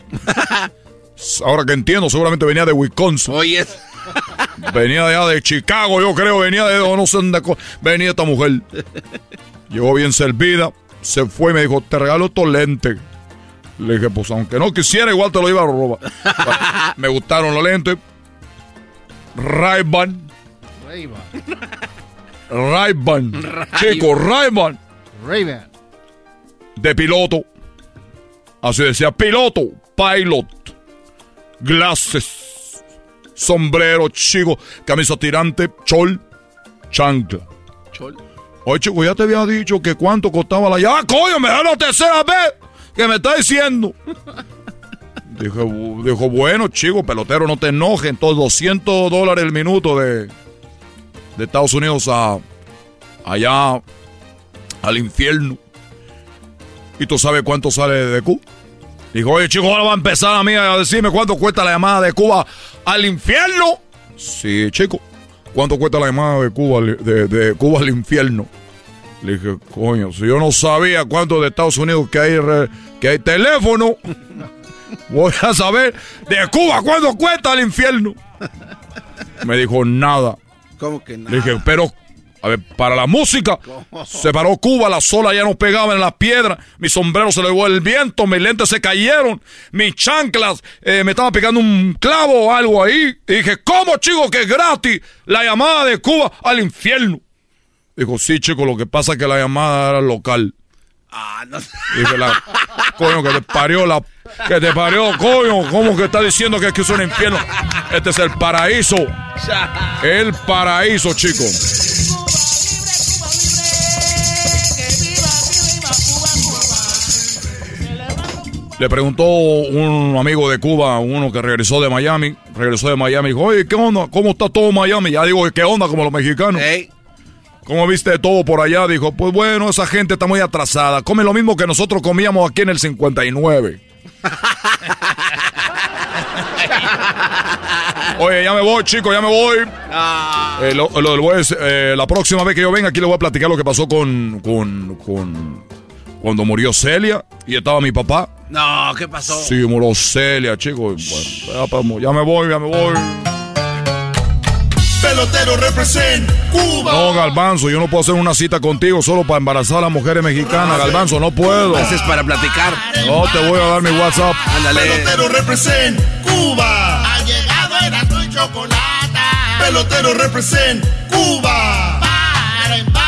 Ahora que entiendo, seguramente venía de Wisconsin. Oye. Venía de allá de Chicago, yo creo, venía de no sé dónde venía esta mujer. Llegó bien servida, se fue y me dijo, te regalo estos lentes. Le dije, pues aunque no quisiera, igual te lo iba a robar. me gustaron los lentes. Ray-Ban. Ray-Ban. Chico, Ray-Ban. Ray-Ban. De piloto. Así decía, piloto, pilot. Glasses. Sombrero, chico. Camisa tirante, chol, chancla. Oye, chico, ya te había dicho que cuánto costaba la llave. ¡Ah, coño! Me da la tercera vez que me está diciendo. Dijo, dijo, bueno, chico, pelotero, no te enojes. Entonces, 200 dólares el minuto de, de Estados Unidos a allá al infierno. ¿Y tú sabes cuánto sale de Cuba? Dijo, oye, chico, ahora va a empezar a mí a decirme cuánto cuesta la llamada de Cuba al infierno. Sí, chico. ¿Cuánto cuesta la llamada de Cuba, de, de Cuba al infierno? Le dije, coño, si yo no sabía cuánto de Estados Unidos que hay, que hay teléfono, voy a saber de Cuba cuánto cuesta el infierno. Me dijo, nada. ¿Cómo que no? Le dije, pero, a ver, para la música, se paró Cuba, la sola ya no pegaba en las piedras, mi sombrero se le llevó el viento, mis lentes se cayeron, mis chanclas, eh, me estaba pegando un clavo o algo ahí. Y dije, ¿cómo, chico, que es gratis la llamada de Cuba al infierno? Dijo, sí, chico, lo que pasa es que la llamada era local. Ah, no. Dije, la, coño, que te parió la... Que te parió, coño, ¿cómo que está diciendo que aquí es un infierno? Este es el paraíso. El paraíso, chico. Le preguntó un amigo de Cuba, uno que regresó de Miami, regresó de Miami, dijo, oye, ¿qué onda? ¿Cómo está todo Miami? Ya digo, ¿qué onda? Como los mexicanos. ¿Cómo viste todo por allá? Dijo, pues bueno, esa gente está muy atrasada. Come lo mismo que nosotros comíamos aquí en el 59. Oye, ya me voy, chicos, ya me voy. Eh, lo- lo- lo eh, la próxima vez que yo venga aquí le voy a platicar lo que pasó con, con, con cuando murió Celia y estaba mi papá. No, ¿qué pasó? Sí, murió Celia, chicos. Bueno, ya, me voy, ya me voy. Pelotero represent Cuba. No, Galbanzo, yo no puedo hacer una cita contigo solo para embarazar a las mujeres mexicanas, Galbanzo, no puedo. Haces para platicar. No, te voy a dar mi WhatsApp. Pelotero represent Cuba. Ha llegado Erasmo y Chocolata. Pelotero represent Cuba. Para embarazar.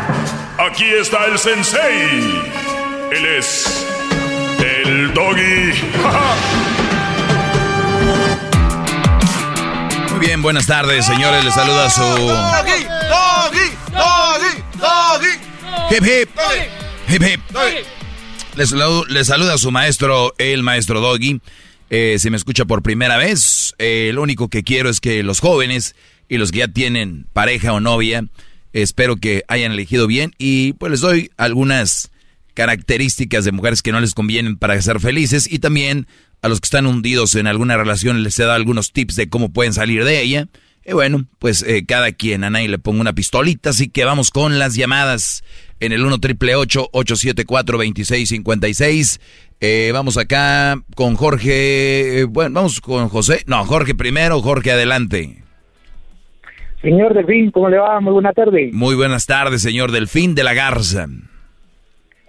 Aquí está el sensei. Él es el doggy. Muy bien, buenas tardes, señores. Les saluda su. Doggy, doggy, doggy, doggy. Hip hip. Hip hip. Les, saludo- les saluda su maestro, el maestro Doggy. Eh, si me escucha por primera vez, eh, lo único que quiero es que los jóvenes y los que ya tienen pareja o novia, espero que hayan elegido bien y pues les doy algunas características de mujeres que no les convienen para ser felices y también a los que están hundidos en alguna relación les he dado algunos tips de cómo pueden salir de ella. Y bueno, pues eh, cada quien a nadie le pongo una pistolita, así que vamos con las llamadas en el 1 triple 874 2656 eh, vamos acá con Jorge, eh, bueno, vamos con José. No, Jorge primero, Jorge adelante. Señor Delfín, ¿cómo le va? Muy buena tarde. Muy buenas tardes, señor Delfín de la Garza.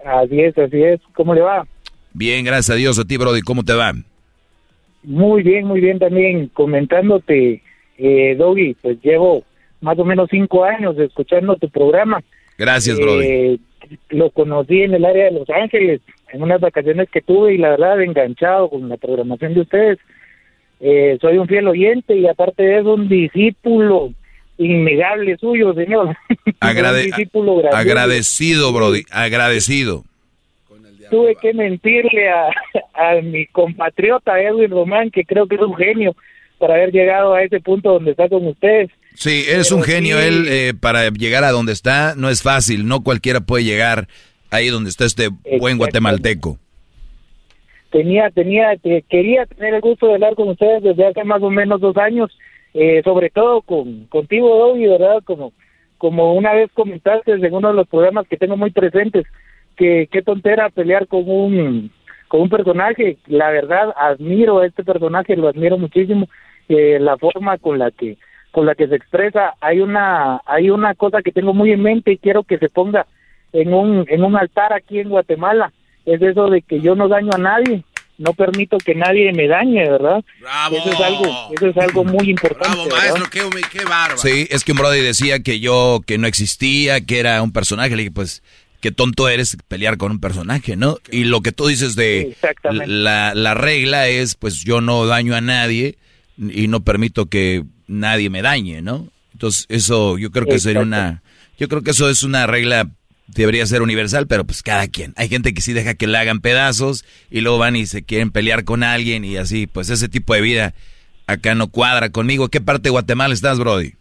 Así es, así es. ¿Cómo le va? Bien, gracias a Dios a ti, Brody. ¿Cómo te va? Muy bien, muy bien también. Comentándote, eh, Doggy, pues llevo más o menos cinco años escuchando tu programa. Gracias, Brody. Eh, lo conocí en el área de Los Ángeles, en unas vacaciones que tuve y la verdad enganchado con la programación de ustedes. Eh, soy un fiel oyente y aparte de eso un discípulo innegable suyo, señor. Agrade- agradecido, Brody, agradecido. tuve que mentirle a, a mi compatriota Edwin Román, que creo que es un genio, para haber llegado a ese punto donde está con ustedes. Sí, eres un genio. sí. Él, eh, para llegar a donde está, no es fácil. No cualquiera puede llegar ahí donde está este buen guatemalteco. Tenía, tenía, te- quería tener el gusto de hablar con ustedes desde hace más o menos dos años, eh, sobre todo con contigo, Dobby, ¿verdad? Como, como una vez comentaste en uno de los programas que tengo muy presentes, que qué tontera pelear con un con un personaje. La verdad, admiro a este personaje, lo admiro muchísimo. eh, la forma con la que con la que se expresa. Hay una hay una cosa que tengo muy en mente y quiero que se ponga en un en un altar aquí en Guatemala. Es eso de que yo no daño a nadie, no permito que nadie me dañe, ¿verdad? Eso es algo eso es algo muy importante. Bravo, ¿verdad? maestro, qué, qué bárbaro. Sí, es que un Brody decía que yo, que no existía, que era un personaje. Le dije, pues, qué tonto eres pelear con un personaje, ¿no? Y lo que tú dices de la, la regla es, pues, yo no daño a nadie y no permito que nadie me dañe, ¿no? Entonces, eso yo creo que sería una... Yo creo que eso es una regla, debería ser universal, pero pues cada quien. Hay gente que sí deja que le hagan pedazos y luego van y se quieren pelear con alguien y así, pues ese tipo de vida acá no cuadra conmigo. ¿Qué parte de Guatemala estás, Brody?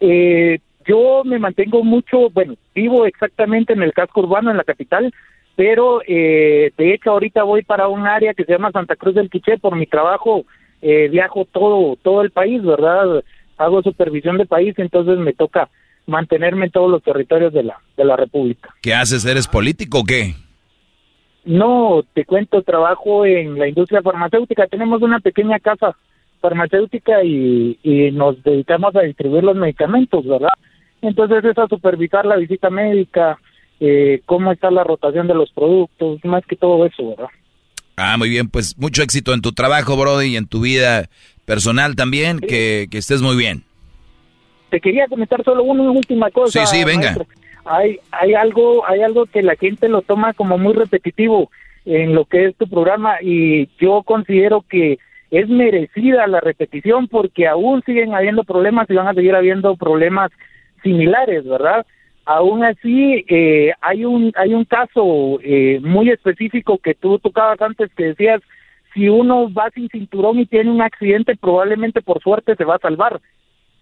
Eh, yo me mantengo mucho, bueno, vivo exactamente en el casco urbano, en la capital, pero eh, de hecho ahorita voy para un área que se llama Santa Cruz del Quiché por mi trabajo, eh, viajo todo todo el país, ¿verdad? Hago supervisión de país, entonces me toca mantenerme en todos los territorios de la de la República. ¿Qué haces? ¿Eres político o qué? No, te cuento, trabajo en la industria farmacéutica. Tenemos una pequeña casa farmacéutica y, y nos dedicamos a distribuir los medicamentos, ¿verdad? Entonces es a supervisar la visita médica, eh, cómo está la rotación de los productos, más que todo eso, ¿verdad? Ah, muy bien, pues mucho éxito en tu trabajo, Brody, y en tu vida personal también, que, que estés muy bien. Te quería comentar solo una última cosa. Sí, sí, venga. maestro. Hay, hay algo, hay algo que la gente lo toma como muy repetitivo en lo que es tu programa y yo considero que es merecida la repetición porque aún siguen habiendo problemas y van a seguir habiendo problemas similares, ¿verdad? Aún así, eh, hay un hay un caso eh, muy específico que tú tocabas antes que decías si uno va sin cinturón y tiene un accidente probablemente por suerte se va a salvar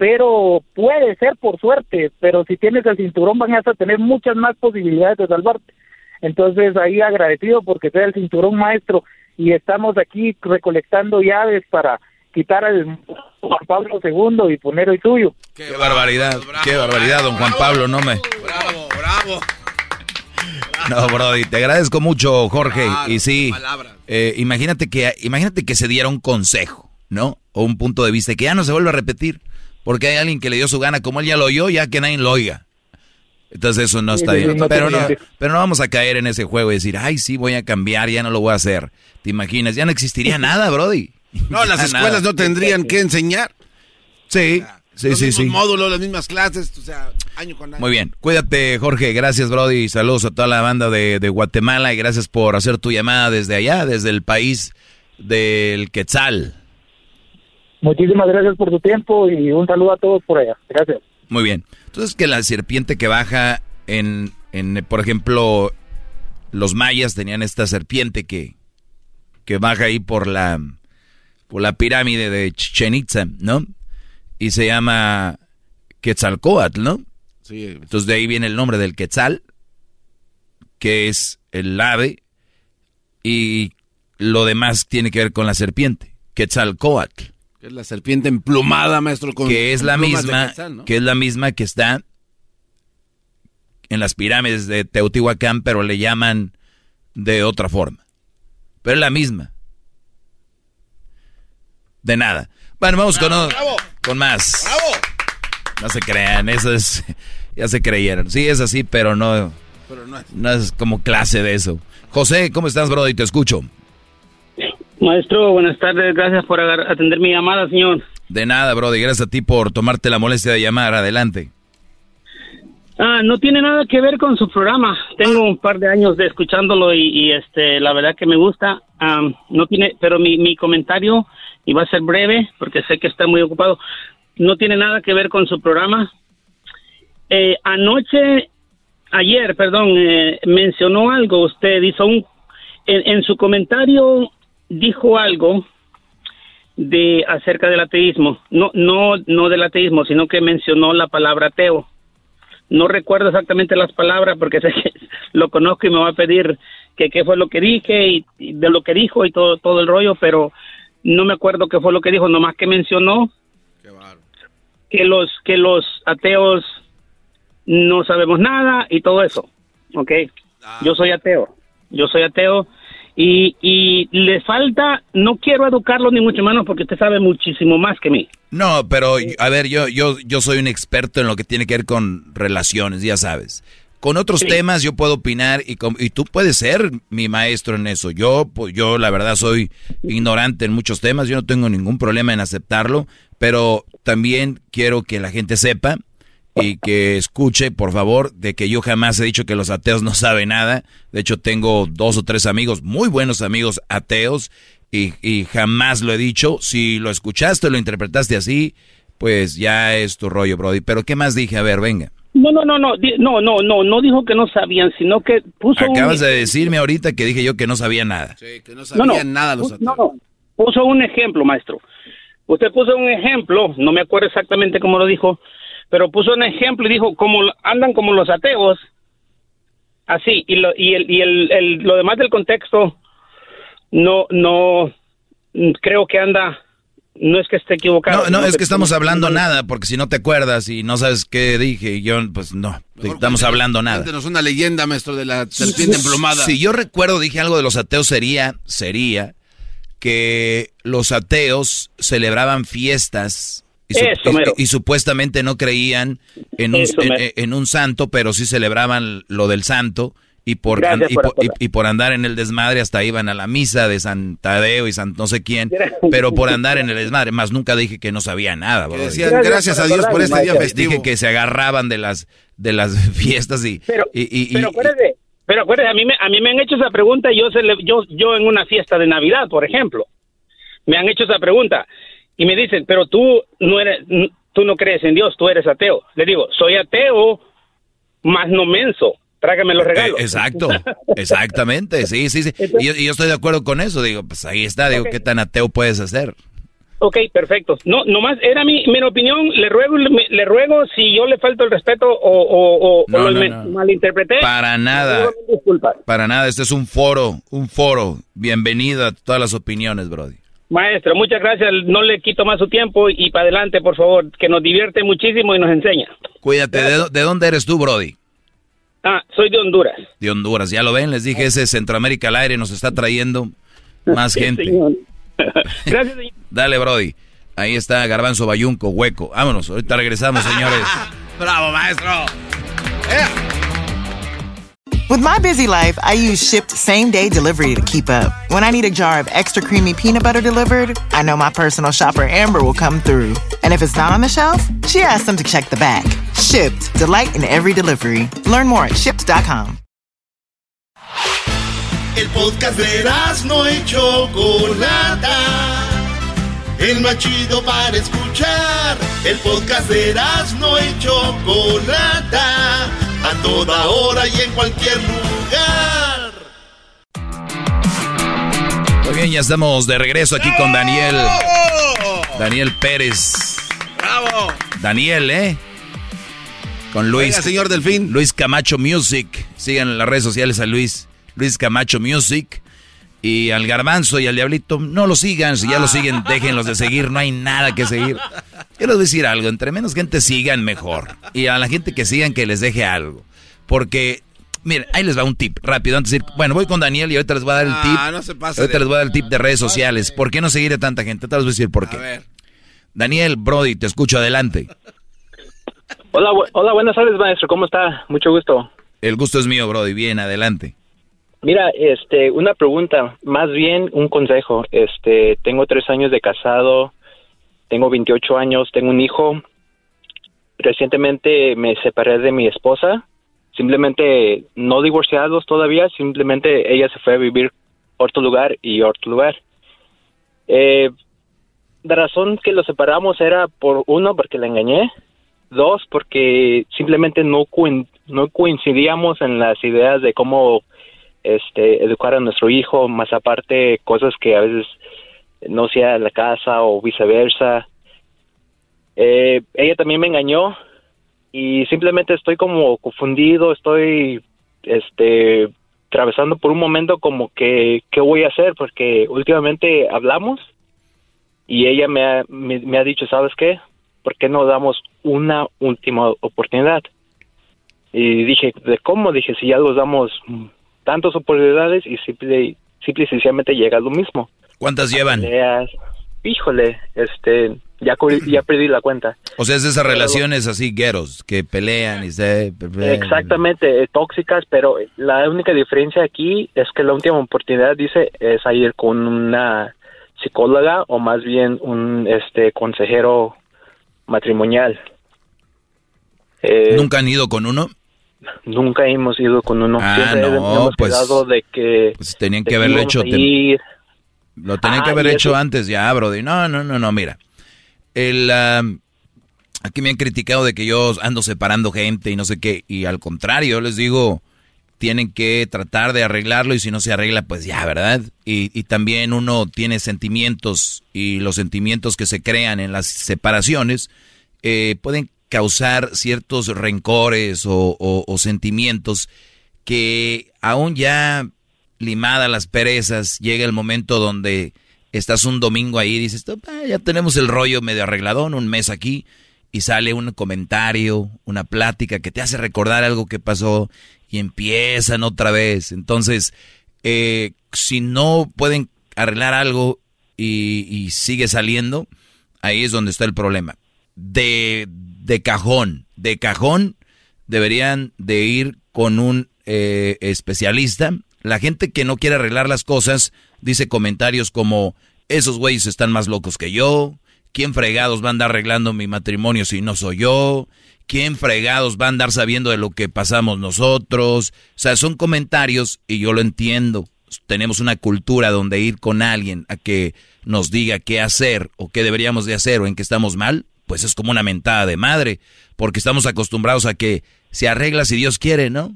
pero puede ser por suerte, pero si tienes el cinturón van a tener muchas más posibilidades de salvarte. Entonces ahí agradecido porque sea el cinturón maestro y estamos aquí recolectando llaves para quitar al Juan Pablo II y poner el suyo. Qué barbaridad, qué barbaridad, don Juan Pablo, no me... Bravo, bravo. No, Brody, te agradezco mucho, Jorge. y sí, eh, imagínate, que, imagínate que se diera un consejo, ¿no? O un punto de vista que ya no se vuelva a repetir. Porque hay alguien que le dio su gana, como él ya lo oyó, ya que nadie lo oiga. Entonces eso no está bien. Pero no, pero no vamos a caer en ese juego y decir, ay, sí, voy a cambiar, ya no lo voy a hacer. ¿Te imaginas? Ya no existiría nada, Brody. No, las escuelas no tendrían que enseñar. Sí, sí, sí, sí. módulos, las mismas clases, o sea, año con año. Muy bien. Cuídate, Jorge. Gracias, Brody. Saludos a toda la banda de, de Guatemala y gracias por hacer tu llamada desde allá, desde el país del Quetzal. Muchísimas gracias por tu tiempo y un saludo a todos por allá. Gracias. Muy bien. Entonces que la serpiente que baja en, en por ejemplo, los mayas tenían esta serpiente que, que baja ahí por la, por la pirámide de Chichen Itza, ¿no? Y se llama Quetzalcoatl, ¿no? Sí. Entonces de ahí viene el nombre del Quetzal, que es el ave, y lo demás tiene que ver con la serpiente, Quetzalcoatl. Que es la serpiente emplumada, maestro. Con que es la misma, que es la misma que está en las pirámides de Teotihuacán, pero le llaman de otra forma. Pero es la misma. De nada. Bueno, vamos con, con más. No se crean, eso es. Ya se creyeron. Sí, es así, pero no. no, es. como clase de eso. José, ¿cómo estás, Brody? Te escucho. Maestro, buenas tardes. Gracias por atender mi llamada, señor. De nada, Brody. Gracias a ti por tomarte la molestia de llamar. Adelante. Ah, no tiene nada que ver con su programa. Tengo un par de años de escuchándolo y, este, la verdad que me gusta. no tiene, pero mi, mi comentario y va a ser breve porque sé que está muy ocupado. No tiene nada que ver con su programa. Eh, anoche, ayer, perdón, eh, mencionó algo. Usted hizo un en, en su comentario dijo algo de acerca del ateísmo, no no no del ateísmo, sino que mencionó la palabra ateo. No recuerdo exactamente las palabras porque sé que lo conozco y me va a pedir que qué fue lo que dije y, de lo que dijo y todo todo el rollo, pero no me acuerdo qué fue lo que dijo, nomás que mencionó que los que los ateos no sabemos nada y todo eso, ¿ok? Yo soy ateo, yo soy ateo y, y le falta, no quiero educarlo ni mucho menos porque usted sabe muchísimo más que mí. No, pero a ver, yo, yo, yo soy un experto en lo que tiene que ver con relaciones, ya sabes. Con otros temas yo puedo opinar y, y tú puedes ser mi maestro en eso. Yo, pues, yo la verdad soy ignorante en muchos temas, yo no tengo ningún problema en aceptarlo, pero también quiero que la gente sepa y que escuche, por favor, de que yo jamás he dicho que los ateos no saben nada. De hecho, tengo dos o tres amigos, muy buenos amigos ateos, y, y jamás lo he dicho. Si lo escuchaste o lo interpretaste así, pues ya es tu rollo, Brody. Pero ¿qué más dije? A ver, venga. No, no, no, no, no, no, no, no dijo que no sabían, sino que puso Acabas de decirme ahorita que dije yo que no sabía nada. Sí, que no sabían nada los ateos. No, no, puso un ejemplo, maestro. Usted puso un ejemplo, no me acuerdo exactamente cómo lo dijo, pero puso un ejemplo y dijo, como andan como los ateos, así, y lo, y el, y el, lo demás del contexto, no, no, creo que anda, no es que esté equivocado. No, no, es que estamos hablando nada, porque si no te acuerdas y no sabes qué dije, yo, pues no, estamos hablando nada. Una leyenda, maestro, de la serpiente emplumada. Si yo recuerdo, dije algo de los ateos, sería, sería que los ateos celebraban fiestas y, supuestamente no creían en un, en, un santo, pero sí celebraban lo del santo. Y por, y, por, andar en el desmadre hasta iban a la misa de San Tadeo y San no sé quién, pero por andar en el desmadre, más nunca dije que no sabía nada. Decían, gracias, a Dios por este día festivo. Dije que se agarraban de las de las fiestas y... Pero, y, pero acuérdate, pero acuérdate, a mí, me, a mí me han hecho esa pregunta y yo, yo, yo en una fiesta de Navidad, por ejemplo, me han hecho esa pregunta y me dicen, pero tú no eres, tú no crees en Dios, tú eres ateo. Le digo, soy ateo, más no menso. Trágame los regalos. Eh, exacto, exactamente, sí, sí, sí. y, yo, estoy de acuerdo con eso, digo, pues ahí está, digo, ¿qué tan ateo puedes hacer? Ok, perfecto. No, nomás era mi, mi opinión. Le ruego, le ruego si yo le falto el respeto o, o, malinterpreté. Para nada. Para nada. Este es un foro, un foro. Bienvenido a todas las opiniones, Brody. Maestro, muchas gracias. No le quito más su tiempo y para adelante, por favor, que nos divierte muchísimo y nos enseña. Cuídate. ¿De, dónde eres tú, Brody? Ah, soy de Honduras. De Honduras, ya lo ven, les dije, ese Centroamérica al aire nos está trayendo más gente. Gracias, señor. Dale, Brody. Ahí está Garbanzo Bayunco, hueco. Vámonos, ahorita regresamos, señores. Bravo, maestro. With my busy life, I use Shipped Same Day Delivery to keep up. When I need a jar of extra creamy peanut butter delivered, I know my personal shopper Amber will come through. And if it's not on the shelf, she asks them to check the back. Shipped. Delight in every delivery. Learn more at shipped.com. El podcast de no y Chocolata. El más chido para escuchar. El podcast de no y Chocolata. A toda hora y en cualquier lugar. Muy bien, ya estamos de regreso aquí con Daniel. Daniel Pérez. ¡Bravo! Daniel, ¿eh? Con Luis. Oiga, señor Delfín. Luis Camacho Music. Sigan en las redes sociales a Luis. Luis Camacho Music. Y al garbanzo y al diablito, no lo sigan. Si ya lo siguen, déjenlos de seguir. No hay nada que seguir. A decir algo. Entre menos gente sigan, mejor. Y a la gente que sigan, que les deje algo. Porque, miren, ahí les va un tip rápido. Antes de ir, bueno, voy con Daniel y ahorita les voy a dar el tip. Ah, no se pase ahorita de- les voy a dar el tip de redes sociales. ¿Por qué no seguir a tanta gente? Ahorita les voy a decir por qué. A ver. Daniel, Brody, te escucho adelante. Hola, bu- hola, buenas tardes, maestro. ¿Cómo está? Mucho gusto. El gusto es mío, Brody. Bien, adelante. Mira, este, una pregunta, más bien un consejo. Este, tengo tres años de casado, tengo 28 años, tengo un hijo. Recientemente me separé de mi esposa, simplemente no divorciados todavía, simplemente ella se fue a vivir otro lugar y otro lugar. Eh, la razón que lo separamos era por uno, porque la engañé, dos, porque simplemente no coincidíamos en las ideas de cómo este, educar a nuestro hijo, más aparte cosas que a veces no sea la casa o viceversa. Eh, ella también me engañó y simplemente estoy como confundido, estoy este atravesando por un momento como que qué voy a hacer porque últimamente hablamos y ella me ha, me, me ha dicho, ¿sabes qué? ¿Por qué no damos una última oportunidad? Y dije, ¿de cómo? Dije, si ya los damos tantas oportunidades y simple, simple y sencillamente llega lo mismo. ¿Cuántas llevan? Peleas. Híjole, este, ya, ya perdí la cuenta. O sea, es de esas relaciones así, gueros, que pelean y se... Exactamente, eh, tóxicas, pero la única diferencia aquí es que la última oportunidad, dice, es a ir con una psicóloga o más bien un este consejero matrimonial. Eh, ¿Nunca han ido con uno? Nunca hemos ido con uno. Ah, Siempre no, pues- de que... Pues tenían de que haberlo hecho. Lo tenían Ah, que haber hecho eso- antes ya, Brody. No, no, no, no, mira. El, aquí me han criticado de que yo ando separando gente y no sé qué. Y al contrario, yo les digo, tienen que tratar de arreglarlo y si no se arregla, pues ya, ¿verdad? Y, y también uno tiene sentimientos y los sentimientos que se crean en las separaciones eh, pueden causar ciertos rencores o, sentimientos que aún ya limada las perezas, llega el momento donde estás un domingo ahí y dices, "Ah, ya tenemos el rollo medio arregladón, un mes aquí, y sale un comentario, una plática que te hace recordar algo que pasó y empiezan otra vez. Entonces, eh, si no pueden arreglar algo y, y sigue saliendo, ahí es donde está el problema. De, de cajón, de cajón, deberían de ir con un eh, especialista. La gente que no quiere arreglar las cosas dice comentarios como, esos güeyes están más locos que yo, ¿quién fregados va a andar arreglando mi matrimonio si no soy yo? ¿Quién fregados va a andar sabiendo de lo que pasamos nosotros? O sea, son comentarios y yo lo entiendo. Tenemos una cultura donde ir con alguien a que nos diga qué hacer o qué deberíamos de hacer o en qué estamos mal, pues es como una mentada de madre, porque estamos acostumbrados a que se arregla si Dios quiere, ¿no?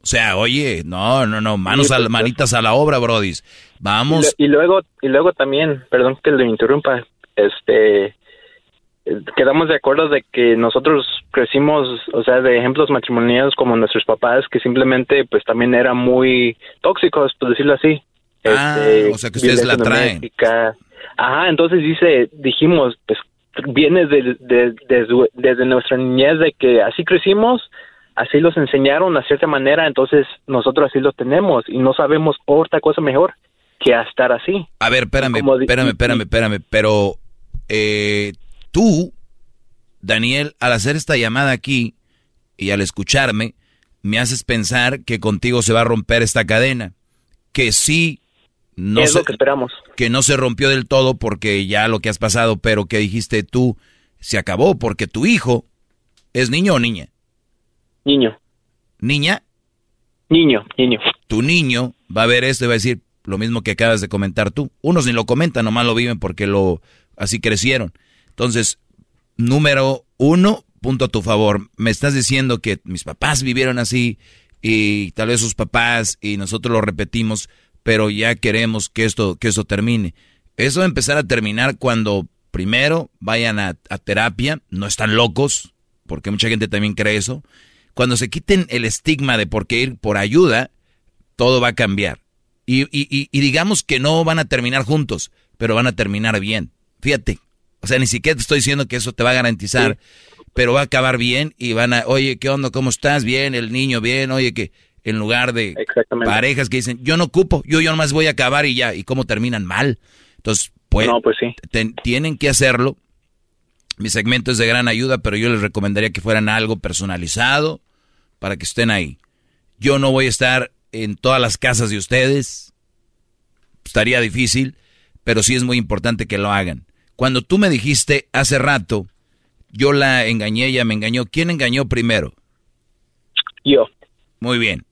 O sea, oye, no, no, no, manos Sí, pues, manitas a la obra, brodis. Vamos. Y, lo- y luego y luego también, perdón que lo interrumpa, este quedamos de acuerdo de que nosotros crecimos, o sea, de ejemplos matrimoniales como nuestros papás que simplemente pues también eran muy tóxicos, por decirlo así. Ah, Este, o sea que ustedes la traen. Ajá, entonces dice, dijimos, pues viene de- de- desde, desde nuestra niñez de que así crecimos, así los enseñaron a cierta manera, entonces nosotros así lo tenemos y no sabemos otra cosa mejor que a estar así. A ver, espérame, espérame, espérame, espérame, pero eh, tú, Daniel, al hacer esta llamada aquí y al escucharme, me haces pensar que contigo se va a romper esta cadena, que sí no es se, lo que esperamos. Que no se rompió del todo porque ya lo que has pasado, pero que dijiste tú se acabó porque tu hijo es niño o niña. Niño. ¿Niña? Niño, niño. Tu niño va a ver esto y va a decir lo mismo que acabas de comentar tú. Unos ni lo comentan, nomás lo viven porque lo así crecieron. Entonces, número uno, punto a tu favor. Me estás diciendo que mis papás vivieron así y tal vez sus papás y nosotros lo repetimos, pero ya queremos que esto, que esto termine. Eso va a empezar a terminar cuando primero vayan a, a terapia, no están locos, porque mucha gente también cree eso. Cuando se quiten el estigma de por qué ir por ayuda, todo va a cambiar. Y, y, y, y digamos que no van a terminar juntos, pero van a terminar bien. Fíjate, o sea, ni siquiera te estoy diciendo que eso te va a garantizar, pero va a acabar bien y van a, oye, ¿qué onda? ¿Cómo estás? Bien, el niño bien, oye, que en lugar de parejas que dicen, yo no ocupo, yo, yo nomás voy a acabar y ya, y cómo terminan mal. Entonces, pues, No, pues sí. ten- tienen que hacerlo. Mi segmento es de gran ayuda, pero yo les recomendaría que fueran algo personalizado para que estén ahí. Yo no voy a estar en todas las casas de ustedes. Estaría difícil, pero sí es muy importante que lo hagan. Cuando tú me dijiste hace rato, yo la engañé, ella me engañó. ¿Quién engañó primero? Yo. Muy bien.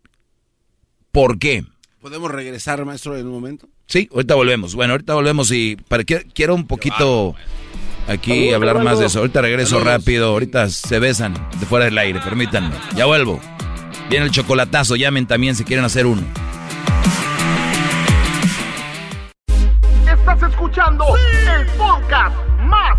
¿Por qué? ¿Podemos regresar, maestro, en un momento? Sí, ahorita volvemos. Bueno, ahorita volvemos y para que quiero un poquito aquí Saludos, hablar más de eso. Ahorita regreso Saludos. rápido. Ahorita se besan de fuera del aire, permítanme. Ya vuelvo. Viene el chocolatazo, llamen también si quieren hacer uno. Estás escuchando el podcast más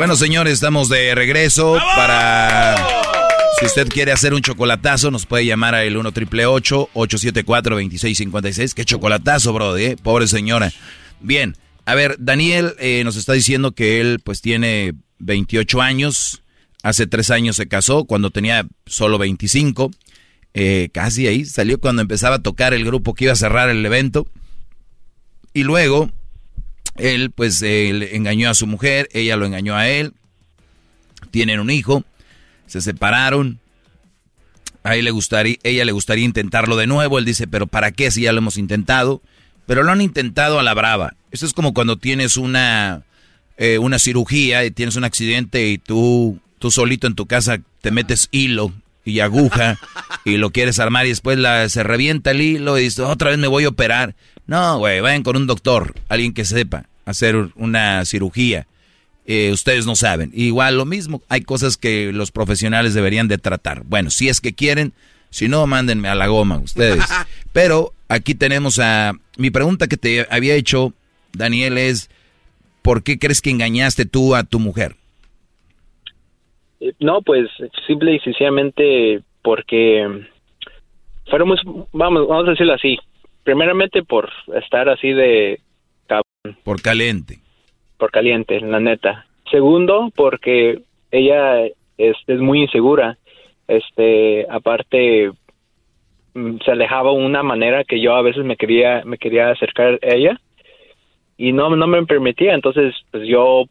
Bueno, señores, estamos de regreso para... Si usted quiere hacer un chocolatazo, nos puede llamar al 1 triple 874 2656 Qué chocolatazo, bro, ¿eh? Pobre señora. Bien, a ver, Daniel eh, nos está diciendo que él pues tiene 28 años. Hace tres años se casó, cuando tenía solo 25. Eh, casi ahí, salió cuando empezaba a tocar el grupo que iba a cerrar el evento. Y luego, él pues le engañó a su mujer, ella lo engañó a él. Tienen un hijo, se separaron. A él le gustaría, ella le gustaría intentarlo de nuevo. Él dice, pero ¿para qué si ya lo hemos intentado? Pero lo han intentado a la brava. Esto es como cuando tienes una, eh, una cirugía y tienes un accidente y tú, tú solito en tu casa te metes hilo y aguja y lo quieres armar y después la, se revienta el hilo y dices, otra vez me voy a operar. No, güey, vayan con un doctor, alguien que sepa hacer una cirugía. Eh, ustedes no saben. Igual lo mismo, hay cosas que los profesionales deberían de tratar. Bueno, si es que quieren, si no, mándenme a la goma ustedes. Pero aquí tenemos a... Mi pregunta que te había hecho, Daniel, es, ¿por qué crees que engañaste tú a tu mujer? No, pues simple y sencillamente porque fuéramos, vamos, vamos a decirlo así, primeramente por estar así de Por caliente. por caliente, la neta. Segundo, porque ella es, es muy insegura. Este, aparte, mm, se alejaba de una manera que yo a veces me quería, me quería acercar a ella y no, no me permitía. Entonces, pues yo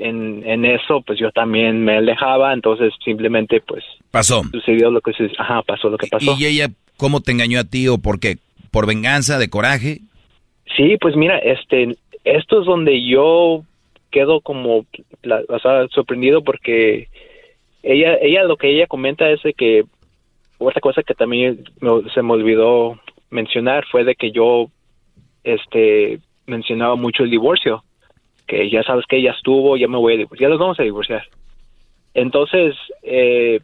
en, en eso, pues yo también me alejaba. Entonces, simplemente, pues Pasó. sucedió lo que se, ajá, pasó lo que pasó. ¿Y ella cómo te engañó a ti o por qué? ¿Por venganza, de coraje? Sí, pues mira, este, esto es donde yo quedo como, o sea, sorprendido porque ella, ella lo que ella comenta es de que otra cosa que también me- se me olvidó mencionar fue de que yo este mencionaba mucho el divorcio que ya sabes que ya estuvo ya me voy a divorciar ya nos vamos a divorciar. Entonces eh,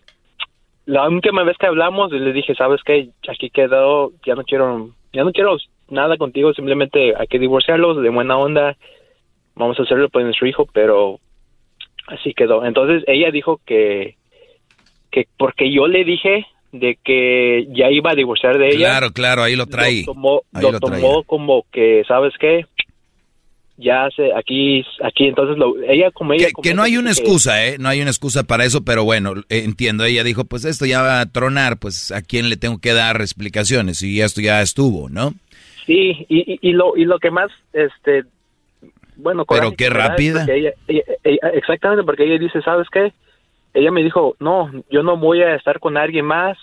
la última vez que hablamos le dije sabes que aquí quedó ya no quiero ya no quiero nada contigo simplemente hay que divorciarlos de buena onda vamos a hacerlo por nuestro hijo pero así quedó entonces ella dijo que que porque yo le dije de que ya iba a divorciar de ella Claro, claro, ahí lo trae. lo tomó, Ahí lo lo traía. tomó como que sabes qué ya se aquí aquí entonces lo, ella como ella Que no hay una excusa, ¿eh? No hay una excusa para eso, pero bueno, eh, entiendo. Ella dijo, pues esto ya va a tronar, pues a quién le tengo que dar explicaciones y esto ya estuvo, ¿no? Sí, y, y, y lo y lo que más este bueno, Pero qué rápida. porque ella- ella- ella- exactamente porque ella dice, ¿sabes qué? Ella me dijo, "No, yo no voy a estar con alguien más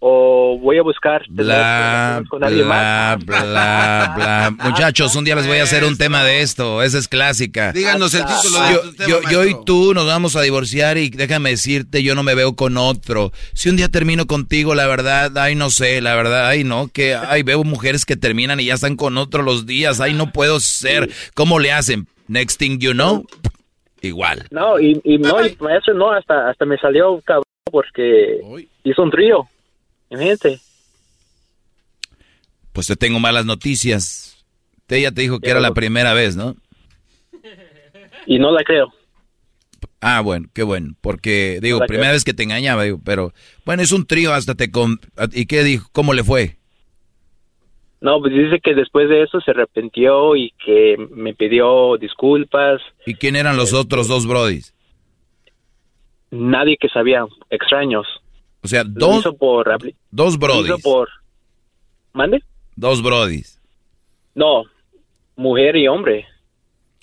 o voy a buscar Bla, con alguien más." bla, bla, bla. Muchachos, un día les voy a hacer un tema de esto. Esa es clásica. Díganos el título de Yo, tema, yo, yo y tú nos vamos a divorciar y déjame decirte, yo no me veo con otro. Si un día termino contigo, la verdad, ay, no sé, la verdad, ay, no, que, ay, veo mujeres que terminan y ya están con otro los días, ay, no puedo ser. ¿Cómo le hacen? Next thing you know, igual. No, y, y no, y maestro, no, hasta hasta me salió cabrón porque hizo un trío. Imagínate. Pues te tengo malas noticias. Ella te dijo que era la primera vez, ¿no? Y no la creo. Ah, bueno, qué bueno, porque digo, primera creo. vez que te engañaba, digo, pero bueno, es un trío, hasta te con ¿y qué dijo? ¿Cómo le fue? No, pues dice que después de eso se arrepintió y que me pidió disculpas. ¿Y quién eran los otros dos brodis? Nadie que sabía, extraños. O sea, Lo dos hizo por dos lo brodis, hizo por ¿Mande? dos brodis. No, mujer y hombre.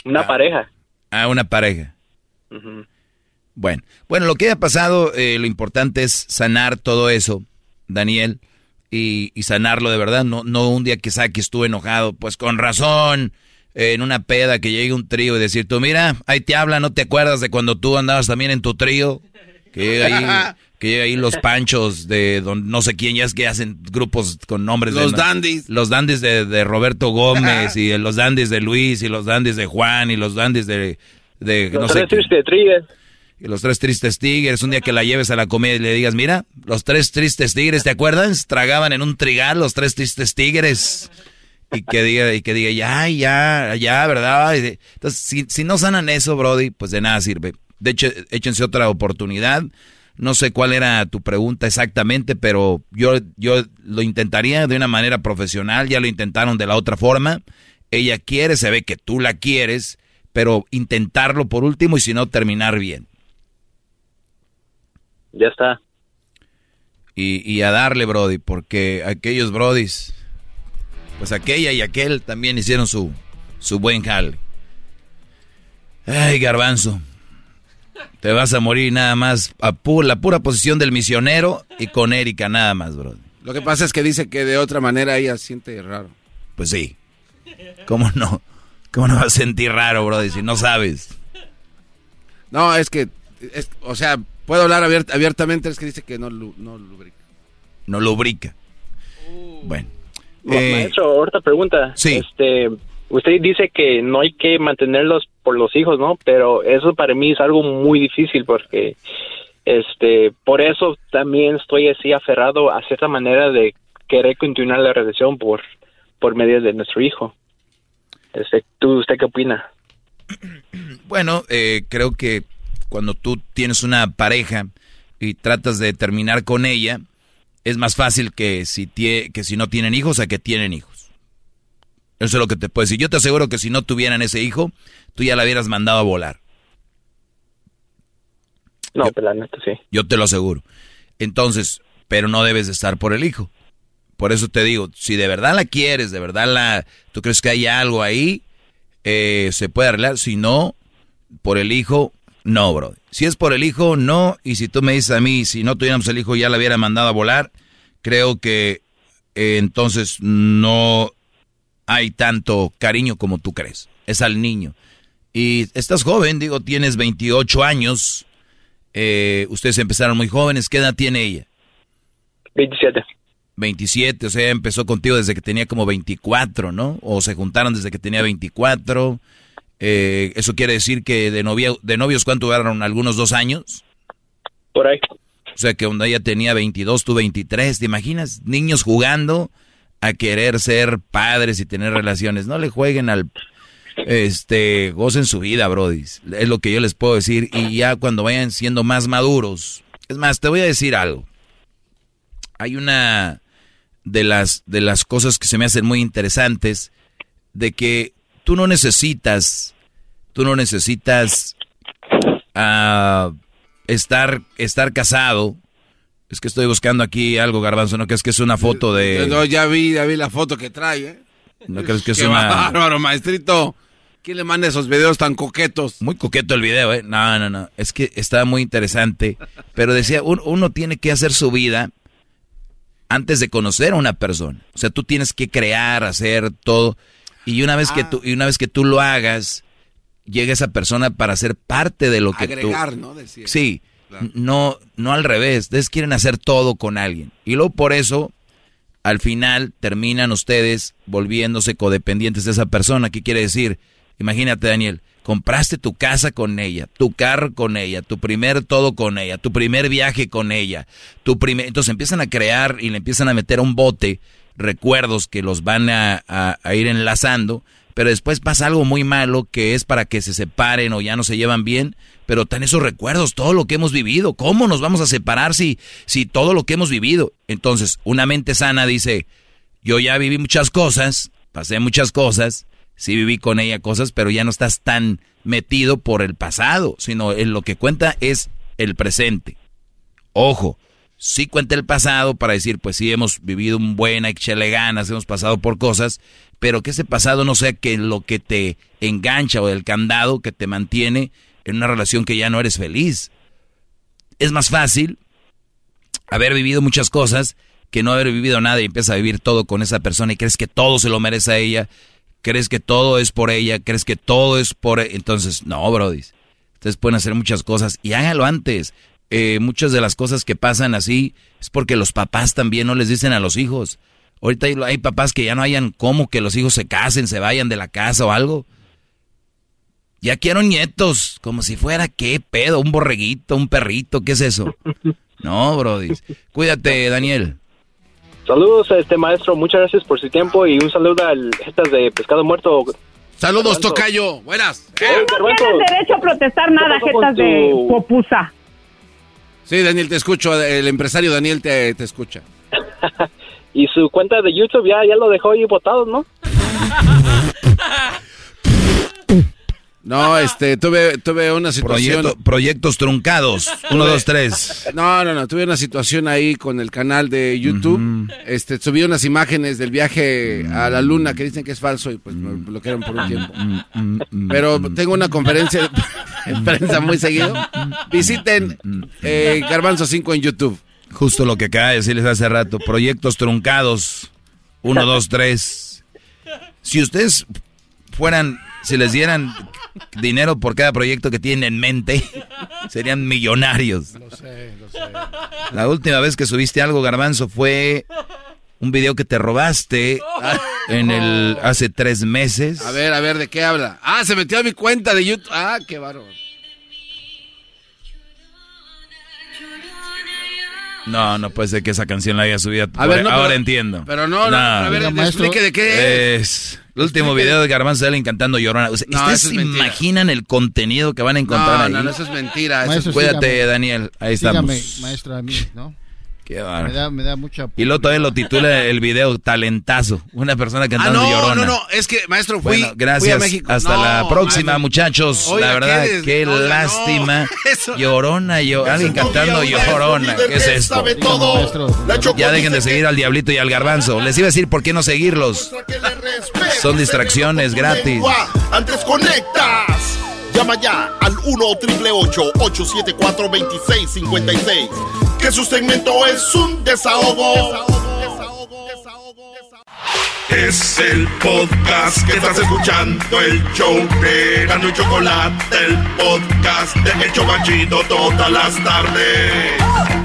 Una pareja. Ah, una pareja. Bueno, bueno, lo que ha pasado, eh, lo importante es sanar todo eso, Daniel, y, y sanarlo de verdad, no, no un día que saque estuve enojado, pues con razón, eh, en una peda que llegue un trío y decir tú, mira, ahí te habla, ¿no te acuerdas de cuando tú andabas también en tu trío? Que llega ahí, que llega ahí los panchos de don, no sé quién, ya es que hacen grupos con nombres de... Los no- dandies. Los dandies de, de Roberto Gómez y los dandies de Luis y los dandies de Juan y los dandies de... de Los tres tristes tigres. Y los tres tristes tigres, un día que la lleves a la comida y le digas, mira, los tres tristes tigres, ¿te acuerdas? Tragaban en un trigal los tres tristes tigres. Y que diga, y que diga, ya, ya, ya, ¿verdad? Entonces, si, si no sanan eso, Brody, pues de nada sirve. De hecho, échense otra oportunidad. No sé cuál era tu pregunta exactamente, pero yo, yo lo intentaría de una manera profesional, ya lo intentaron de la otra forma. Ella quiere, se ve que tú la quieres, pero intentarlo por último y si no, terminar bien. Ya está. Y, y a darle, Brody, porque aquellos Brodis, pues aquella y aquel también hicieron su, su buen jale. Ay, garbanzo. Te vas a morir nada más a pu- la pura posición del misionero y con Erika nada más, Brody. Lo que pasa es que dice que de otra manera ella siente raro. Pues sí. ¿Cómo no? ¿Cómo no vas a sentir raro, Brody, si no sabes? No, es que, es- o sea, puedo hablar abiert- abiertamente, es que dice que no, lu- no lubrica. No lubrica. Bueno. Ma- Eh, Maestro, ahorita pregunta. sí. Este, usted dice que no hay que mantenerlos por los hijos, ¿no? Pero eso para mí es algo muy difícil porque, este, por eso también estoy así aferrado a cierta manera de querer continuar la relación por, por medio de nuestro hijo. Este, ¿tú, ¿Usted qué opina? Bueno, eh, creo que cuando tú tienes una pareja y tratas de terminar con ella, es más fácil que si, tie- que si no tienen hijos a que tienen hijos. Eso es lo que te puedo decir. Yo te aseguro que si no tuvieran ese hijo, tú ya la hubieras mandado a volar. No, pues la neta sí. Yo te lo aseguro. Entonces, pero no debes de estar por el hijo. Por eso te digo, si de verdad la quieres, de verdad la, tú crees que hay algo ahí, eh, se puede arreglar. Si no, por el hijo, no, bro. Si es por el hijo, no. Y si tú me dices a mí, si no tuviéramos el hijo, ya la hubiera mandado a volar, creo que eh, entonces no hay tanto cariño como tú crees. Es al niño. Y estás joven, digo, tienes 28 años. Eh, ustedes empezaron muy jóvenes. ¿Qué edad tiene ella? 27. 27, o sea, empezó contigo desde que tenía como 24, ¿no? O se juntaron desde que tenía 24. Eh, eso quiere decir que de, novia, de novios, ¿cuánto duraron? ¿Algunos dos años? Por ahí. O sea, que cuando ella tenía 22, tú 23. ¿Te imaginas? Niños jugando a querer ser padres y tener relaciones. No le jueguen al... Este, gocen su vida, Brody. Es lo que yo les puedo decir. Y ya cuando vayan siendo más maduros. Es más, te voy a decir algo. Hay una de las, de las cosas que se me hacen muy interesantes, de que tú no necesitas, tú no necesitas uh, estar, estar casado. Es que estoy buscando aquí algo, Garbanzo, ¿no? Que es que es una foto de... No, ya vi, ya vi la foto que trae, ¿eh? ¿No crees que es Qué una... bárbaro, maestrito. ¿Quién le manda esos videos tan coquetos? Muy coqueto el video, ¿eh? No, no, no. Es que estaba muy interesante. Pero decía, un- uno tiene que hacer su vida antes de conocer a una persona. O sea, tú tienes que crear, hacer todo. Y una vez, que, Ah. tú, y una vez que tú lo hagas, llega esa persona para ser parte de lo que Agregar, tú... ¿no? Decía. Sí, no, no al revés. Ustedes quieren hacer todo con alguien. Y luego por eso, al final, terminan ustedes volviéndose codependientes de esa persona. ¿Qué quiere decir? Imagínate, Daniel, compraste tu casa con ella, tu carro con ella, tu primer todo con ella, tu primer viaje con ella, tu primer... Entonces empiezan a crear y le empiezan a meter a un bote recuerdos que los van a, ir enlazando, pero después pasa algo muy malo que es para que se separen o ya no se llevan bien, pero están esos recuerdos, todo lo que hemos vivido, ¿cómo nos vamos a separar si, si todo lo que hemos vivido? Entonces, una mente sana dice, yo ya viví muchas cosas, pasé muchas cosas, sí viví con ella cosas, pero ya no estás tan metido por el pasado, sino en lo que cuenta es el presente. Ojo, sí cuenta el pasado para decir, pues sí hemos vivido un buen, échale ganas, hemos pasado por cosas, pero que ese pasado no sea que lo que te engancha o el candado que te mantiene en una relación que ya no eres feliz. Es más fácil haber vivido muchas cosas que no haber vivido nada y empiezas a vivir todo con esa persona y crees que todo se lo merece a ella, crees que todo es por ella, crees que todo es por... e-, Entonces, no, Brody. Ustedes pueden hacer muchas cosas y háganlo antes. Eh, muchas de las cosas que pasan así es porque los papás también no les dicen a los hijos. Ahorita hay, hay papás que ya no hayan cómo que los hijos se casen, se vayan de la casa o algo. Ya quiero nietos, como si fuera qué pedo, un borreguito, un perrito, ¿qué es eso? No, Brody. Cuídate, Daniel. Saludos a este maestro, muchas gracias por su tiempo y un saludo al estas de pescado muerto. Saludos, Tocayo. Buenas. No tienes derecho a protestar nada, ¿Qué pasó con jetas de popusa. Sí, Daniel, te escucho. El empresario Daniel te, te escucha. Y su cuenta de YouTube ya, ya lo dejó ahí botado, ¿no? No, este, tuve, tuve una situación. Proyecto- proyectos truncados. Uno, dos, tres. No, no, no, tuve una situación ahí con el canal de YouTube. Este, subí unas imágenes del viaje a la luna que dicen que es falso y pues me bloquearon por un tiempo. Pero tengo una conferencia de prensa muy seguido. Visiten eh, Garbanzo 5 en YouTube. Justo lo que acaba de decirles hace rato. Proyectos truncados. Uno, dos, tres. Si ustedes fueran, si les dieran dinero por cada proyecto que tienen en mente, serían millonarios. Lo sé, lo sé. La última vez que subiste algo, Garbanzo, fue un video que te robaste en el hace tres meses. A ver, a ver, ¿de qué habla? Ah, se metió a mi cuenta de YouTube. Ah, qué bárbaro. No, no puede ser que esa canción la haya subido. A ver, no, ahora pero- entiendo. pero no, no, a ver, explique de qué es. El último video de Garbanzo sale cantando Llorona. O sea, No, ¿Ustedes se imaginan el contenido que van a encontrar No, ahí? no, no, eso es mentira. Maestro, es- Cuídate, sígame. Daniel. Ahí Sígame, estamos. maestro, a mí, ¿no? Qué Me da, me da mucha... Y luego todavía lo titula el video Talentazo. Una persona Ah, cantando no, Llorona. no, no, es que, maestro, fui, Bueno, fui gracias. a México. Hasta No, la próxima, maestro. muchachos. Oiga, la verdad, ¿qué no. lástima. Llorona, yo, alguien cantando Llorona. ¿Qué es esto? Ya dejen de seguir al Diablito y al Garbanzo. Les iba a decir por qué no seguirlos. Son distracciones gratis. Antes conectas. Llama ya al 1 874 2656 Que su segmento es un desahogo. Es el podcast que estás escuchando, el show de Gano y Chocolate, el podcast de El Chocachito todas las tardes.